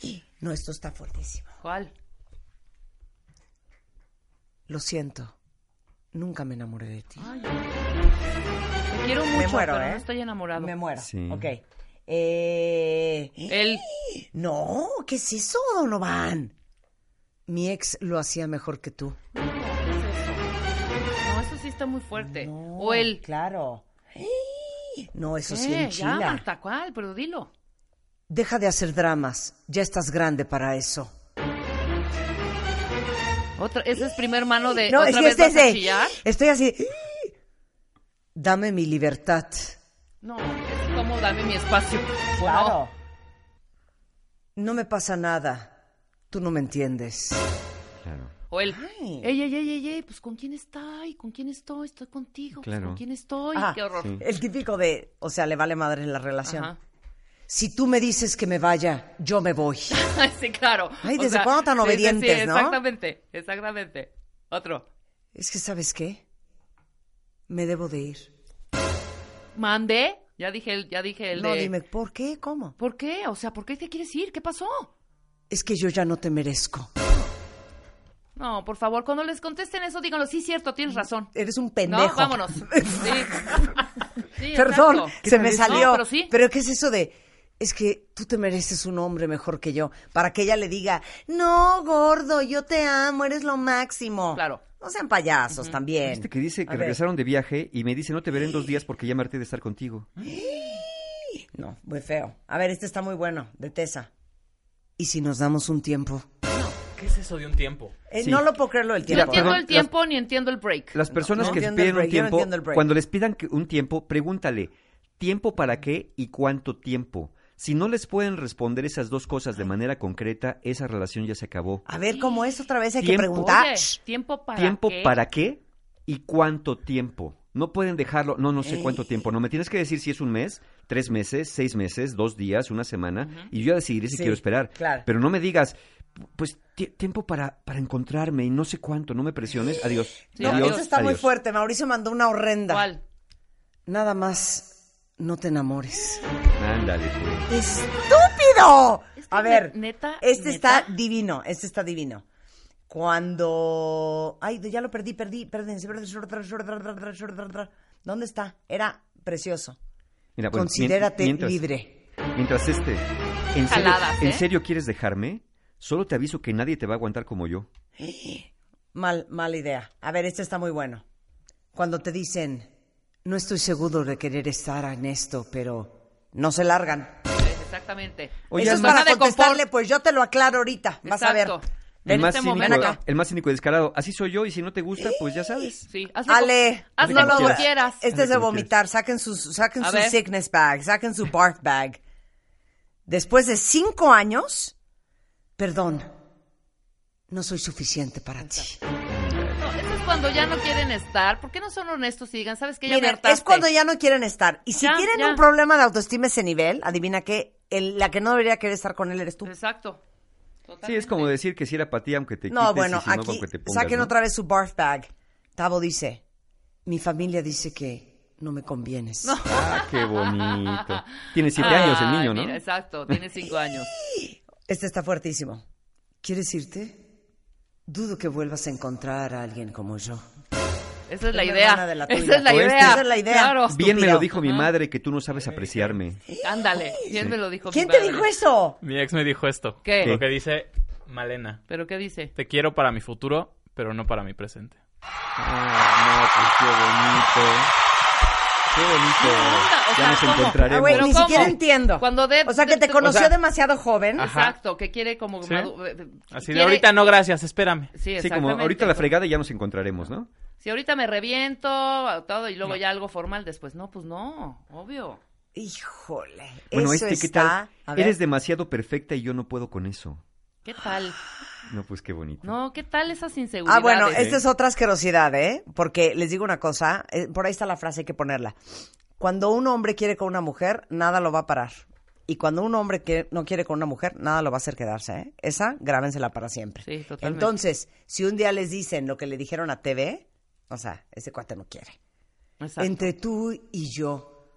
Y- No, esto está fuertísimo. ¿Cuál? Lo siento. Nunca me enamoré de ti. Te quiero mucho, me muero, pero ¿eh? no estoy enamorado. Me muero. Sí. Ok. Eh... Él. [GASPS] No, ¿qué es eso, Donovan? Mi ex lo hacía mejor que tú. Está muy fuerte. o él. Claro. No, eso sí. Ya, enchila. Marta, ¿cuál? Pero dilo. Deja de hacer dramas. Ya estás grande para eso. Otra, ese es primer mano de. No, ¿Otra es que vez este vas a chillar? Estoy así. Dame mi libertad. No, es como dame mi espacio. Claro. No me pasa nada. Tú no me entiendes. Claro. O él. Ay. Ey, ey, ey, ey, ey, pues ¿con quién estoy? ¿Con quién estoy? Estoy contigo. pues, Claro. ¿Con quién estoy? Ah, Qué horror. sí. El típico de, o sea, le vale madre en la relación. Ajá. Si tú me dices que me vaya, yo me voy. [LAUGHS] sí, claro. Ay, O ¿desde sea, cuándo tan sí, sí, sí, obedientes, no? Exactamente, exactamente. Otro. Es que, ¿sabes qué? Me debo de ir. ¿Mande? Ya dije el, ya dije el No, de... dime, ¿por qué? ¿Cómo? ¿Por qué? O sea, ¿por qué te quieres ir? ¿Qué pasó? Es que yo ya no te merezco. No, por favor, cuando les contesten eso, díganlo. Sí, cierto, tienes razón. Eres un pendejo. No, vámonos. [LAUGHS] Sí. Sí, Perdón, se me No, salió. pero sí. Pero ¿qué es eso de.? Es que tú te mereces un hombre mejor que yo. Para que ella le diga, no, gordo, yo te amo, eres lo máximo. Claro. No sean payasos también. Viste que dice que A ver. regresaron de viaje y me dice, no te veré en dos días porque ya me harté de estar contigo. [GASPS] No, muy feo. A ver, este está muy bueno, de Tessa. ¿Y si nos damos un tiempo? ¿Qué es eso de un tiempo? Eh, Sí. No lo puedo creer lo del No tiempo. entiendo perdón, el tiempo ni entiendo el break. Las personas no que entiendo el piden un break, no tiempo, entiendo cuando les pidan que- un tiempo, pregúntale, ¿tiempo para qué y cuánto tiempo? Si no les pueden responder esas dos cosas de manera concreta, esa relación ya se acabó. A ver, ¿cómo es otra vez? Hay que preguntar. Oye, ¿tiempo para ¿Tiempo qué? para qué y cuánto tiempo? No pueden dejarlo, no, no sé Ey. cuánto tiempo, no, me tienes que decir si es un mes, tres meses, seis meses, dos días, una semana, y yo ya decidiré si Sí, quiero esperar. claro. Pero no me digas, pues ti- tiempo para, para encontrarme y no sé cuánto, no me presiones, adiós. Sí, No, adiós, esto está muy fuerte. Mauricio mandó una horrenda. ¿Cuál? Nada más, no te enamores. Ándale, güey. ¡Estúpido! A ver, ne- neta, este neta. está divino, este está divino. Cuando... Ay, ya lo perdí, perdí, perdí. ¿Dónde está? Era precioso. Mira, Considérate mientras- libre. Mientras este, ¿en serio, Jaladas, ¿en ¿eh? serio quieres dejarme? Solo te aviso que nadie te va a aguantar como yo. [GASPS] Mal, mala idea. A ver, este está muy bueno. Cuando te dicen, no estoy seguro de querer estar en esto, pero no se largan. Exactamente. Oye, Eso es para confort. contestarle, pues yo te lo aclaro ahorita. Vas a ver. Exacto. El Ven, más, este cínico, acá. el más cínico y descarado. Así soy yo y si no te gusta, pues ya sabes. Sí, hazle Ale, como, no como voy- quieras. Este es de vomitar. Saquen su, saquen A su ver. sickness bag, saquen su barf bag. Después de cinco años, perdón, no soy suficiente para ti. No, eso es cuando ya no quieren estar. ¿Por qué no son honestos y digan, sabes que ya me Miren, hartaste? es cuando ya no quieren estar. Y si Ya, tienen ya. un problema de autoestima ese nivel, adivina qué, el- la que no debería querer estar con él eres tú. Exacto. Sí, es como decir que si era para ti, aunque te No, quites, bueno, y si no, aquí aunque te pongas, saquen ¿no? otra vez su barf bag. Tavo dice, mi familia dice que no me convienes. Ah, qué bonito. [LAUGHS] Tiene siete años el niño, ¿no? mira, exacto, tiene cinco años. [LAUGHS] Este está fuertísimo. ¿Quieres irte? Dudo que vuelvas a encontrar a alguien como yo. Esa es la idea. de la. Esa es la este. idea. Esa es la idea. Claro. Bien me lo dijo mi Ajá. madre que tú no sabes apreciarme. Ándale. ¿Quién me lo dijo? ¿Quién mi te madre? dijo eso? Mi ex me dijo esto. ¿Qué? Lo que dice Malena. ¿Pero qué dice? Te quiero para mi futuro, pero no para mi presente. Ah, no, pues qué bonito. Qué bonito. O ya sea, nos ¿cómo? encontraremos. Ah, güey, ¿Pero ni cómo? siquiera entiendo. Cuando de- o sea, que de- te conoció o sea- demasiado joven. Ajá. Exacto, que quiere como... ¿Sí? madu- eh, Así de quiere- ahorita no, gracias, espérame. Sí, Sí, como exactamente. ahorita la fregada ya nos encontraremos, ¿no? Si ahorita me reviento, todo, y luego ya algo formal después. No, pues no, obvio. Híjole. Bueno, eso este, ¿qué está... tal? Eres demasiado perfecta y yo no puedo con eso. ¿Qué tal? [SIGHS] No, pues qué bonito. No, ¿qué tal esas inseguridades? Ah, bueno, esta es otra asquerosidad, ¿eh? Porque les digo una cosa, eh, por ahí está la frase, hay que ponerla. Cuando un hombre quiere con una mujer, nada lo va a parar. Y cuando un hombre que no quiere con una mujer, nada lo va a hacer quedarse, ¿eh? Esa, grábensela para siempre. Sí, totalmente. Entonces, si un día les dicen lo que le dijeron a TV, o sea, ese cuate no quiere. Exacto. Entre tú y yo,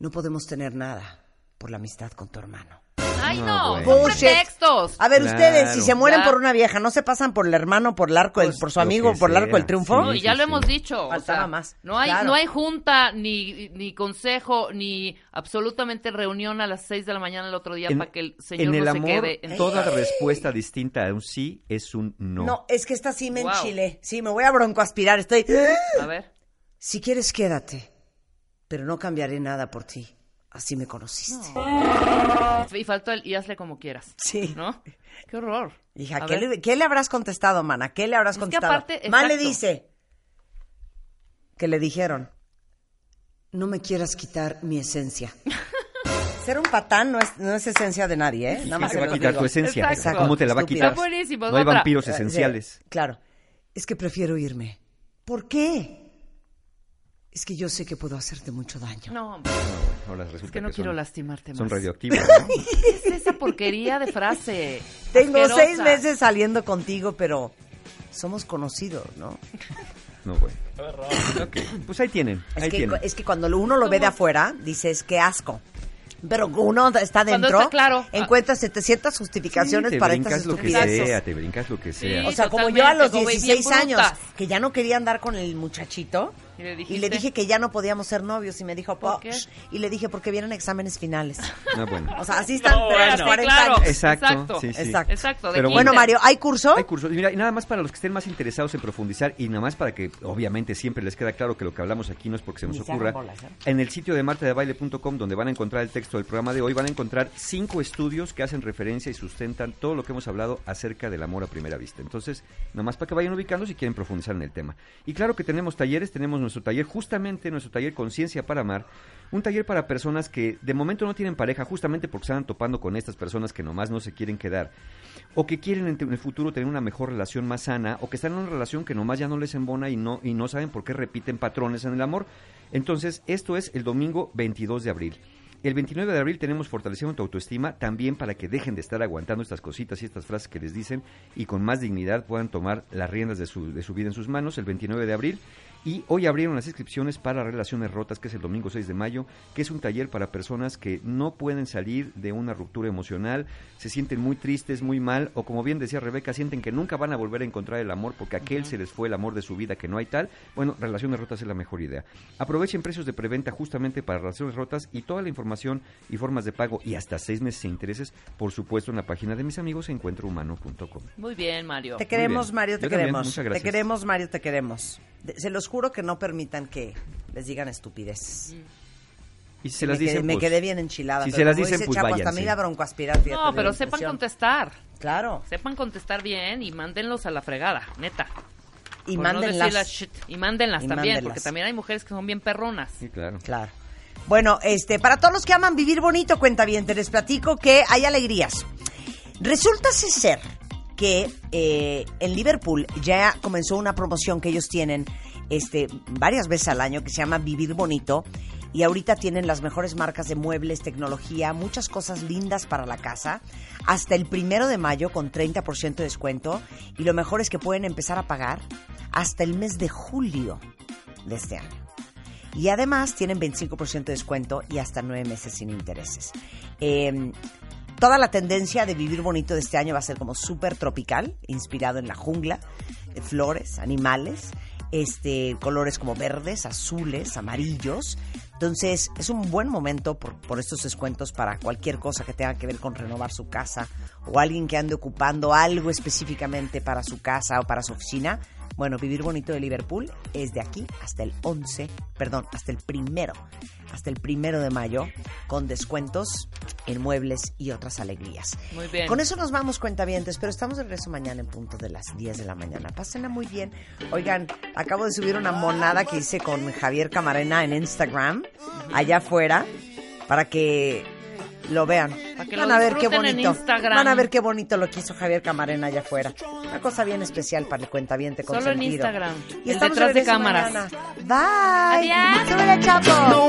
no podemos tener nada por la amistad con tu hermano. Ay, No, no, son pretextos. A ver, Claro. ustedes, si se mueren por una vieja, ¿no se pasan por el hermano, por el arco, el- Pues, por su amigo, por el arco del triunfo? No, y ya lo hemos dicho. o sea, más. No hay, Claro. no hay junta, ni, ni consejo, ni absolutamente reunión a las 6 de la mañana el otro día En, para que el señor en el no se amor, quede. en- toda respuesta distinta a un sí es un no. No, es que esta sí me Wow. enchilé. Sí, me voy a broncoaspirar. Estoy. A ver. Si quieres, quédate. Pero no cambiaré nada por ti. Así me conociste. Y faltó el y hazle como quieras. Sí. ¿No? Qué horror. Hija, ¿qué le, qué le habrás contestado, mana? ¿Qué le habrás Es que contestado? aparte, Mal le dice que le dijeron: No me quieras quitar mi esencia. [LAUGHS] Ser un patán no es, no es esencia de nadie, ¿eh? Nada más te se va a quitar digo. tu esencia. Exacto. ¿Cómo te la va a quitar? Está buenísimo, No hay otra. vampiros Eh, esenciales. sí, claro. Es que prefiero irme. ¿Por qué? Es que yo sé que puedo hacerte mucho daño. No, hombre, Ahora resulta es que no son- quiero lastimarte más. Son radioactivos. ¿no? ¿Qué [LAUGHS] es esa porquería de frase? [LAUGHS] Tengo Asquerosa. seis meses saliendo contigo, pero somos conocidos, ¿no? No, güey. Ok, Pues ahí tienen. Es Ahí que, tienen. es que cuando uno lo ve de afuera, dices, qué asco. Pero uno está Cuando dentro, está claro. encuentra 700 justificaciones Sí, te para estas brincas lo que estupideces. sea, te brincas lo que sea. Sí. O sea, como yo a los Totalmente, como bien 16 años, que ya no quería andar con el muchachito, ¿Y le Y le dije que ya no podíamos ser novios y me dijo, ¿Por "Po-". qué? Y le dije, porque vienen exámenes finales. [LAUGHS] Ah, bueno. O sea, así están No, pero a los bueno. 40 claro. años. Exacto, Exacto. sí, sí. Exacto. Pero Bueno. Mario, ¿hay curso? Hay cursos. Y Mira, y nada más para los que estén más interesados en profundizar y nada más para que obviamente siempre les queda claro que lo que hablamos aquí no es porque se nos ocurra. bolas, ¿eh? En el sitio de martadebaile.com donde van a encontrar el texto del programa de hoy van a encontrar cinco estudios que hacen referencia y sustentan todo lo que hemos hablado acerca del amor a primera vista. Entonces, nada más para que vayan ubicando si quieren profundizar en el tema. Y claro que tenemos talleres, tenemos nuestro taller, justamente nuestro taller Conciencia para Amar, un taller para personas que de momento no tienen pareja, justamente porque se están topando con estas personas que nomás no se quieren quedar, o que quieren en, el futuro tener una mejor relación más sana, o que están en una relación que nomás ya no les embona y no, y no saben por qué repiten patrones en el amor. Entonces, esto es el domingo 22 de abril. El 29 de abril tenemos Fortaleciendo tu autoestima, también para que dejen de estar aguantando estas cositas y estas frases que les dicen y con más dignidad puedan tomar las riendas de su, de su vida en sus manos el 29 de abril. Y hoy abrieron las inscripciones para Relaciones Rotas, que es el domingo 6 de mayo, que es un taller para personas que no pueden salir de una ruptura emocional, se sienten muy tristes, muy mal, o como bien decía Rebeca, sienten que nunca van a volver a encontrar el amor porque aquel se les fue el amor de su vida, que no hay tal. Bueno, Relaciones Rotas es la mejor idea. Aprovechen precios de preventa justamente para Relaciones Rotas y toda la información y formas de pago y hasta seis meses sin intereses, por supuesto, en la página de mis amigos encuentrohumano.com. Muy bien, Mario. Te queremos, bien. Mario, te Yo también, queremos. Te queremos, Mario, te queremos. Se los juro que no permitan que les digan estupidez. Y si se me las quedé, dicen, me pues, quedé bien enchilada. si pero se las dicen, dice pues Chapo, hasta váyanse. me iba a broncoaspirar, fíjate, No, pero la sepan contestar. Claro. Sepan contestar bien y mándenlos a la fregada, neta. Y Por mándenlas. decir la shit. y mándenlas Y también, mándenlas. porque también hay mujeres que son bien perronas. Sí, claro. Claro. Bueno, este, para todos los que aman vivir bonito, cuenta bien, te les platico que hay alegrías. Resulta ser que eh, en Liverpool ya comenzó una promoción que ellos tienen este, varias veces al año que se llama Vivir Bonito. Y ahorita tienen las mejores marcas de muebles, tecnología, muchas cosas lindas para la casa. Hasta el primero de mayo con 30% de descuento. Y lo mejor es que pueden empezar a pagar hasta el mes de julio de este año. Y además tienen 25% de descuento y hasta nueve meses sin intereses. Eh, toda la tendencia de vivir bonito de este año va a ser como súper tropical, inspirado en la jungla, de flores, animales, este, colores como verdes, azules, amarillos. Entonces es un buen momento por, por estos descuentos para cualquier cosa que tenga que ver con renovar su casa o alguien que ande ocupando algo específicamente para su casa o para su oficina. Bueno, Vivir Bonito de Liverpool es de aquí hasta el 11, perdón, hasta el primero, hasta el primero de mayo, con descuentos en muebles y otras alegrías. Muy bien. Con eso nos vamos, cuentavientes, pero estamos de regreso mañana en punto de las 10 de la mañana. Pásenla muy bien. Oigan, acabo de subir una monada que hice con Javier Camarena en Instagram, allá afuera, para que lo vean. Para que Van lo a ver qué bonito. Van a ver qué bonito lo que hizo Javier Camarena allá afuera. Una cosa bien especial para el cuentaviente Solo en consentido. Instagram. Y El estamos detrás de cámaras. mañana. Bye. Adiós. Chapo. No,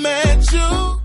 met you.